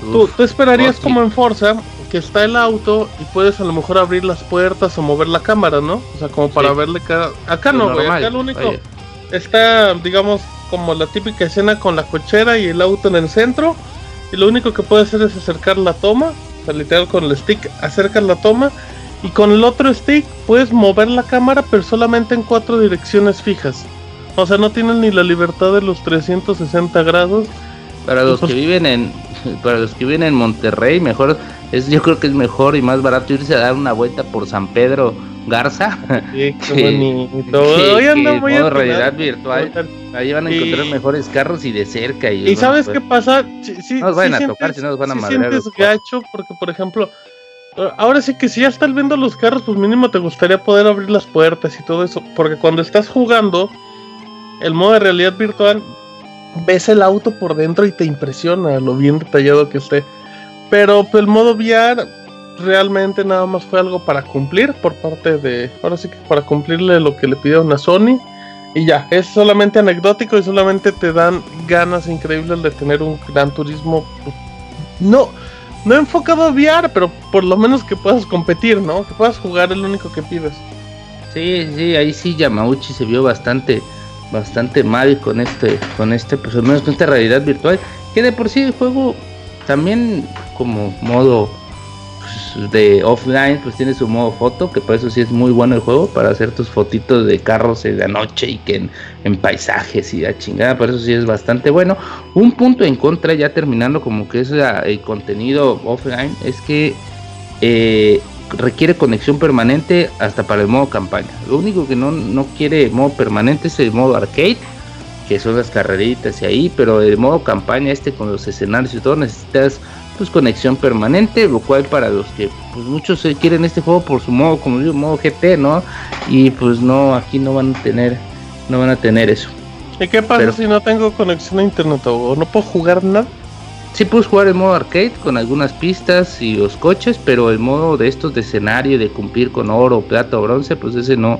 Tú, tú esperarías como en Forza que está el auto y puedes a lo mejor abrir las puertas o mover la cámara, ¿no? O sea, como para Sí. verle cada... Acá no, güey. Acá lo único está, digamos, como la típica escena con la cochera y el auto en el centro. Y lo único que puedes hacer es acercar la toma. O sea, literal con el stick acercas la toma. Y con el otro stick puedes mover la cámara, pero solamente en cuatro direcciones fijas. O sea, no tienes ni la libertad de los 360 grados. Para los Pues- que viven en para los que viven en Monterrey, mejor es yo creo que es mejor y más barato irse a dar una vuelta por San Pedro Garza. Sí, qué bonito. Hoy que anda muy modo atinado. realidad virtual. Ahí van a encontrar Y- mejores carros y de cerca y, sabes pues, qué pasa, sí, sí, No nos sí a tocar, si no nos van a madrear sientes gacho porque por ejemplo, ahora sí que si ya estás viendo los carros, pues mínimo te gustaría poder abrir las puertas y todo eso, porque cuando estás jugando el modo de realidad virtual ves el auto por dentro y te impresiona lo bien detallado que esté. Pero pues, el modo VR realmente nada más fue algo para cumplir por parte de, ahora sí que para cumplirle lo que le pidieron a Sony. Y ya, es solamente anecdótico y solamente te dan ganas increíbles de tener un gran turismo. No, no enfocado a VR, pero por lo menos que puedas competir, ¿no? Que puedas jugar es lo único que pides. Sí, sí, ahí sí Yamauchi se vio bastante, bastante mal con este, con este, pues al menos con esta realidad virtual, que de por sí el juego también como modo pues, de offline, pues tiene su modo foto, que por eso sí es muy bueno el juego, para hacer tus fotitos de carros en la noche y que en, paisajes y la chingada, por eso sí es bastante bueno. Un punto en contra, ya terminando como que es el contenido offline, es que eh, requiere conexión permanente hasta para el modo campaña. Lo único que no, no quiere modo permanente es el modo arcade, que son las carreritas y ahí, pero el modo campaña este con los escenarios y todo necesitas pues conexión permanente, lo cual para los que pues muchos eh, quieren este juego por su modo, como digo, modo GT, ¿no? Y pues no, aquí no van a tener, no van a tener eso. ¿Y qué pasa Pero- si no tengo conexión a internet o no puedo jugar nada? Sí puedes jugar el modo arcade con algunas pistas y los coches, pero el modo de estos de escenario, de cumplir con oro, plata o bronce, pues ese no,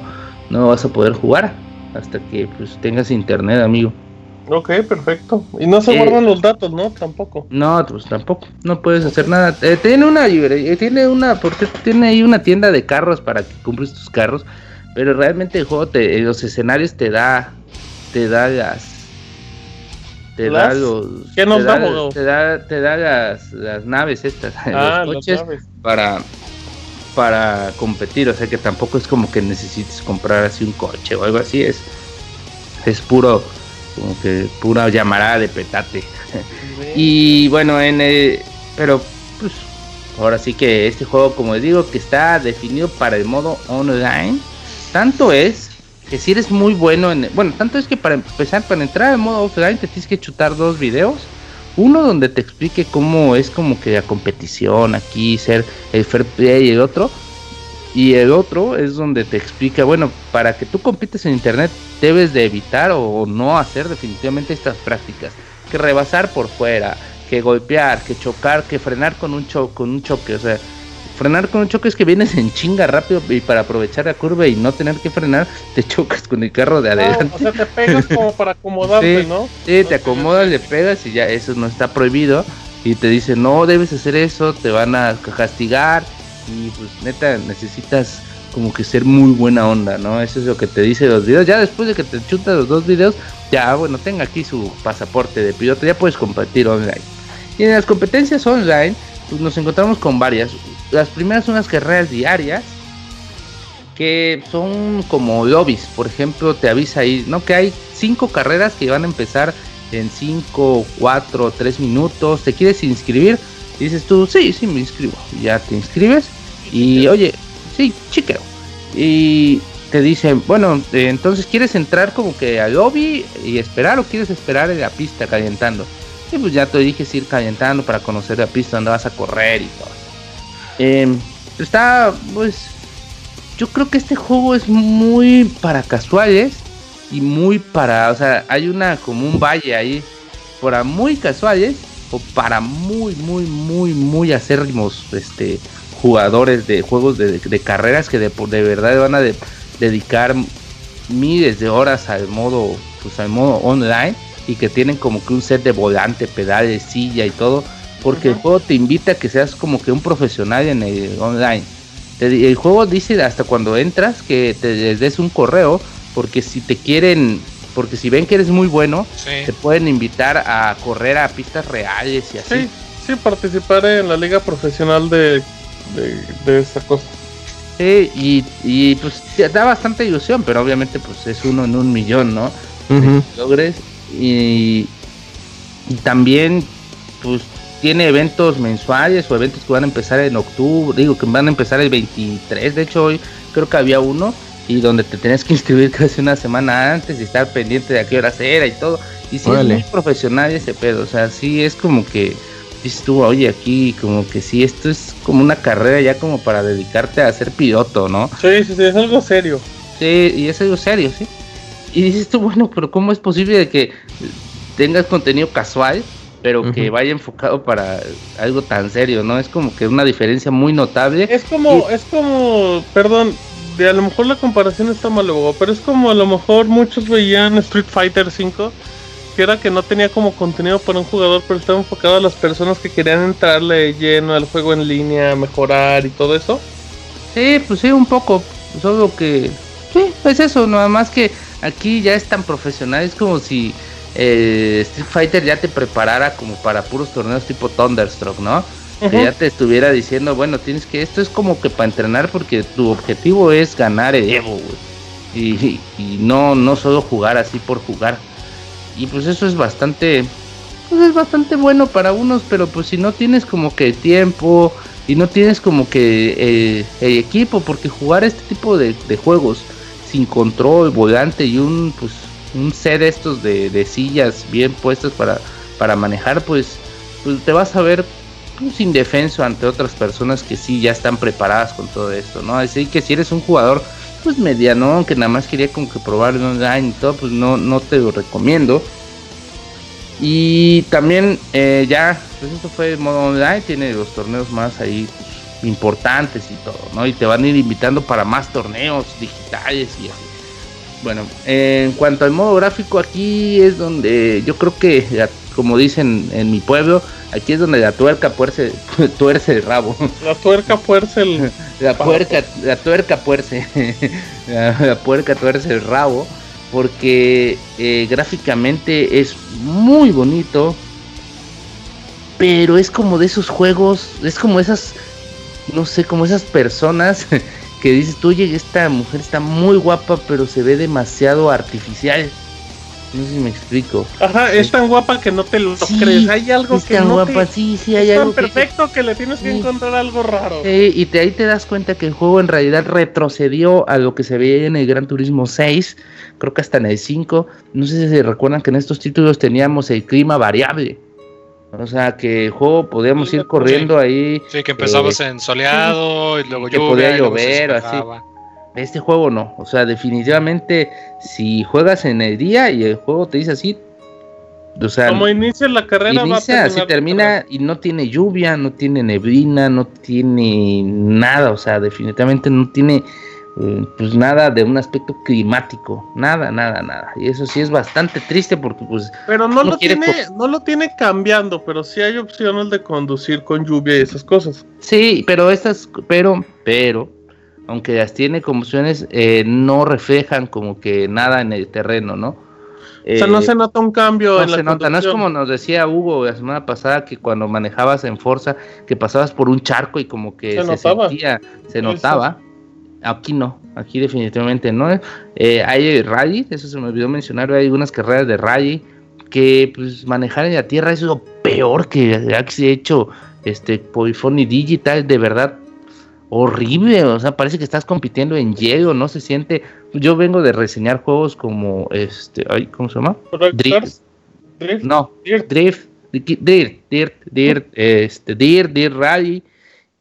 no vas a poder jugar hasta que pues tengas internet, amigo. Ok, perfecto. Y no se Eh, guardan los datos, ¿no? Tampoco. No, pues tampoco, no puedes hacer nada. Eh, tiene una eh, tiene una, porque tiene ahí una tienda de carros para que compres tus carros, pero realmente el juego te, los escenarios te da, te da las, te da los. ¿Qué nos te da, da, te da, te da las, las naves estas, Ah, los coches naves. para para competir, o sea que tampoco es como que necesites comprar así un coche o algo así, es es puro como que pura llamarada de petate. Y bueno, en el- pero pues ahora sí que este juego, como les digo, que está definido para el modo online. Tanto es que si eres muy bueno en, bueno, tanto es que para empezar, para entrar al modo offline te tienes que chutar dos videos. Uno donde te explique cómo es como que la competición aquí, ser el fair play y el otro. Y el otro es donde te explica, bueno, para que tú compites en internet debes de evitar o no hacer definitivamente estas prácticas. Que rebasar por fuera, que golpear, que chocar, que frenar con un, cho con un choque. O sea, frenar con un choque es que vienes en chinga rápido y para aprovechar la curva y no tener que frenar, te chocas con el carro de adelante. o sea, te pegas como para acomodarte, Sí. ¿no? Sí, te acomodas, le pegas y ya eso no está prohibido. Y te dicen, no debes hacer eso, te van a castigar. Y pues neta, necesitas como que ser muy buena onda, ¿no? Eso es lo que te dice los videos. Ya después de que te chutas los dos videos, ya bueno, tenga aquí su pasaporte de piloto, ya puedes competir online. Y en las competencias online, nos encontramos con varias. Las primeras son las carreras diarias, que son como lobbies. Por ejemplo, te avisa ahí, ¿no? Que hay cinco carreras que van a empezar en 5, 4, 3 minutos. ¿Te quieres inscribir? Y dices tú, sí, sí, me inscribo. Ya te inscribes. Y oye, sí, chiqueo. Y te dicen, bueno, eh, entonces quieres entrar como que al lobby y esperar o quieres esperar en la pista calentando. Y pues ya te dije ir calentando para conocer la pista donde vas a correr y todo. Em, está, pues, yo creo que este juego es muy para casuales y muy para, o sea, hay una como un valle ahí para muy casuales o para muy, muy, muy, muy acérrimos, este, jugadores de juegos de, carreras que de, de verdad van a de- dedicar miles de horas al modo, pues al modo online y que tienen como que un set de volante, pedales, silla y todo, porque el juego te invita a que seas como que un profesional en el online. Te el juego dice hasta cuando entras que te les des un correo, porque si te quieren, porque si ven que eres muy bueno, te pueden invitar a correr a pistas reales y así. Sí, sí, participar en la liga profesional de, de, de esa cosa. Sí, y, y pues da bastante ilusión, pero obviamente pues es uno en un millón, ¿no? Ujú. logres y, y también pues tiene eventos mensuales o eventos que van a empezar en octubre, digo que van a empezar el 23, de hecho hoy creo que había uno y donde te tenías que inscribir casi una semana antes y estar pendiente de a qué hora era y todo. Y sí Órale. es muy profesional ese pedo, o sea, sí es como que dices tú, oye, aquí como que sí, esto es como una carrera ya como para dedicarte a ser piloto, ¿no? Sí, sí, sí, es algo serio. Sí, y es algo serio, sí. Y dices tú, bueno, pero ¿cómo es posible de que tengas contenido casual, pero que vaya enfocado para algo tan serio, ¿no? Es como que una diferencia muy notable. Es como, es como, perdón, de a lo mejor la comparación está mal, pero es como a lo mejor muchos veían Street Fighter 5, que era que no tenía como contenido para un jugador, pero estaba enfocado a las personas que querían entrarle lleno al juego en línea, mejorar y todo eso. Sí, pues sí, un poco. Solo que. Sí, es eso, nada más que aquí ya es tan profesional. Es como si eh, Street Fighter ya te preparara como para puros torneos tipo Thunderstruck, ¿no? Que ya te estuviera diciendo, bueno, tienes que. Esto es como que para entrenar porque tu objetivo es ganar el Evo, güey. Y, y no, no solo jugar así por jugar. Y pues eso es bastante. Pues es bastante bueno para unos, pero pues si no tienes como que tiempo y no tienes como que eh, el equipo, porque jugar este tipo de, de juegos sin control, volante y un pues un set estos de, sillas bien puestas para, para manejar, pues, pues te vas a ver pues, indefenso ante otras personas que sí ya están preparadas con todo esto, ¿no? Así que si eres un jugador pues mediano, que nada más quería como que probar online y todo, pues no, no te lo recomiendo. Y también eh, ya, pues eso fue modo online, tiene los torneos más ahí importantes y todo, ¿no? Y te van a ir invitando para más torneos digitales y así. Bueno, en cuanto al modo gráfico, aquí es donde yo creo que, como dicen en mi pueblo, aquí es donde la tuerca tuerce, tuerce el rabo. La tuerca fuerza el... La puerca, la tuerca puerce, la, la puerca tuerce el rabo, porque eh, gráficamente es muy bonito, pero es como de esos juegos, es como esas, no sé, como esas personas que dices, tú, oye, esta mujer está muy guapa, pero se ve demasiado artificial. No sé si me explico. Ajá, es tan guapa que no te lo Sí, crees. Hay algo es que tan no guapa, te... sí, sí, hay es tan algo que- perfecto que, le tienes que Sí. encontrar algo raro. Sí, y te, ahí te das cuenta que el juego en realidad retrocedió a lo que se veía en el Gran Turismo 6, creo que hasta en el 5. No sé si se recuerdan que en estos títulos teníamos el clima variable. O sea, que el juego podíamos ir corriendo ahí. Sí, que empezabas eh, en soleado y luego que lluvia. podía y luego llover o así. Este juego no. O sea, definitivamente, si juegas en el día y el juego te dice así, o sea, Como inicia la carrera, va a inicia, así termina y no tiene lluvia, no tiene neblina, no tiene nada, o sea, definitivamente no tiene eh, pues nada de un aspecto climático, nada, nada, nada. Y eso sí es bastante triste porque pues Pero no lo tiene, no lo tiene cambiando, pero sí hay opciones de conducir con lluvia y esas cosas. sí, pero estas, pero, pero, aunque las tiene como opciones, eh, no reflejan como que nada en el terreno, ¿no? o sea, no Eh, se nota un cambio No en la se nota, no es como nos decía Hugo la semana pasada que cuando manejabas en Forza, que pasabas por un charco y como que Se se, notaba. sentía, se notaba. Aquí no, aquí definitivamente no. Eh, hay rally, eso se me olvidó mencionar, hay algunas carreras de rally que pues manejar en la tierra es lo peor que ha se ha hecho este Polyphony Digital, de verdad horrible, o sea, parece que estás compitiendo en hielo, no se siente. Yo vengo de reseñar juegos como este, ay, ¿cómo se llama? Drift. Drift. No, Dirt. Drift, Dirt, Dirt, Dirt, este, Dirt, Dirt Rally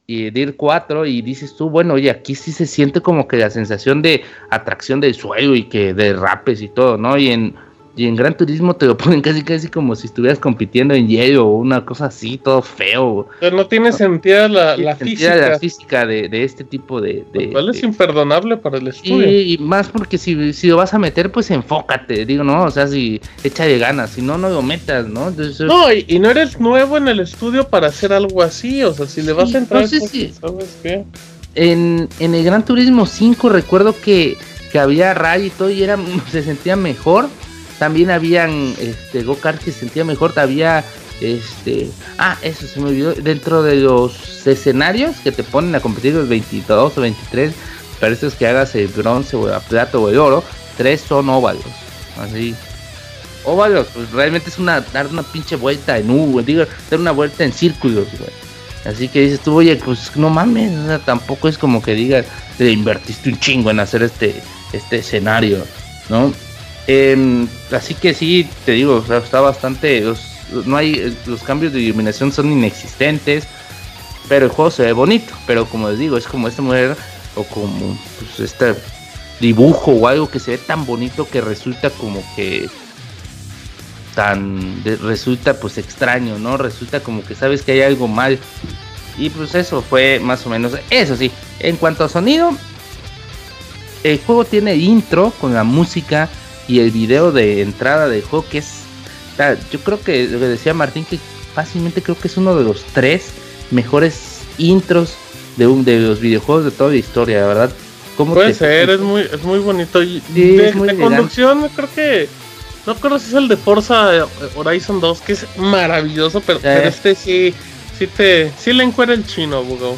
y Dirt 4 y dices tú, bueno, oye, aquí sí se siente como que la sensación de atracción del suelo y que derrapes y todo, ¿no? Y en, y en Gran Turismo te lo ponen casi casi como si estuvieras compitiendo en hielo o una cosa así, todo feo. O sea, no tiene sentido la, física. la física de, de este tipo de... de- lo cual es de- imperdonable para el estudio. y, y más porque si, si lo vas a meter, pues enfócate, digo, ¿no? O sea, si échale ganas, si no, no lo metas, ¿no? Entonces, No, y, y no eres nuevo en el estudio para hacer algo así. O sea, si le vas Sí, a entrar, no sé pues, si- ¿sabes qué? en, en el Gran Turismo 5 recuerdo que, que había rally y todo y era, se sentía mejor. También habían este, go-kart que se sentía mejor. Había, este, ah, eso se me olvidó. Dentro de los escenarios que te ponen a competir los 22 o 23, parece que hagas el bronce o el plata o el oro, tres son óvalos. Así. Óvalos, pues realmente es una dar una pinche vuelta en U, digo, dar una vuelta en círculos, güey. Así que dices tú, oye, pues no mames, tampoco es como que digas, te invertiste un chingo en hacer este, este escenario, ¿no? Em, así que sí, te digo, está bastante, los, no hay, los cambios de iluminación son inexistentes, pero el juego se ve bonito, pero como les digo, es como esta mujer, o como pues, este dibujo o algo que se ve tan bonito que resulta como que tan resulta pues extraño, ¿no? Resulta como que sabes que hay algo mal. Y pues eso fue más o menos eso sí. En cuanto a sonido, el juego tiene intro con la música y el video de entrada del juego que es yo creo que lo que decía Martín que fácilmente creo que es uno de los tres mejores intros de un de los videojuegos de toda la historia, la verdad. ¿Cómo Puede ser, es muy, es muy bonito. Y Sí, de, muy de conducción, creo que. No recuerdo si es el de Forza eh, Horizon 2, que es maravilloso, pero, pero este sí, sí te, sí le encuera el chino, Bugo.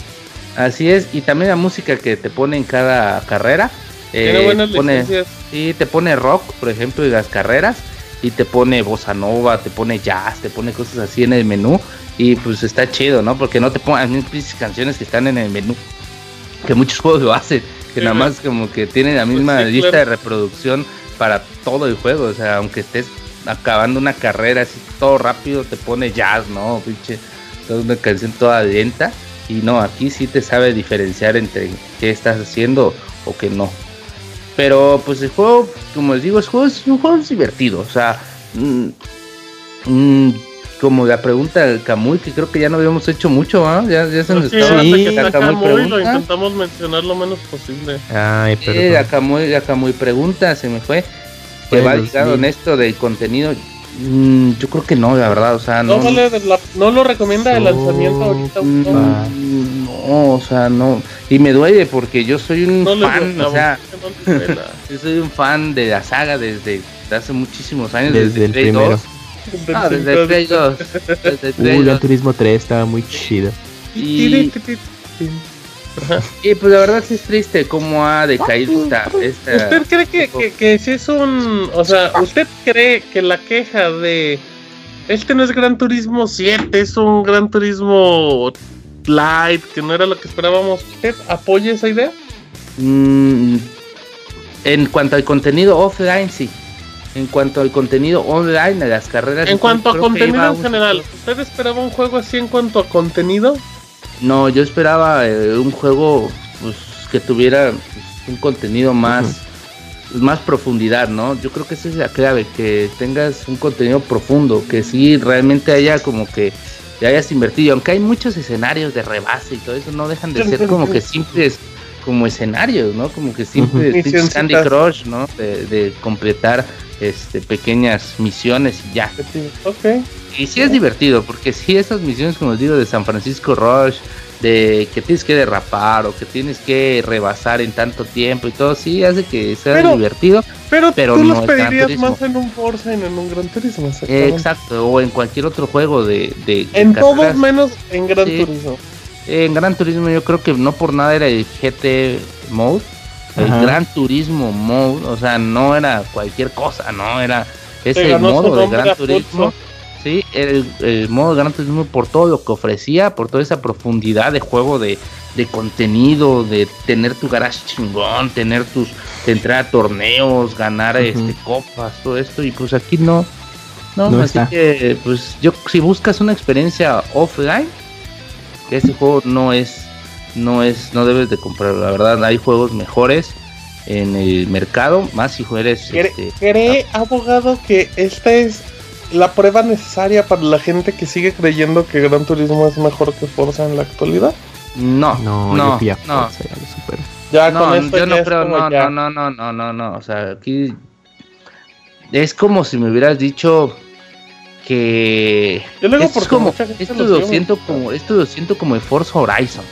Así es, y también la música que te pone en cada carrera. Eh, buenas pone, sí, te pone rock, por ejemplo, en las carreras, y te pone bossa nova, te pone jazz, te pone cosas así en el menú, y pues está chido, ¿no? Porque no te ponen canciones que están en el menú, que muchos juegos lo hacen, que Sí, nada más como que tienen la misma Pues sí, lista claro. de reproducción para todo el juego, o sea, aunque estés acabando una carrera así todo rápido, te pone jazz, ¿no? Pinche, toda una canción toda lenta. Y no, aquí sí te sabe diferenciar entre qué estás haciendo o qué no. Pero pues el juego, como les digo, el juego es un juego divertido. O sea, mm, mm, como la pregunta del Camuy, que creo que ya no habíamos hecho mucho, ¿ah? Ya, ya se nos Sí, estaba que la está Camuy Camuy, lo pregunta. intentamos mencionar lo menos posible. Ay, Eh, la perdón. Camuy, la Camuy pregunta, se me fue. Que Fue va ligado mil. en esto del contenido. Mm, yo creo que no, la verdad, o sea, No, no. sale de la- no lo recomienda de lanzamiento ahorita. Mm, no. no, o sea, no. Y me duele porque yo soy un fan, duele, o sea, yo soy un fan de la saga desde hace muchísimos años, Desde desde, el Play primero. 2. Ah, desde el Play 2. Desde el Play Uh, Gran 2. Turismo 3 estaba muy chido. Y, y pues la verdad sí es triste cómo ha decaído esta. esta ¿Usted cree que, que, que si es un... O sea, ¿usted cree que la queja de... Este no es Gran Turismo 7, es un Gran Turismo Light, que no era lo que esperábamos. ¿Usted apoya esa idea? Mm, en cuanto al contenido offline, sí. En cuanto al contenido online de las carreras. En cuanto a contenido en general, ¿usted esperaba un juego así en cuanto a contenido? No, yo esperaba eh, un juego pues, que tuviera pues, un contenido más, más profundidad, ¿no? Yo creo que esa es la clave, que tengas un contenido profundo, que sí realmente haya como que te hayas invertido, aunque hay muchos escenarios de rebase y todo eso, no dejan de ser como que simples como escenarios, ¿no? Como que simples Ujú. pinches Candy Misioncitas. Crush, ¿no? De, de completar este pequeñas misiones y ya. Ok. Y sí es divertido, porque sí esas misiones, como les digo, de San Francisco Rush, de que tienes que derrapar o que tienes que rebasar en tanto tiempo y todo, sí hace que sea Pero- divertido. Pero, Pero tú no los es pedirías Turismo. más en un Forza y no en un Gran Turismo. Exacto, o en cualquier otro juego de... de- de En todos carreras. menos en Gran Sí. Turismo. En Gran Turismo yo creo que no por nada era el GT Mode, el Ajá. Gran Turismo Mode, o sea, no era cualquier cosa, no era ese modo de Gran. Turismo. Sí, el, el modo de Gran Turismo por todo lo que ofrecía, por toda esa profundidad de juego, de, de contenido, de tener tu garage chingón, tener tus, de entrar a torneos, ganar este copas, todo esto, y pues aquí no, no, No así está. que pues yo si buscas una experiencia offline, ese juego no es, no es, no debes de comprarlo, la verdad, hay juegos mejores en el mercado, más si eres ¿Cree, este, cree, abogado, que esta es la prueba necesaria para la gente que sigue creyendo que Gran Turismo es mejor que Forza en la actualidad? no, No, no, yo no. Forza, ya lo supero. Ya no, con yo no es creo, no, ya. no, no, no, no, no, no, o sea, aquí es como si me hubieras dicho que Yo lo es como, esto lo siento como, esto lo siento como de Forza Horizon,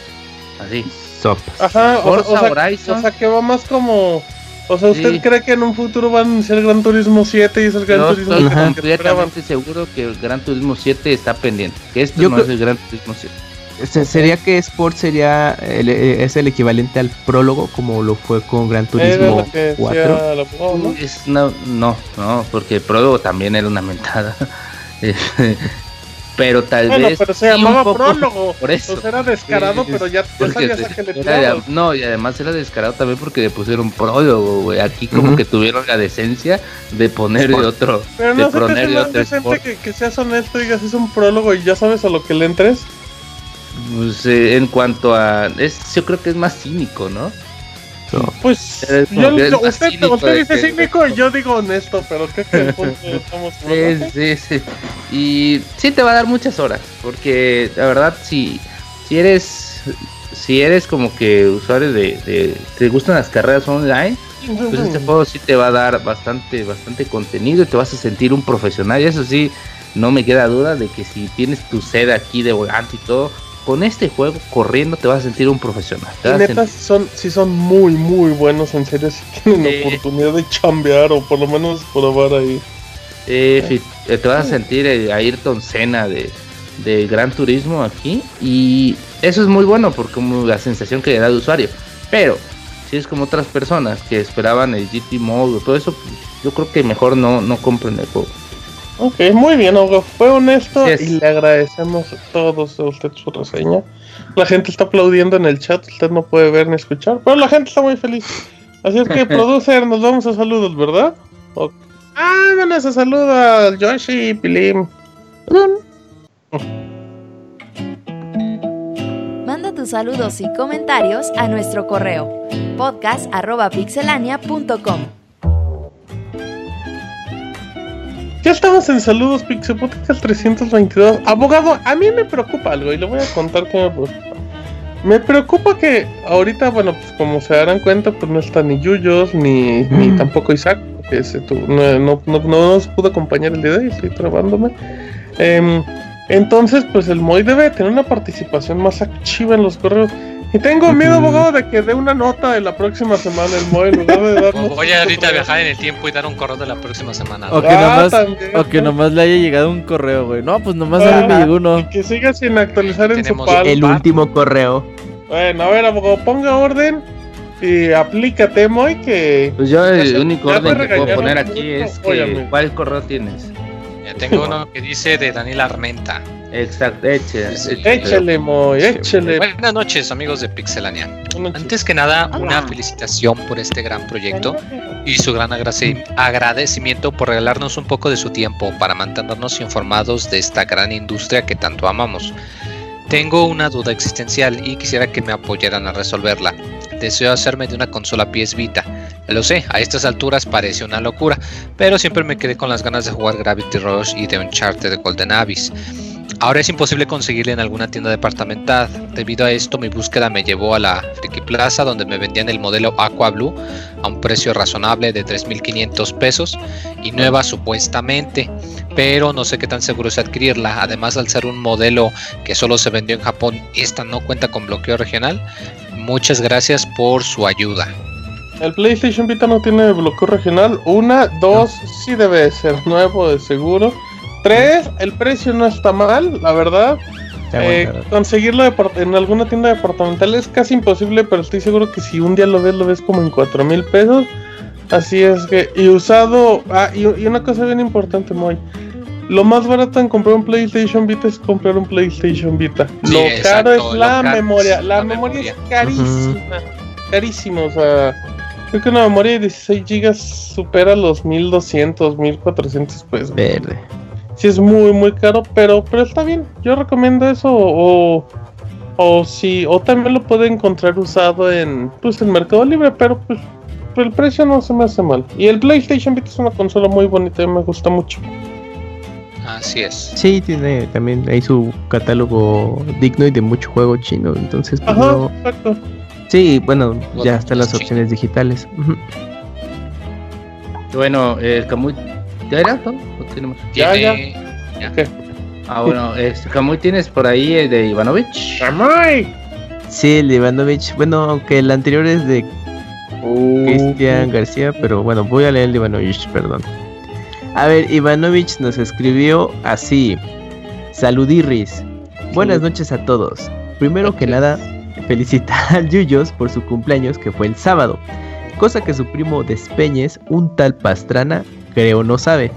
así, Sopas. Ajá, Forza o sea, Horizon. o sea, que va más como... O sea, ¿usted Sí. cree que en un futuro van a iniciar Gran Turismo 7 y es el Gran Turismo estoy completamente seguro que el Gran Turismo 7 está pendiente, que esto Yo no creo- es el Gran Turismo 7. Se- Sería que Sport sería el- eh, es el equivalente al prólogo como lo fue con Gran Turismo lo que decía 4. el abogado, ¿no? Es- no, no, no, porque el prólogo también era una mentada. pero tal Bueno, vez. pero se llamaba poco prólogo. Por eso. Sea, era descarado, Sí, pero ya, sabías a era- tirabas. no, y además era descarado también porque le pusieron prólogo, güey. Aquí como que tuvieron la decencia de ponerle otro. Pero de no ponerle más otro sport. que, que seas honesto y digas es un prólogo y ya sabes a lo que le entres. Pues, eh, en cuanto a. Es, yo creo que es más cínico, ¿no? Pues Eres yo, usted, cínico usted dice cínico y yo digo honesto, pero creo que el punto estamos Sí, sí, sí. Y sí te va a dar muchas horas, porque la verdad, si, si eres si eres como que usuario de, de- te gustan las carreras online, pues este juego sí te va a dar bastante bastante contenido y te vas a sentir un profesional. Y eso sí, no me queda duda de que si tienes tu sed aquí de volante y todo, con este juego corriendo te vas a sentir un profesional. Y a neta, sentir- son, sí son muy, muy buenos, en serio, si tienen Sí. oportunidad de chambear o por lo menos probar ahí. Eh, eh, te vas a sentir el Ayrton Senna de, de Gran Turismo aquí y eso es muy bueno porque como la sensación que le da al usuario. Pero si es como otras personas que esperaban el GT Mode o todo eso, pues, yo creo que mejor no, no compren el juego. Ok, muy bien, Hugo. Fue honesto y le agradecemos a todos a usted su reseña. La gente está aplaudiendo en el chat, usted no puede ver ni escuchar, pero la gente está muy feliz. Así es que, producer, nos vamos a saludos, ¿verdad? Ok. Ah, bueno, se saluda al Yoshi y Pilim. Manda tus saludos y comentarios a nuestro correo podcast.pixelania.com. Ya estamos en saludos, Pixel Podcast 322. Abogado, a mí me preocupa algo y le voy a contar que me preocupa. Me preocupa que ahorita, bueno, pues como se darán cuenta, pues no está ni Yuyos, ni, ni tampoco Isaac. porque ese tu- no, no, no, no nos pudo acompañar el día de hoy, estoy trabándome. Em, entonces, pues el Moy debe tener una participación más activa en los correos. Y tengo miedo, abogado, de que dé una nota de la próxima semana el Moy en lugar de darnos. Voy a ahorita a viajar en el tiempo y dar un correo de la próxima semana. Ok. que Ah, nomás- también, O que ¿no? nomás le haya llegado un correo, güey. No, pues nomás a mí me Ah, llegó uno. y que siga sin actualizar en su Tenemos pal. El último correo. Bueno, a ver, abogado, ponga orden y aplícate, Moy, que. Pues yo el único orden que puedo poner aquí es que óyame. ¿cuál correo tienes? Ya tengo uno que dice de Daniel Armenta. Exacto, eche, Sí. Échale, Moy, échale. Buenas noches, amigos de Pixelania. Antes que nada, una felicitación por este gran proyecto y su gran agrade- agradecimiento por regalarnos un poco de su tiempo para mantenernos informados de esta gran industria que tanto amamos. Tengo una duda existencial y quisiera que me apoyaran a resolverla. Deseo hacerme de una consola PS Vita. Lo sé, a estas alturas parece una locura, pero siempre me quedé con las ganas de jugar Gravity Rush y de Uncharted de Golden Abyss. Ahora es imposible conseguirla en alguna tienda departamental. Debido a esto, mi búsqueda me llevó a la Friki Plaza, donde me vendían el modelo Aqua Blue a un precio razonable de 3.500 pesos y nueva supuestamente, pero no sé qué tan seguro es adquirirla. Además, al ser un modelo que solo se vendió en Japón, esta no cuenta con bloqueo regional. Muchas gracias por su ayuda. El PlayStation Vita no tiene bloqueo regional. Una, dos, sí debe de ser nuevo de seguro. Tres, el precio no está mal, la verdad. Eh, conseguirlo en alguna tienda departamental es casi imposible, pero estoy seguro que si un día lo ves, lo ves como en cuatro mil pesos. Así es que, y usado, ah, y, y una cosa bien importante, Moy. Lo más barato en comprar un PlayStation Vita es comprar un PlayStation Vita. Sí, lo exacto, caro es la caro es memoria. La, la memoria, memoria. es carísima. Carísima, o sea. Creo que una memoria de 16 GB supera los 1200, 1400 pesos. Verde. Sí es muy muy caro, pero pero está bien. Yo recomiendo eso o o si o también lo puede encontrar usado en pues en Mercado Libre, pero pues el precio no se me hace mal. Y el PlayStation Vita es una consola muy bonita y me gusta mucho. Así es. Sí, tiene también ahí su catálogo digno y de mucho juego chino. Entonces, pues, Ajá, no- exacto. sí, bueno, ya están las opciones digitales. Bueno, el Camuy. ¿Ya era todo? ¿O tenemos? Ya, Tiene- Ah, bueno, este, Camuy tienes por ahí el de Ivanovich. ¡Amay! Sí, el de Ivanovich. Bueno, aunque el anterior es de Uh, Cristian García, pero bueno, voy a leer el de Ivanovich, perdón. A ver, Ivanovich nos escribió así. Saludirris. Buenas noches a todos. Primero que nada, felicitar al Yuyos por su cumpleaños que fue el sábado. Cosa que su primo Despeñes, un tal Pastrana, creo no sabe.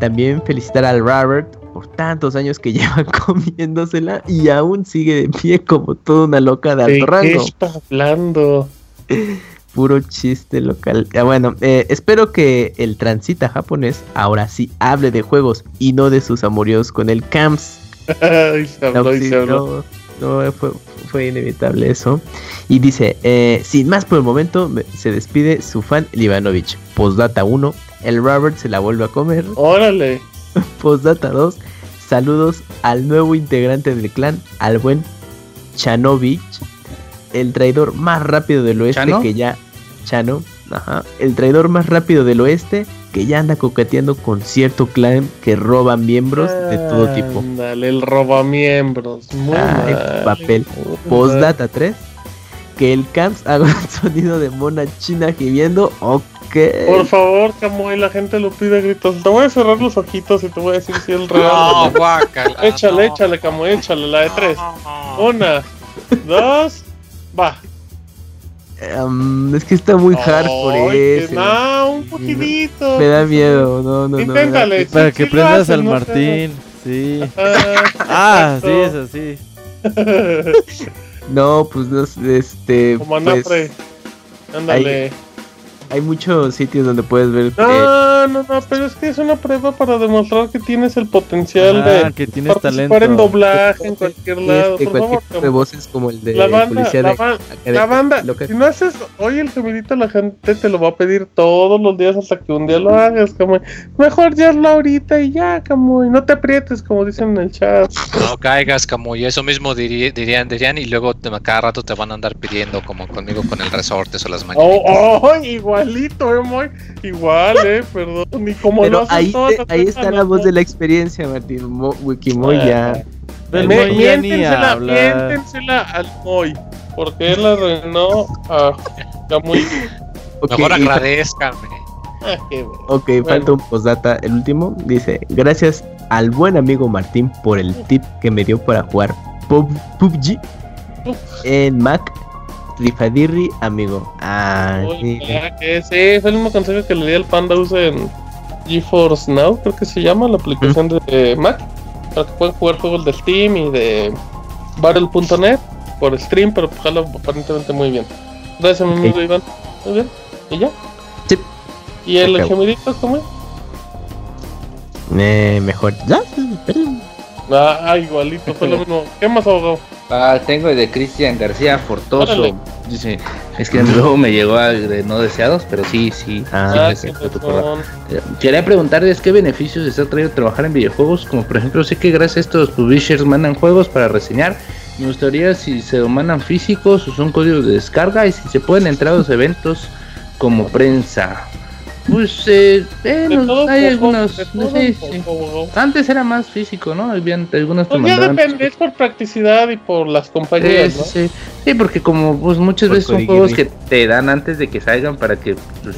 También felicitar al Robert por tantos años que lleva comiéndosela y aún sigue de pie como toda una loca de ¿De alto qué rango. está hablando? Puro chiste local. Ah, bueno, eh, espero que el transita japonés ahora sí hable de juegos y no de sus amoríos con el CAMS. Ay, se habló No, y sí, se habló. no, no, fue, fue inevitable eso. Y dice, eh, sin más por el momento, me- se despide su fan Livanovich. Postdata 1, el Robert se la vuelve a comer. Órale. Postdata 2, saludos al nuevo integrante del clan, al buen Chanovich, el traidor más rápido del oeste ¿Chano? que ya... Chano, ajá, el traidor más rápido del oeste que ya anda coqueteando con cierto clan que roba miembros de todo tipo. Ándale, el robamiembros. Muy Ay, mal. papel. Postdata 3, que el Camps haga un sonido de mona china gimiendo. Ok. Por favor, Camuy, la gente lo pide a gritos. Te voy a cerrar los ojitos y te voy a decir si es real. No, guácala, échale, no. échale, Camuy, échale, la de tres. Una, dos, va. Em, es que está muy hardcore Ay, que ese. No, un poquitito. Me da miedo, no, no, no. Inténtale. Para sí, que sí prendas al no Martín. Sí. Ah, Ah, sí, es así. No, pues no este. Como pues. Ándale. Hay muchos sitios donde puedes ver. eh, No, no, no, pero es que es una prueba para demostrar que tienes el potencial Ah, de que tienes participar talento. en doblaje en cualquier lado. este, Por cualquier favor, tipo de voces como el de La banda, policía la, de, ba- de- la banda, local. si no haces hoy el gemidito, la gente te lo va a pedir todos los días hasta que un día lo hagas, Camuy. Mejor ya hazlo ahorita y ya, Camuy. No te aprietes, como dicen en el chat. No caigas, Camuy. Eso mismo diri- dirían, dirían, y luego te- cada rato te van a andar pidiendo, como conmigo con el resortes o las mañanitas. Oh, oh, igualito. Igualito, eh, Moy. Igual, eh, perdón. Ni como Pero lo hacen ahí, todas te- las ahí cosas, está la ¿no? voz de la experiencia, Martín. Mo- Wikimoy ya. El Me- Moy ya ni miéntensela, miéntensela al Moy. Porque él arruinó a Camuy. Ok, Mejor y fa- agradezcame. Ah, ok, Bueno. falta un postdata. El último dice: Gracias al buen amigo Martín por el tip que me dio para jugar Pub- PUBG en Mac. Rifadirri, amigo. Ah, sí. ah, que sí, es el mismo consejo que le di al Panda use en GeForce Now, creo que se llama, la aplicación de Mac, para que puedan jugar juegos de Steam y de Battle.net por stream, pero pues, jala aparentemente muy bien. Gracias, mi amigo Iván. Muy bien. ¿Y ya? Sí. ¿Y el gemidito cómo es? Eh, mejor. ¿Ya? Ah, igualito, fue lo mismo. ¿Qué más abogado? Ah, tengo el de Cristian García Fortoso. Órale. Dice, es que luego me llegó a de no deseados, pero sí, sí. Ah, sí, razón. Eh, Quería preguntarles qué beneficios les ha traído trabajar en videojuegos, como por ejemplo sé que gracias a estos publishers mandan juegos para reseñar. Me gustaría si se lo mandan físicos o son códigos de descarga y si se pueden entrar a los eventos como prensa. Pues eh, eh, hay poco, algunos, sí. Antes era más físico, ¿no? Habían algunos Pues ya mandaban depende, es por practicidad y por las compañías, sí, ¿no? sí. Sí, porque como pues muchas Por veces son juegos que te dan antes de que salgan para que pues,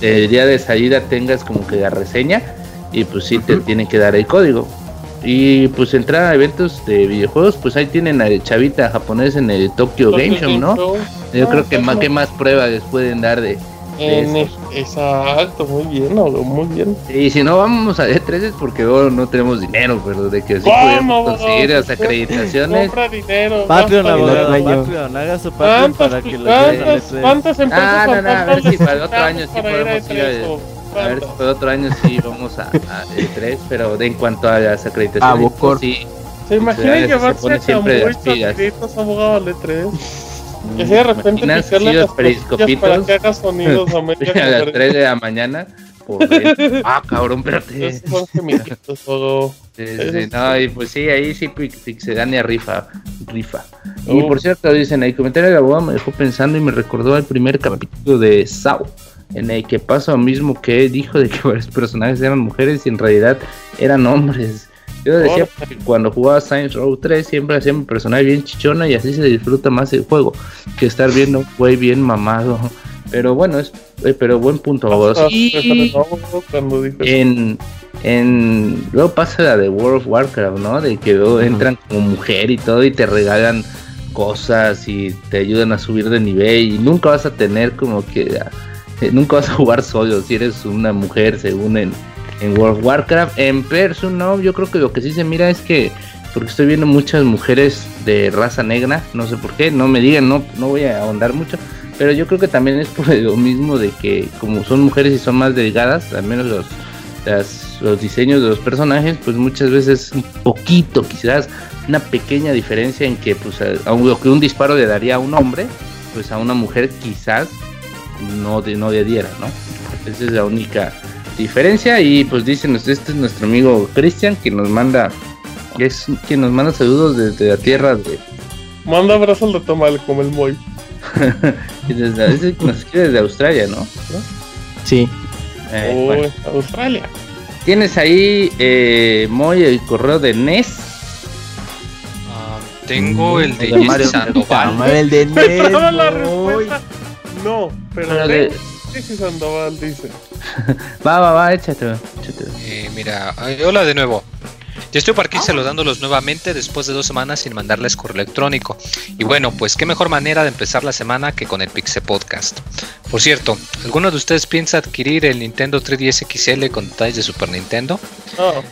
el día de salida tengas como que la reseña y pues sí te tienen que dar el código. Y pues entrar a eventos de videojuegos, pues ahí tienen al chavita japonés en el Tokyo Game Show, ¿no? Yo Ah, creo que más que más pruebas les pueden dar de... En exacto, muy bien, abogado, muy bien. Y si no vamos a E3 es porque luego no tenemos dinero, pero de que sí ¿Cómo, podemos conseguir las acreditaciones. Compra dinero. Patreon, gasta abogado, dinero. Patreon, haga su Patreon ¿Cuántas, para que lo cuántas, E3. cuántas empresas Ah, no, no, a ver si para el otro año sí podemos ir a- E3, o A ver por otro año sí vamos a, a E3, pero de en cuanto a las acreditaciones, A Bocor. sí. ¿Se imaginan se llevarse pone a siempre las pilas. chapiritos, abogado, al E3? Que si de repente picarle las costillas para periscopitos que haga sonidos a a las conferencia. 3 de la mañana. Por ah, cabrón, espérate. Eso sí, no, y pues sí, ahí sí Pi- Pixelania rifa, rifa. Y por cierto, dicen, el comentario del abogado me dejó pensando y me recordó al primer capítulo de Sao, en el que pasa lo mismo que dijo de que varios personajes eran mujeres y en realidad eran hombres. Yo decía que cuando jugaba Saints Row 3 siempre hacía mi personaje bien chichona y así se disfruta más el juego que estar viendo un güey bien mamado. Pero bueno, es eh, pero buen punto. Hasta en, en luego pasa la de World of Warcraft, ¿no? De que luego entran como mujer y todo y te regalan cosas y te ayudan a subir de nivel y nunca vas a tener como que eh, nunca vas a jugar solo si eres una mujer según en, en World of Warcraft. En Person no, yo creo que lo que sí se mira es que porque estoy viendo muchas mujeres de raza negra, no sé por qué, no me digan, no, no voy a ahondar mucho, pero yo creo que también es por lo mismo de que como son mujeres y son más delgadas, al menos los, los diseños de los personajes, pues muchas veces un poquito, quizás una pequeña diferencia en que pues un disparo le daría a un hombre, pues a una mujer quizás no, de, no le diera, ¿no? Esa es la única diferencia y pues dicen, este es nuestro amigo Cristian que nos manda, que es quien nos manda saludos desde la tierra de... Manda abrazos de tomate como el Moy. y desde, que nos escribe desde Australia, ¿no? Sí. Eh, Uy, bueno. Australia. Tienes ahí, eh, Moy, el correo de NES. Ah, tengo el de El de Mario Sandoval. El respuesta. No, pero Pero de de- Jesse Sandoval dice. Va, va, va, échatelo, échatelo. Eh, mira, ay, hola de nuevo. Yo estoy por aquí saludándolos nuevamente después de dos semanas sin mandarles correo electrónico. Y bueno, pues qué mejor manera de empezar la semana que con el Pixel Podcast. Por cierto, ¿alguno de ustedes piensa adquirir el Nintendo 3DS XL con detalles de Super Nintendo? No.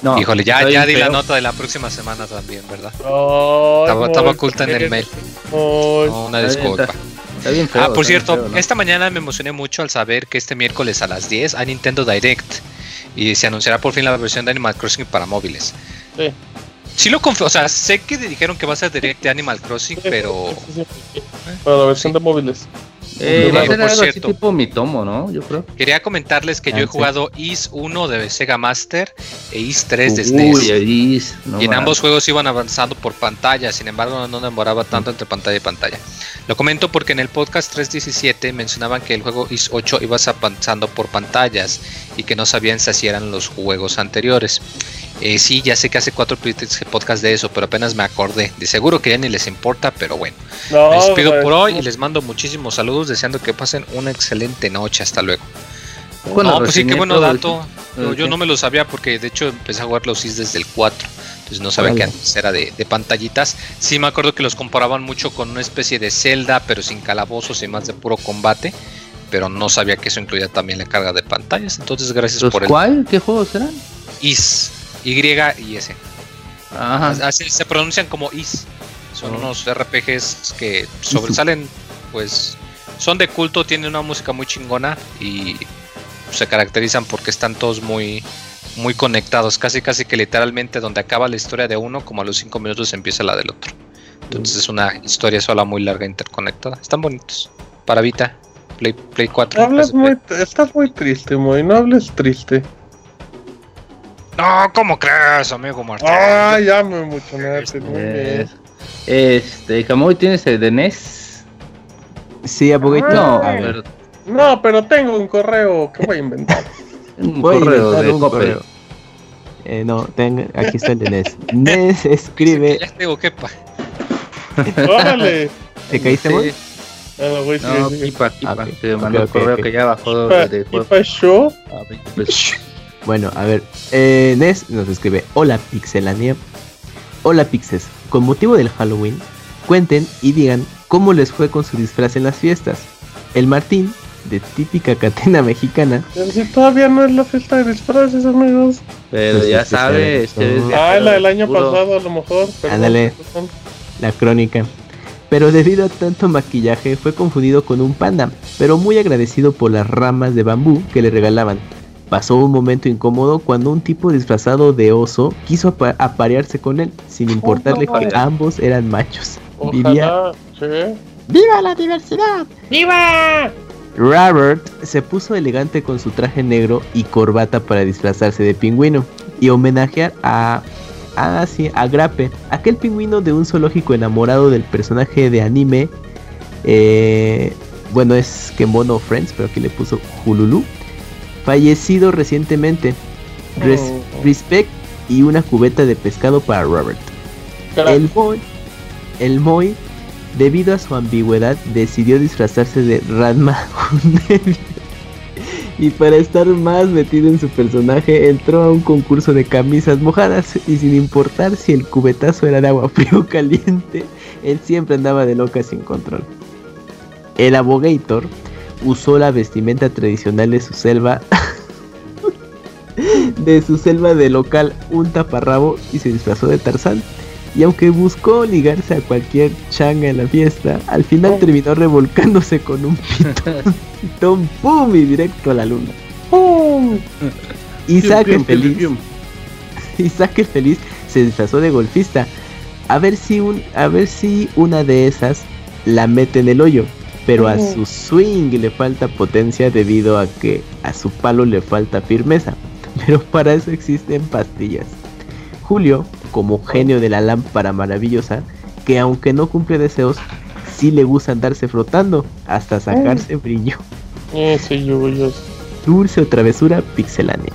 No, Híjole, ya, ya di la nota de la próxima semana también, ¿verdad? Ay, Estaba, estaba oculta en el mail. No, una disculpa. Está- Está bien feo. Ah, por está bien cierto, feo, ¿no? esta mañana me emocioné mucho al saber que este miércoles a las 10 hay Nintendo Direct y se anunciará por fin la versión de Animal Crossing para móviles. Sí. Sí lo confío, o sea, sé que dijeron que va a ser Direct de Animal Crossing, Sí, pero sí, sí, sí. Para la versión de móviles. Eh, va a ser por algo así cierto. tipo Mitomo, ¿no? Yo creo. Quería comentarles que yo he Ah, sí. jugado Is 1 de Sega Master e Is 3 de Uy, SNES. no y en ambos juegos iban avanzando por pantalla, sin embargo no demoraba tanto entre pantalla y pantalla. Lo comento porque en el podcast 317 mencionaban que el juego Is 8 ibas avanzando por pantallas y que no sabían si así eran los juegos anteriores. Eh, sí, ya sé que hace cuatro podcast de eso, pero apenas me acordé. De seguro que ya ni les importa, pero bueno. No, Me despido pues, por hoy y les mando muchísimos saludos, deseando que pasen una excelente noche. Hasta luego. Bueno, no, pues sí, qué bueno dato. Yo, no me lo sabía porque de hecho empecé a jugar los SIS desde el 4. Entonces no sabía que antes era de, de pantallitas. Sí me acuerdo que los comparaban mucho con una especie de Zelda, pero sin calabozos y más de puro combate. Pero no sabía que eso incluía también la carga de pantallas. Entonces gracias ¿Los por el cuál? ¿Qué juegos eran? IS. Y y S. Ajá. Así se pronuncian como IS. Son unos RPGs que sobresalen, pues son de culto, tienen una música muy chingona y se caracterizan porque están todos muy muy conectados, casi casi que literalmente donde acaba la historia de uno, como a los 5 minutos empieza la del otro. Entonces es una historia sola muy larga interconectada. Están bonitos. Para Vita, Play, Play 4. Hablas muy, estás muy triste, muy. No hables triste. No, ¿cómo crees, amigo Martín? Ah, ya me emocionaste. Muy bien. Este, Camoy, ¿tienes el de NES? Sí, Abogator. No, a a ver. No, pero tengo un correo que voy a inventar. un Voy a correo inventar de un Coppel. correo. Eh, no, tengo, aquí está el de Nes. Nes escribe. Ya tengo que pa- Órale. ¿Te caíste, Sí. Moy? Ah, güey, sigue, No. Pipa, Pipa. Ah. Te mandó el correo que ya bajó ¿Qué de, juego. pasó? Ah, pesos. Bueno, a ver. Eh, Nes nos escribe: Hola Pixelania. Hola Pixes. Con motivo del Halloween, cuenten y digan cómo les fue con su disfraz en las fiestas. El Martín, de típica catena mexicana, Pero si todavía no es la fiesta de disfraces, amigos. Pero ya es que sabe, está- es no. Ah, la del año Puro- pasado, a lo mejor. Ándale. la crónica. Pero debido a tanto maquillaje fue confundido con un panda, pero muy agradecido por las ramas de bambú que le regalaban. Pasó un momento incómodo cuando un tipo disfrazado de oso quiso apa- aparearse con él, sin importarle que ambos eran machos. Vivía Ojalá. Sí. ¡Viva la diversidad! ¡Viva! Robert se puso elegante con su traje negro y corbata para disfrazarse de pingüino y homenajear a. Ah, sí, a Grape, aquel pingüino de un zoológico enamorado del personaje de anime. eh, bueno, es Kemono Friends, pero aquí le puso Hululu. Fallecido recientemente. Res- Oh. Respect y una cubeta de pescado para Robert. El Moy, el Moy, debido a su ambigüedad, decidió disfrazarse de Ranma y para estar más metido en su personaje, entró a un concurso de camisas mojadas y sin importar si el cubetazo era de agua frío o caliente, él siempre andaba de loca sin control. El Abogator usó la vestimenta tradicional de su selva de su selva de local un taparrabo y se disfrazó de Tarzán. Y aunque buscó ligarse a cualquier changa en la fiesta, al final terminó revolcándose con un pitón, pitón pum y directo a la luna. ¡Pum! Isaac Pium, el feliz, Isaac el feliz se disfrazó de golfista. A ver si un, a ver si una de esas la mete en el hoyo. Pero a su swing le falta potencia debido a que a su palo le falta firmeza. Pero para eso existen pastillas. Julio, como genio de la lámpara maravillosa, que aunque no cumple deseos, sí le gusta andarse frotando hasta sacarse brillo. Ese yuyos. Dulce o travesura pixelánea.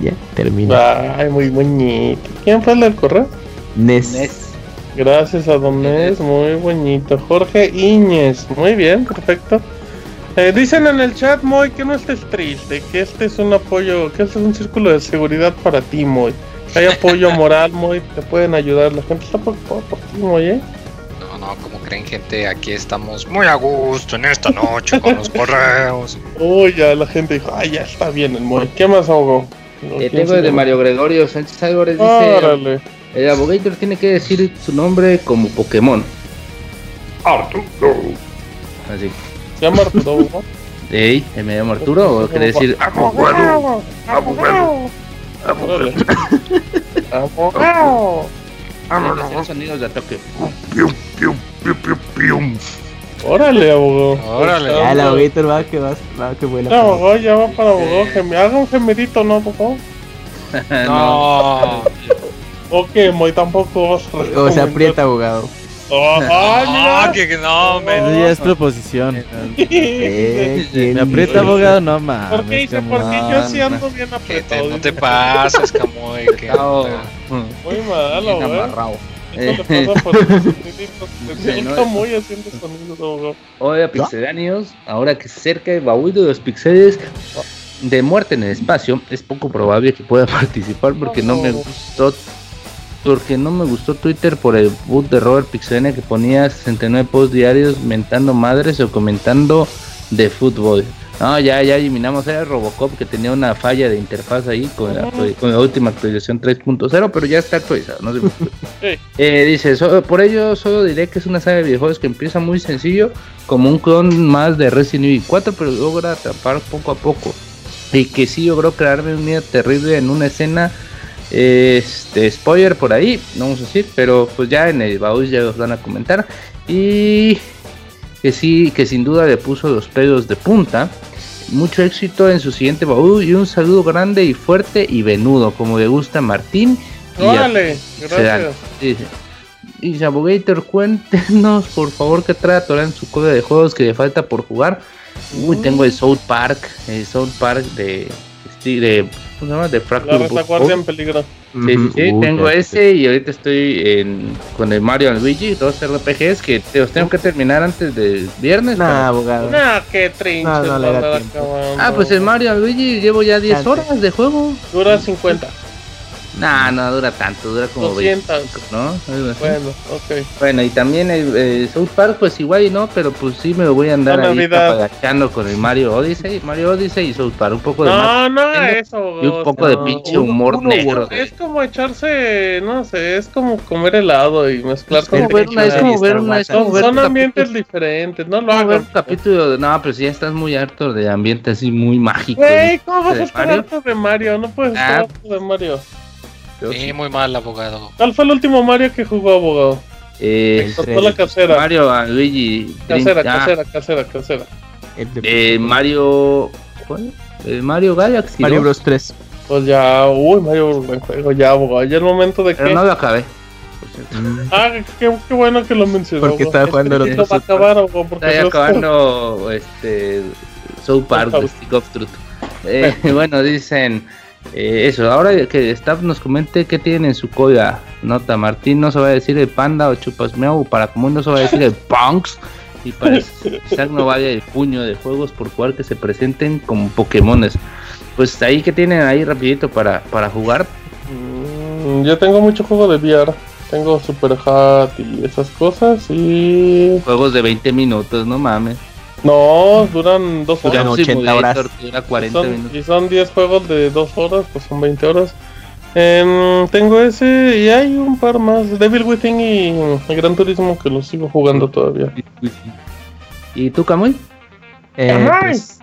Ya, termina. Ay, muy bonito. ¿Quién fue el del correo? Nes. Nes. Gracias a Don Nes, muy bonito. Jorge Iñez, muy bien, perfecto. Eh, dicen en el chat, Moy, que no estés triste, que este es un apoyo, que este es un círculo de seguridad para ti, Moy. Hay apoyo moral, Moy, te pueden ayudar. La gente está preocupada por ti, Moy, ¿eh? No, no, como creen gente, aquí estamos muy a gusto en esta noche con los correos. Uy, ya la gente dijo, ay, ya está bien el Moy. ¿Qué más hago? Eh, tengo el de Mario Gregorio Sánchez Álvarez. Dice: Órale. El abogator tiene que decir su nombre como Pokémon. Así. Se llama Arturo. Ey, ¿me llamo Arturo o quiere decir Abogado, abogado, abogado. Abogado. Son sonidos de ataque? Órale, abogado. Órale. Ya el abogator va que va, va que vuela. Ya, abogado, ya va para abogado. gemi- Haga un gemidito, ¿no, abogado? No. Ok, muy tampoco O se recomendar. aprieta, abogado. Oh, ¡Ay, Ah, que que no, Eso men. ya es proposición. Eh, ¿quién Me aprieta, abogado, no mames. ¿Por qué dice? Porque yo sí ando bien apretado. te- no te pases, Camuy. Que No. Muy malo, güey. amarrado. Sí, El no, Camuy haciendo sonidos, abogado. Oiga, pixelanios, ahora que se acerca el baúl de los pixeles de muerte en el espacio, es poco probable que pueda participar porque no me gustó porque no me gustó Twitter por el boot de Robert Pixelania que ponía 69 posts diarios mentando madres o comentando de fútbol. No, ya, ya eliminamos era Robocop que tenía una falla de interfaz ahí con la, con la última actualización 3.0, pero ya está actualizado, no se. Sí. Eh, dice, "So- por ello solo diré que es una saga de videojuegos que empieza muy sencillo, como un clon más de Resident Evil 4, pero logra atrapar poco a poco. Y que sí logró crearme un miedo terrible en una escena, este, spoiler por ahí, no vamos a decir, pero pues ya en el baúl ya los van a comentar. Y que sí, que sin duda le puso los pelos de punta. Mucho éxito en su siguiente baúl y un saludo grande y fuerte y venudo, como le gusta a Martín. y Órale, gracias. Dice, dice Abogator, cuéntenos por favor qué trae Torán en su cola de juegos que le falta por jugar. Uy, tengo el South Park, el South Park de, sí, de ¿cómo se llama? De La Fracture Bug retaguardia en peligro. Sí, sí, sí, Ujú, tengo uh, ese y ahorita estoy en, con el Mario and Luigi, dos RPGs que te los tengo que terminar antes del viernes. Nah, para- abogado. Nah, qué trinches. No, no acabando. Ah, pues el Mario and Luigi llevo ya 10 Chance. horas de juego. Dura 50. Nah, no dura tanto, dura como 20, 200. ¿no? Algo así. Bueno, ok. Bueno, y también el, el South Park, pues igual y no, pero pues sí me lo voy a andar ahí Navidad. apagachando con el Mario Odyssey, Mario Odyssey y South Park, un poco de más No, no, tengo- eso. y un poco de no. pinche Uno- humor uno, negro. Es como echarse, no sé, es como comer helado y mezclar Es como con ver una, es como ver una, es como Son, ver son ambientes diferentes, no lo como ver un capítulo de, no, pero si ya estás muy harto de ambiente así muy mágico. Güey, ¿cómo vas ¿De a estar Mario? harto de Mario? No puedes estar Ah. harto de Mario. Sí, muy mal, abogado. ¿Cuál fue el último Mario que jugó abogado? Eh, El la casera. Mario and Luigi Dream- Casera, ah, casera, casera, casera. El de- eh, Mario ¿cuál? Eh, Mario Galaxy Mario ¿no? Bros 3. Pues ya, uy, Mario, buen juego, ya, abogado. Ya el momento de pero que. no lo acabé por cierto. Ah, qué, qué bueno que lo mencionó. Porque estaba jugando Este el lo otro va a acabar, abogado, porque Está no- acabando este South Park, Stick of Truth. Eh, bueno, dicen eh, eso. Ahora que Staff nos comente qué tienen en su cola. Nota, Martín no se va a decir el panda o chupas miau. Para común no se va a decir el punks. Y para Isaac no vale el puño de juegos por jugar que se presenten como Pokémones. Pues ahí que tienen ahí rapidito para, para jugar. Mm, Yo tengo mucho juego de VR. Tengo Super Hat y esas cosas. Y. Juegos de 20 minutos, no mames. No, duran dos Duran horas. Jump 80 horas. Dura 40 Son- minutos. y son 10 juegos de 2 horas, pues son 20 horas. Em, tengo ese y hay un par más. Devil Within y, y Gran Turismo que los sigo jugando todavía. ¿Y tú, Camuy? Eh, pues,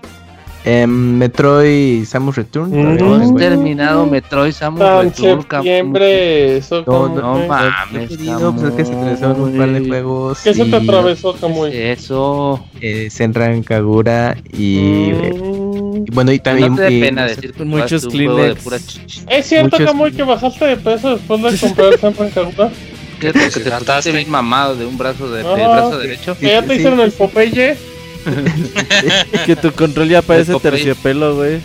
em, Metroid Samus Return. Mm. no No terminado Metroid Samus Ah, en Return, septiembre, eso No, No ¿qué He mames, querido, pues es que se atravesaron un par de juegos. se te atravesó, Camuy? Eso. eh, Senran Kagura y, eh, Mm. y bueno, y también. no te y- pena decir que muchos de Kleenex. pura chichi. ¿Es cierto, Camuy, que bajaste de peso después de comprar el Sanfran Kagura? Cierto que te pusiste bien mamado de un brazo de, del Ajá. brazo derecho. ¿Que ya te sí. hicieron el Popeye? Que tu control ya parece terciopelo, güey.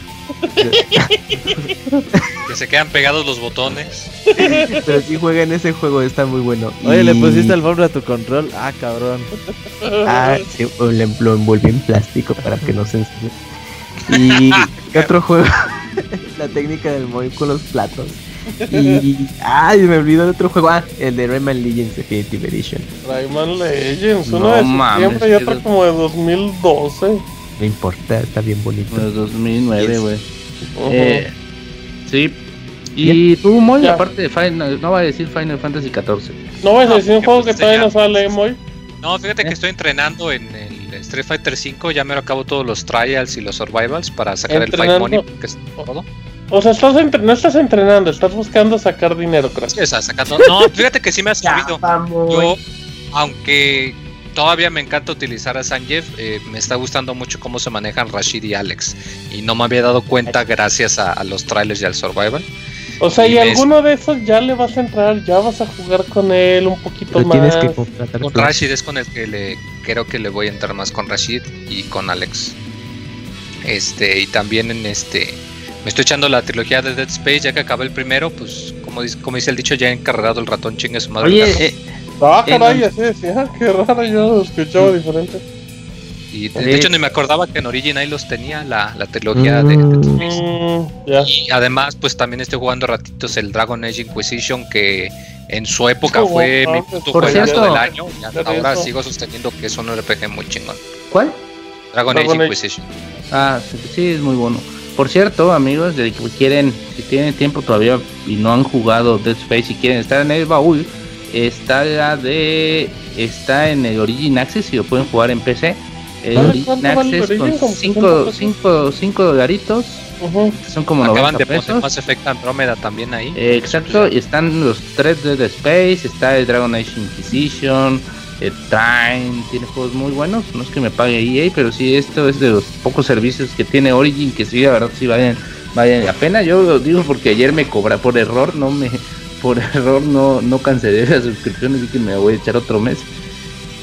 Que se quedan pegados los botones. Pero sí jueguen ese juego, está muy bueno. Oye, le pusiste alfombra a tu control. Ah, cabrón. Ah, sí, lo envolví en plástico para que no se ensucie. Y ¿qué otro juego? La técnica del móvil con los platos. Y ay, me olvidó el otro juego. Ah, el de Rayman Legends Definitive Edition. Rayman Legends, uno No de mames, septiembre y otro como de 2012. No importa, está bien bonito. Bueno, 2009, Yes. güey. Eh, sí. Y tú, Moy, aparte de Final, no va a decir Final Fantasy XIV. no vas a decir un juego pues, que todavía no sale, Moy. No, fíjate que estoy entrenando en el Street Fighter 5. Ya me lo acabo todos los trials y los survivals para sacar el fight money. Que es todo. O sea, estás entre- no estás entrenando, estás buscando sacar dinero, Sí, crack. o sea, sacando. No, fíjate que sí me ha servido. Yo, aunque todavía me encanta utilizar a Sanjeev. eh, me está gustando mucho cómo se manejan Rashid y Alex. Y no me había dado cuenta gracias a, a los trailers y al survival. O sea, Y alguno de esos ya le vas a entrar, ya vas a jugar con él un poquito más. tienes que contratar Con. Rashid es con el que le creo que le voy a entrar más con Rashid y con Alex. Este, y también en este me estoy echando la trilogía de Dead Space, ya que acabé el primero, pues como dice, como dice el dicho, ya he encargado el ratón chingue su madre. Oye, eh, Ah, Eh, caray, así decía, qué raro, yo lo escuchaba diferente. y de, de hecho ni me acordaba que en Origin ahí los tenía la, la trilogía de Mm. Dead Space. Mm, ya. Y además, pues también estoy jugando ratitos el Dragon Age Inquisition, que en su época Oh, fue mi mames. puto Por juegazo del año. Y ahora eso. sigo sosteniendo que es un RPG muy chingón. ¿cuál? Dragon, Dragon Age Age. Inquisition. Ah, sí, sí, es muy bueno. Por cierto, amigos, de que quieren, si tienen tiempo todavía y no han jugado Dead Space y quieren estar en el baúl, está la de, está en el Origin Access y lo pueden jugar en PC. El. Origin ¿Cuánto el Access Origin? con ¿Como 5 60 pesos? cinco, cinco dolaritos, son como Acaban 90 de poner pesos. Mass Effect Andromeda también ahí. Eh, exacto, y están los tres de Dead Space, está el Dragon Age Inquisition, el Time, tiene juegos muy buenos, no es que me pague EA, pero sí esto es de los pocos servicios que tiene Origin que sí, la verdad sí valen, valen la pena. Yo lo digo porque ayer me cobra por error, no me por error no, no cancelé la suscripción, así que me voy a echar otro mes.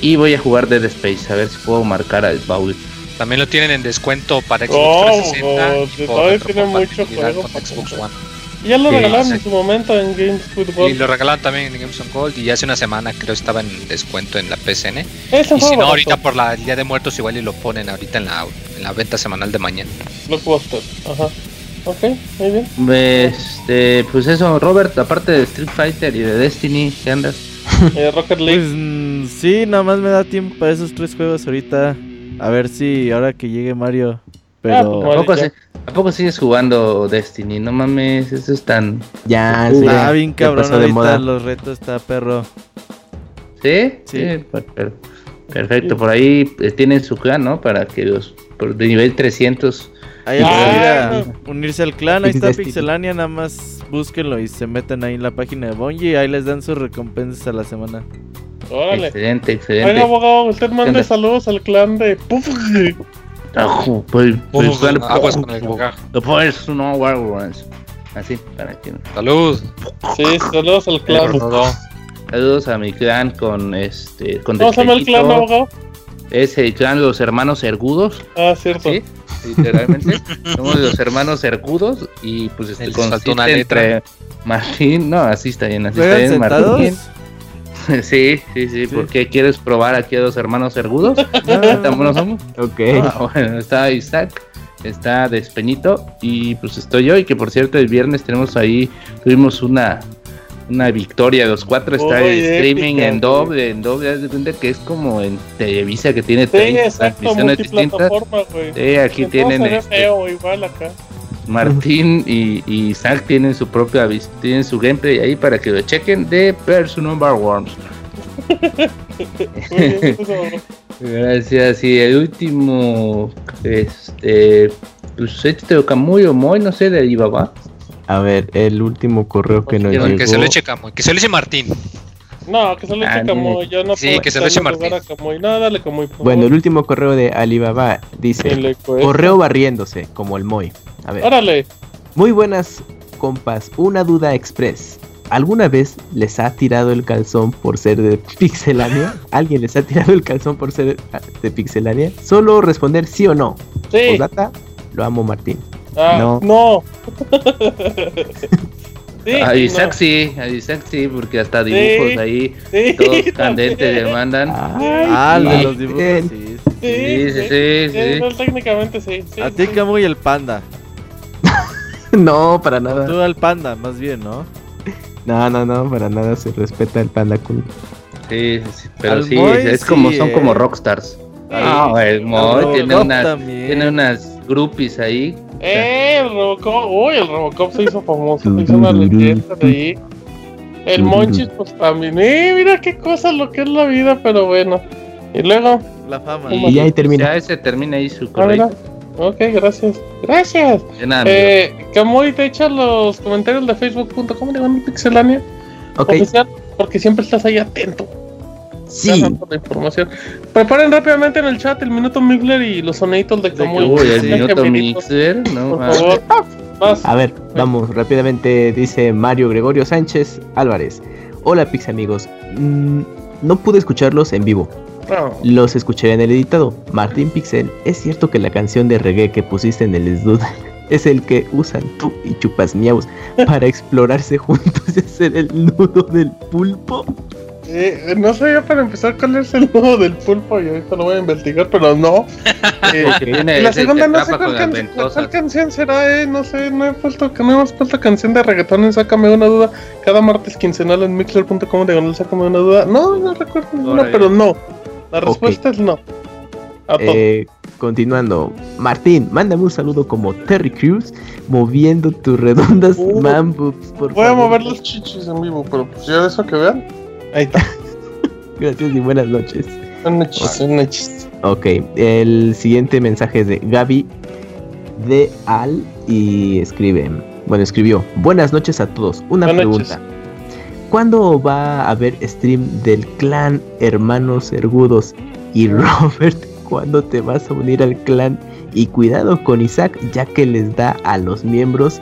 Y voy a jugar Dead Space, a ver si puedo marcar al baúl. También lo tienen en descuento para Xbox Oh, 360 oh, y por todavía tiene mucho retrocompatibilidad juego con para Xbox. One. Y ya lo regalaron en su momento en Games with Y Gold. lo regalaron también en Games on Gold y hace una semana creo estaba en descuento en la PSN. Ese Y juego si no, barato, ahorita por la, el Día de Muertos igual y lo ponen ahorita en la, en la venta semanal de mañana. Blockbuster. Ajá. Ok, muy bien. Este, pues eso, Robert, aparte de Street Fighter y de Destiny, ¿qué andas? Eh, Rocket Pues League. mm, sí, nada más me da tiempo para esos tres juegos ahorita. A ver si ahora que llegue Mario. Pero. Ah, pues, ¿A poco, ya. si- ¿A poco sigues jugando Destiny? No mames, eso es tan... Ya, sí, Ah, bien cabrón pasó de ahorita moda. los retos está perro. ¿Sí? Sí. per- perfecto, por ahí eh, tienen su clan, ¿no? Para que los... Por de nivel 300... Ahí Ah, no. unirse al clan, ahí está. Pixelania, nada más búsquenlo y se meten ahí en la página de Bungie y ahí les dan sus recompensas a la semana. Órale. Excelente, Oiga, excelente. abogado, usted mande saludos al clan de Puf. Ajú, pues, pues, dale, aguas pues, con el pues, gargajo. pues, no, Warlords. Así, para que... Salud. Sí, saludos al clan. Saludos a mi clan con este... Con ¿Cómo se llama el clan, abogado? Es el clan Los Hermanos Ergudos. Ah, cierto. Sí, literalmente. Somos los hermanos Ergudos y pues este consiste una letra. entre Martín, no, así está bien, así está ¿Juegan bien sentados? Martín. Sí, sí, sí, ¿por qué quieres probar aquí a dos hermanos Ergudos? ¿Tan buenos somos? Ok. Ah, bueno, está Isaac, está Despeñito y pues estoy yo y que por cierto el viernes tenemos ahí, tuvimos una una victoria, los cuatro está Muy el streaming épica, en doble, en doble, de cuenta que es como en Televisa que tiene Sí, 30 exacto, transmisiones distintas. Sí, aquí tienen este, feo, igual acá. Martín y, y Isaac tienen su propia vis- tienen su gameplay ahí para que lo chequen de Person Bar Worms. Gracias. Y el último, este, pues este te toca muy o muy, no sé, de Alibaba. A ver, el último correo que nos Quiero llegó. Que se lo eche Camuy, que se lo eche Martín. No, que se lo eche Ah, Camuy. Yo no Sí, puedo que se lo eche Martín. a Camuy. No, dale Camuy, por Bueno, el último correo de Alibaba dice. Correo barriéndose, como el Moy. A ver. Órale. Muy buenas, compas. Una duda express. ¿Alguna vez les ha tirado el calzón por ser de Pixelania? ¿Alguien les ha tirado el calzón por ser de Pixelania? Solo responder sí o no. Sí. Lo amo, Martín. Ah, No. no. sí, a y Isaac no. sí, a Isaac sí, porque hasta dibujos Sí. ahí, Sí, todos candentes le mandan. Ah, el de los dibujos, sí, sí. Sí, Sí, sí, sí, sí. no, técnicamente sí. sí, A ti sí. Camuy el panda. No, para nada. Tú al panda, más bien, ¿no? No, no, no, para nada se respeta el panda cool. Sí, sí, pero Al sí, Moy es sí, como, son eh. como rockstars. Ah, el Moy tiene unas, tiene unas groupies ahí. Eh, el Robocop. Uy, el Robocop se hizo famoso. Se hizo una leyenda de ahí. El Monchis, pues también. Eh, mira qué cosa lo que es la vida, pero bueno. Y luego. La fama. Y ya ahí termina. Ya ese termina ahí su correo. Ok, gracias. Gracias. De nada. Eh, Camuy, te echa los comentarios de facebook.com de Pixelania Ok, oficial, porque siempre estás ahí atento. Sí. La información. Preparen rápidamente en el chat el minuto Migler y los sonitos de Camuy. Uy, el Sí, minuto no Por favor. Vas. A ver, vamos rápidamente, dice Mario Gregorio Sánchez Álvarez. Hola Pix amigos, Mm, no pude escucharlos en vivo, Los escucharé en el editado. Martín Pixel, ¿es cierto que la canción de reggae que pusiste en el Sdud es el que usan tú y Chupas Miaus para explorarse juntos y hacer el nudo del pulpo? Eh, no sabía para empezar cuál es el nudo del pulpo y ahorita lo voy a investigar, pero no. Eh, la segunda no sé cuál, can- cuál canción será, eh, no sé, no he puesto, no hemos puesto canción de reggaetón en Sácame una duda. Cada martes quincenal en mixler.com de Sácame una duda. No, no recuerdo ninguna, pero no. La respuesta es no. A. Eh, continuando, Martín, mándame un saludo como Terry Crews moviendo tus redondas Uh, man boobs, por Voy a mover los chichis en vivo, pero pues ya de eso que vean. Ahí está. Gracias y buenas noches. Buenas noches, buenas noches. Ok, el siguiente mensaje es de Gaby de Al y escribe, bueno, escribió, buenas noches a todos. Una Buenas pregunta. ¿Cuándo va a haber stream del clan Hermanos Ergudos? Y Robert, ¿cuándo te vas a unir al clan? Y cuidado con Isaac, ya que les da a los miembros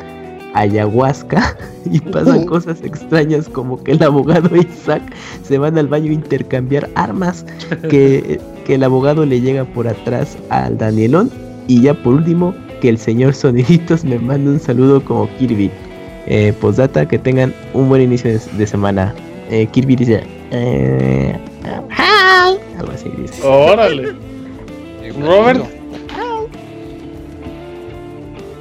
ayahuasca y pasan cosas extrañas como que el abogado Isaac se van al baño a intercambiar armas, que, que el abogado le llega por atrás al Danielón y ya por último que el señor Soniditos me manda un saludo como Kirby. Eh, postdata, que tengan un buen inicio de, de semana. Eh, Kirby dice... Eh, hi. Algo así dice. Órale. Robert.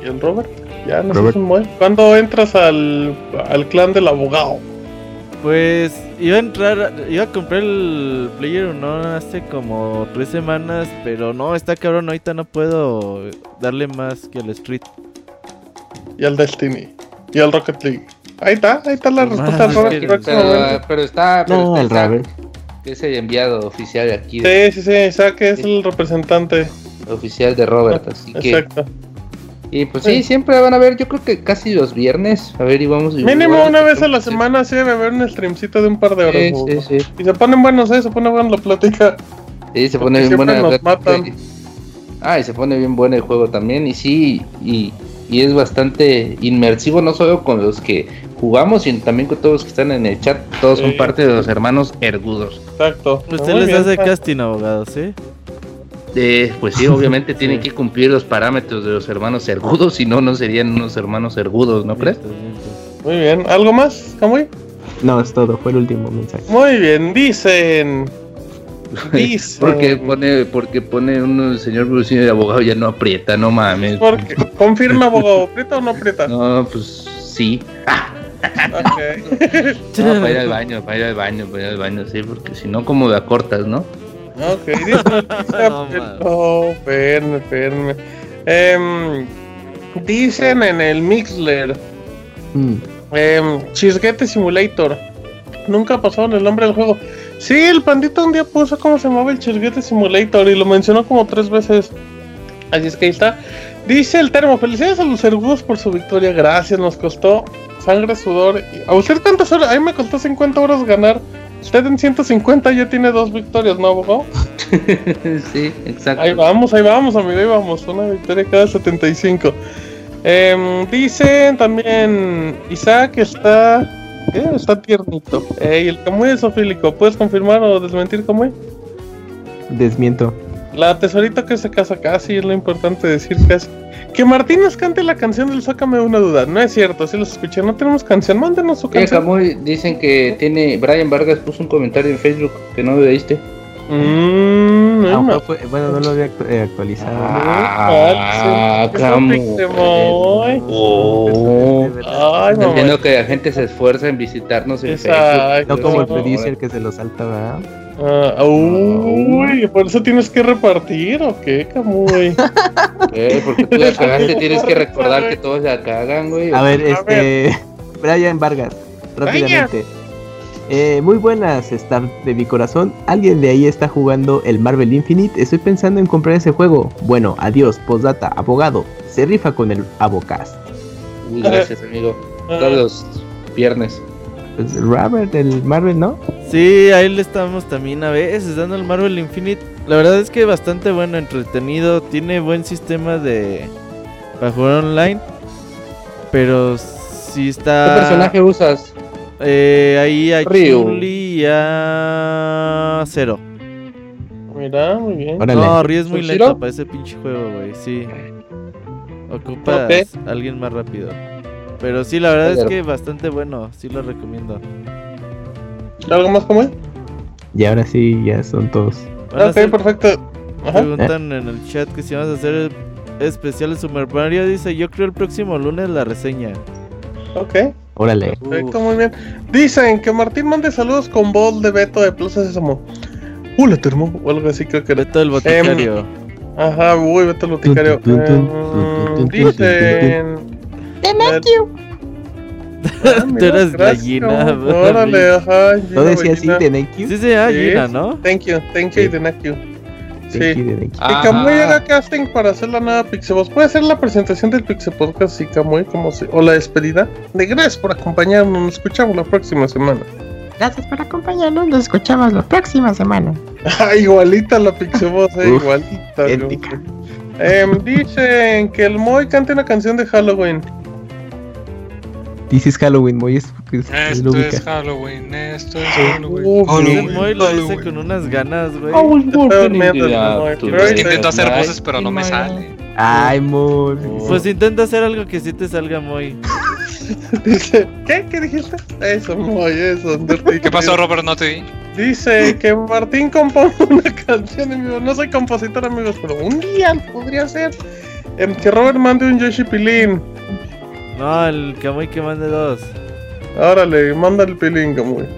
¿Y el Robert? Ya no Robert. sé muy. ¿Cuándo entras al, al clan del abogado? Pues iba a entrar, iba a comprar el Player no hace como tres semanas, pero no, está cabrón, ahorita no puedo darle más que al Street. Y al Destiny. Y al Rocket League. Ahí está, ahí está la respuesta Ah, es que- próximamente. Pero, pero está. Pero No, está el que es el enviado oficial de aquí, de- Sí, sí, sí, Isaac es el representante. oficial de Robert. Así que. Exacto. Y pues sí, siempre van a ver, yo creo que casi los viernes. A ver, y vamos. Mínimo igual, una que vez a la semana sí debe haber un streamcito de un par de horas. Sí, sí, sí. Y se ponen buenos, ¿eh? Se pone buena la plática. Sí, se Porque pone bien buena. nos matan. Ah, y se pone bien bueno el juego también. Y sí, y, y es bastante inmersivo, no solo con los que jugamos, sino también con todos los que están en el chat. Todos son parte de los hermanos ergudos. Exacto. Usted Muy les bien, hace casting, abogado, ¿sí? Eh, pues sí, obviamente tienen que cumplir los parámetros de los hermanos ergudos, si no, no serían unos hermanos ergudos, ¿no crees? Muy bien. ¿Algo más, Camuy? No, es todo, fue el último mensaje. Muy bien, dicen. Porque pone, porque pone un señor Brucino de abogado ya no aprieta, no mames. Porque, confirma, abogado. ¿Aprieta o no aprieta? No, pues sí. Ok. No, para ir al baño, para ir al baño, para ir al baño, sí, porque si no, como la cortas, ¿no? Ok, dice. No, man. oh, espérenme, espérenme. Em, dicen en el Mixler. Mm, em, Chisguete Simulator. Nunca pasaron el nombre del juego. Sí, el pandita un día puso cómo se llamaba el Chisguete Simulator y lo mencionó como tres veces. Así es que ahí está. Dice el termo, felicidades a los ergudos por su victoria. Gracias, nos costó sangre, sudor. ¿A usted cuántas horas? A mí me costó 50 horas ganar. Usted en 150 ya tiene dos victorias, ¿no, abogado? sí, exacto. Ahí vamos, ahí vamos, amigo, ahí vamos. Una victoria cada 75. Em, dicen también, Isaac está... Está tiernito. Ey, el Camuy es ofílico. ¿Puedes confirmar o desmentir, Camuy? desmiento. La tesorita que se casa casi, es lo importante decir casi. Que Martín nos cante la canción del Sácame una duda. No es cierto, si los escuché. No tenemos canción. Mándenos su Eh, canción. Camuy, dicen que tiene. Brian Vargas puso un comentario en Facebook que no leíste. Mmm, Ah, no, fue- bueno, no lo había actu- eh, actualizado. Ah. Entiendo que la gente se esfuerza en visitarnos en Facebook. No como el producer que se lo salta, ¿verdad? Ah, uy, por eso tienes que repartir, ¿o qué, Camuy? Eh, porque tú la cagaste, tienes que recordar que todos la cagan, güey. A ver, A este. Brian Vargas, rápidamente. Eh, muy buenas, staff de mi corazón. ¿Alguien de ahí está jugando el Marvel Infinite? Estoy pensando en comprar ese juego. Bueno, adiós, postdata, abogado. Se rifa con el Abocast. Uy, gracias, amigo. Todos los viernes. pues, Robert del Marvel, ¿no? Sí, ahí le estamos también a veces dando el Marvel Infinite. La verdad es que bastante bueno, entretenido. Tiene buen sistema de. para jugar online. Pero sí está. ¿Qué personaje usas? Eh, ahí a Ryu. Chun-Li y a. Cero. Mira, muy bien. Órale. No, Ryu es muy lento para ese pinche juego, güey. Sí. Ocupas Ok. a alguien más rápido. Pero sí, la verdad es que bastante bueno. Sí lo recomiendo. ¿Algo más como él? Y ahora sí, ya son todos. Van Ok, perfecto. Ajá. Preguntan en el chat que si vamos a hacer especial de Super Mario. Dice: Yo creo el próximo lunes la reseña. Ok, Órale. perfecto, muy bien. Dicen que Martín mande saludos con bol de Beto de Plaza Sésamo. Hola, termo, o algo así creo que era. Beto el boticario. Ajá, uy, Beto el boticario. Em, Dicen. Ah, Tú mira, eres gracias, gallina. Órale, ajá. ¿No decía así de Thank you? Sí, Sí. Gina, ¿no? Thank you, thank you y you. Sí. Thank you, de Thank you. Y Ajá. Camuy haga casting para hacer la nueva Pixeboss. ¿Puede ser la presentación del Pixel Podcast y Camuy como se... o la despedida? De gracias por acompañarnos. Nos escuchamos la próxima semana. Gracias por acompañarnos. Nos escuchamos la próxima semana. Ah, igualita la Pixeboss, eh, igualita. Em, dicen que el Moy cante una canción de Halloween. This is Halloween, muy es, es, es Esto lúdica. es Halloween, esto es Halloween. bien. El Moy lo dice con unas ganas, güey. Moy, Es está. intento hacer voces, pero no me sale. Ay, muy. Pues intenta hacer algo que sí te salga muy. Dice, ¿qué? ¿Qué dijiste? Eso, Moy, eso. ¿Qué pasó, Robert? No te vi. Dice que Martín componga una canción vivo. No soy compositor, amigos, pero un día podría ser. Que Robert mande un Yoshi Pilín. No, el Camuy que mande dos. Órale, manda el Pilín, Camuy.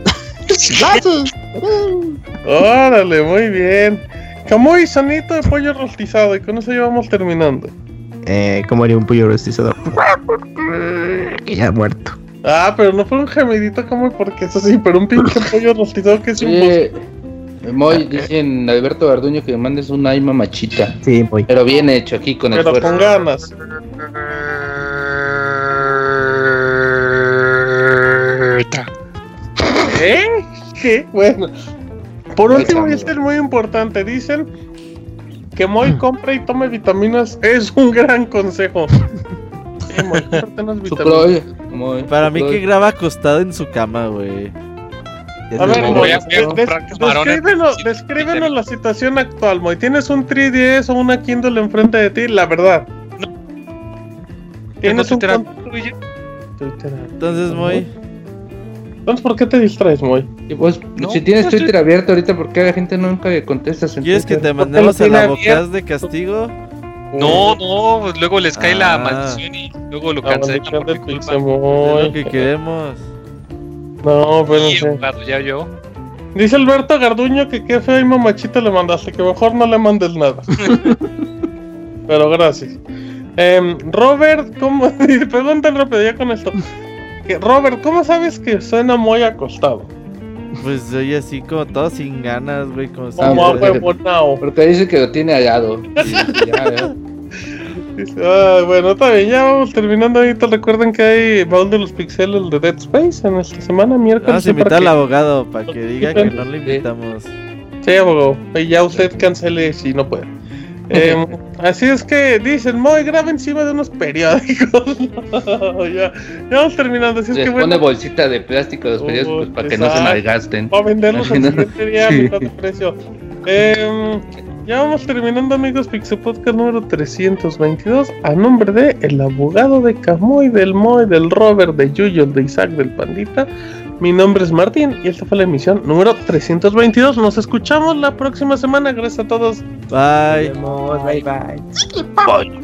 Órale, muy bien. Camuy, sonito de pollo rostizado. Y con eso ya vamos terminando. Eh, ¿Cómo haría un pollo rostizado? que ya ha muerto. Ah, pero no fue un gemidito, Camuy, porque eso sí, pero un pinche pollo rostizado que es un Oye, Moy, dicen Alberto Garduño que me mandes un ay mamachita. Sí, muy. Pero bien hecho, aquí con Pero esfuerzo. con ganas. ¿Eh? ¿Qué? Bueno. Por Ay, último, y este es muy importante, dicen que Moy compre y tome vitaminas es un gran consejo. Sí, Moy, vitaminas. Para mí que graba acostado en su cama, güey. A ver, Moy, descríbenos, descríbenos la situación actual, Moy. ¿Tienes un 3DS o una Kindle enfrente de ti? La verdad. ¿Tienes un Twitter. Entonces, Moy. Entonces, ¿por qué te distraes, Moy? Y pues, No, si tienes no Twitter estoy- abierto ahorita, ¿por qué la gente nunca le contestas en ¿Quieres que Twitter? te ¿Por qué mandemos a la bocaz de castigo? No, no, pues luego les cae la Ah. maldición y luego lo La cancelan por mi culpa. Es lo que queremos. No, pero Y no sé. abogado, ya yo. Dice Alberto Garduño que qué feo y mamachita le mandaste, que mejor no le mandes nada. Pero gracias. Em, Robert, ¿cómo? y Preguntan rápido ya con esto. Que, Robert, ¿cómo sabes que suena muy acostado? Pues oye, así como todo sin ganas, güey. Como si- Como Ah, huevonao. Porque dice que lo tiene hallado. ya, ya. Dice, ah, bueno, está bien, ya vamos terminando ahorita. Recuerden que hay baúl de los pixeles de Dead Space en esta semana, miércoles. Vamos a sí, invitar al que- abogado para que diga que no le invitamos. Sí, abogado. Y ya usted cancele si no puede. Em, así es que dicen, Moy, graba encima de unos periódicos. ya, ya vamos terminando. Así es Les que pone bueno, bolsita de plástico de los periódicos Uy, para que no se malgasten. va a venderlos al siguiente día a mitad precio. Em, ya vamos terminando, amigos. Pixel Podcast número 322. A nombre de el abogado de Camoy, del Moy, del Robert, de Yuyo, de Isaac, del Pandita. Mi nombre es Martín y esta fue la emisión número 322. Nos escuchamos la próxima semana. Gracias a todos. Bye. Nos vemos, bye bye. Bye.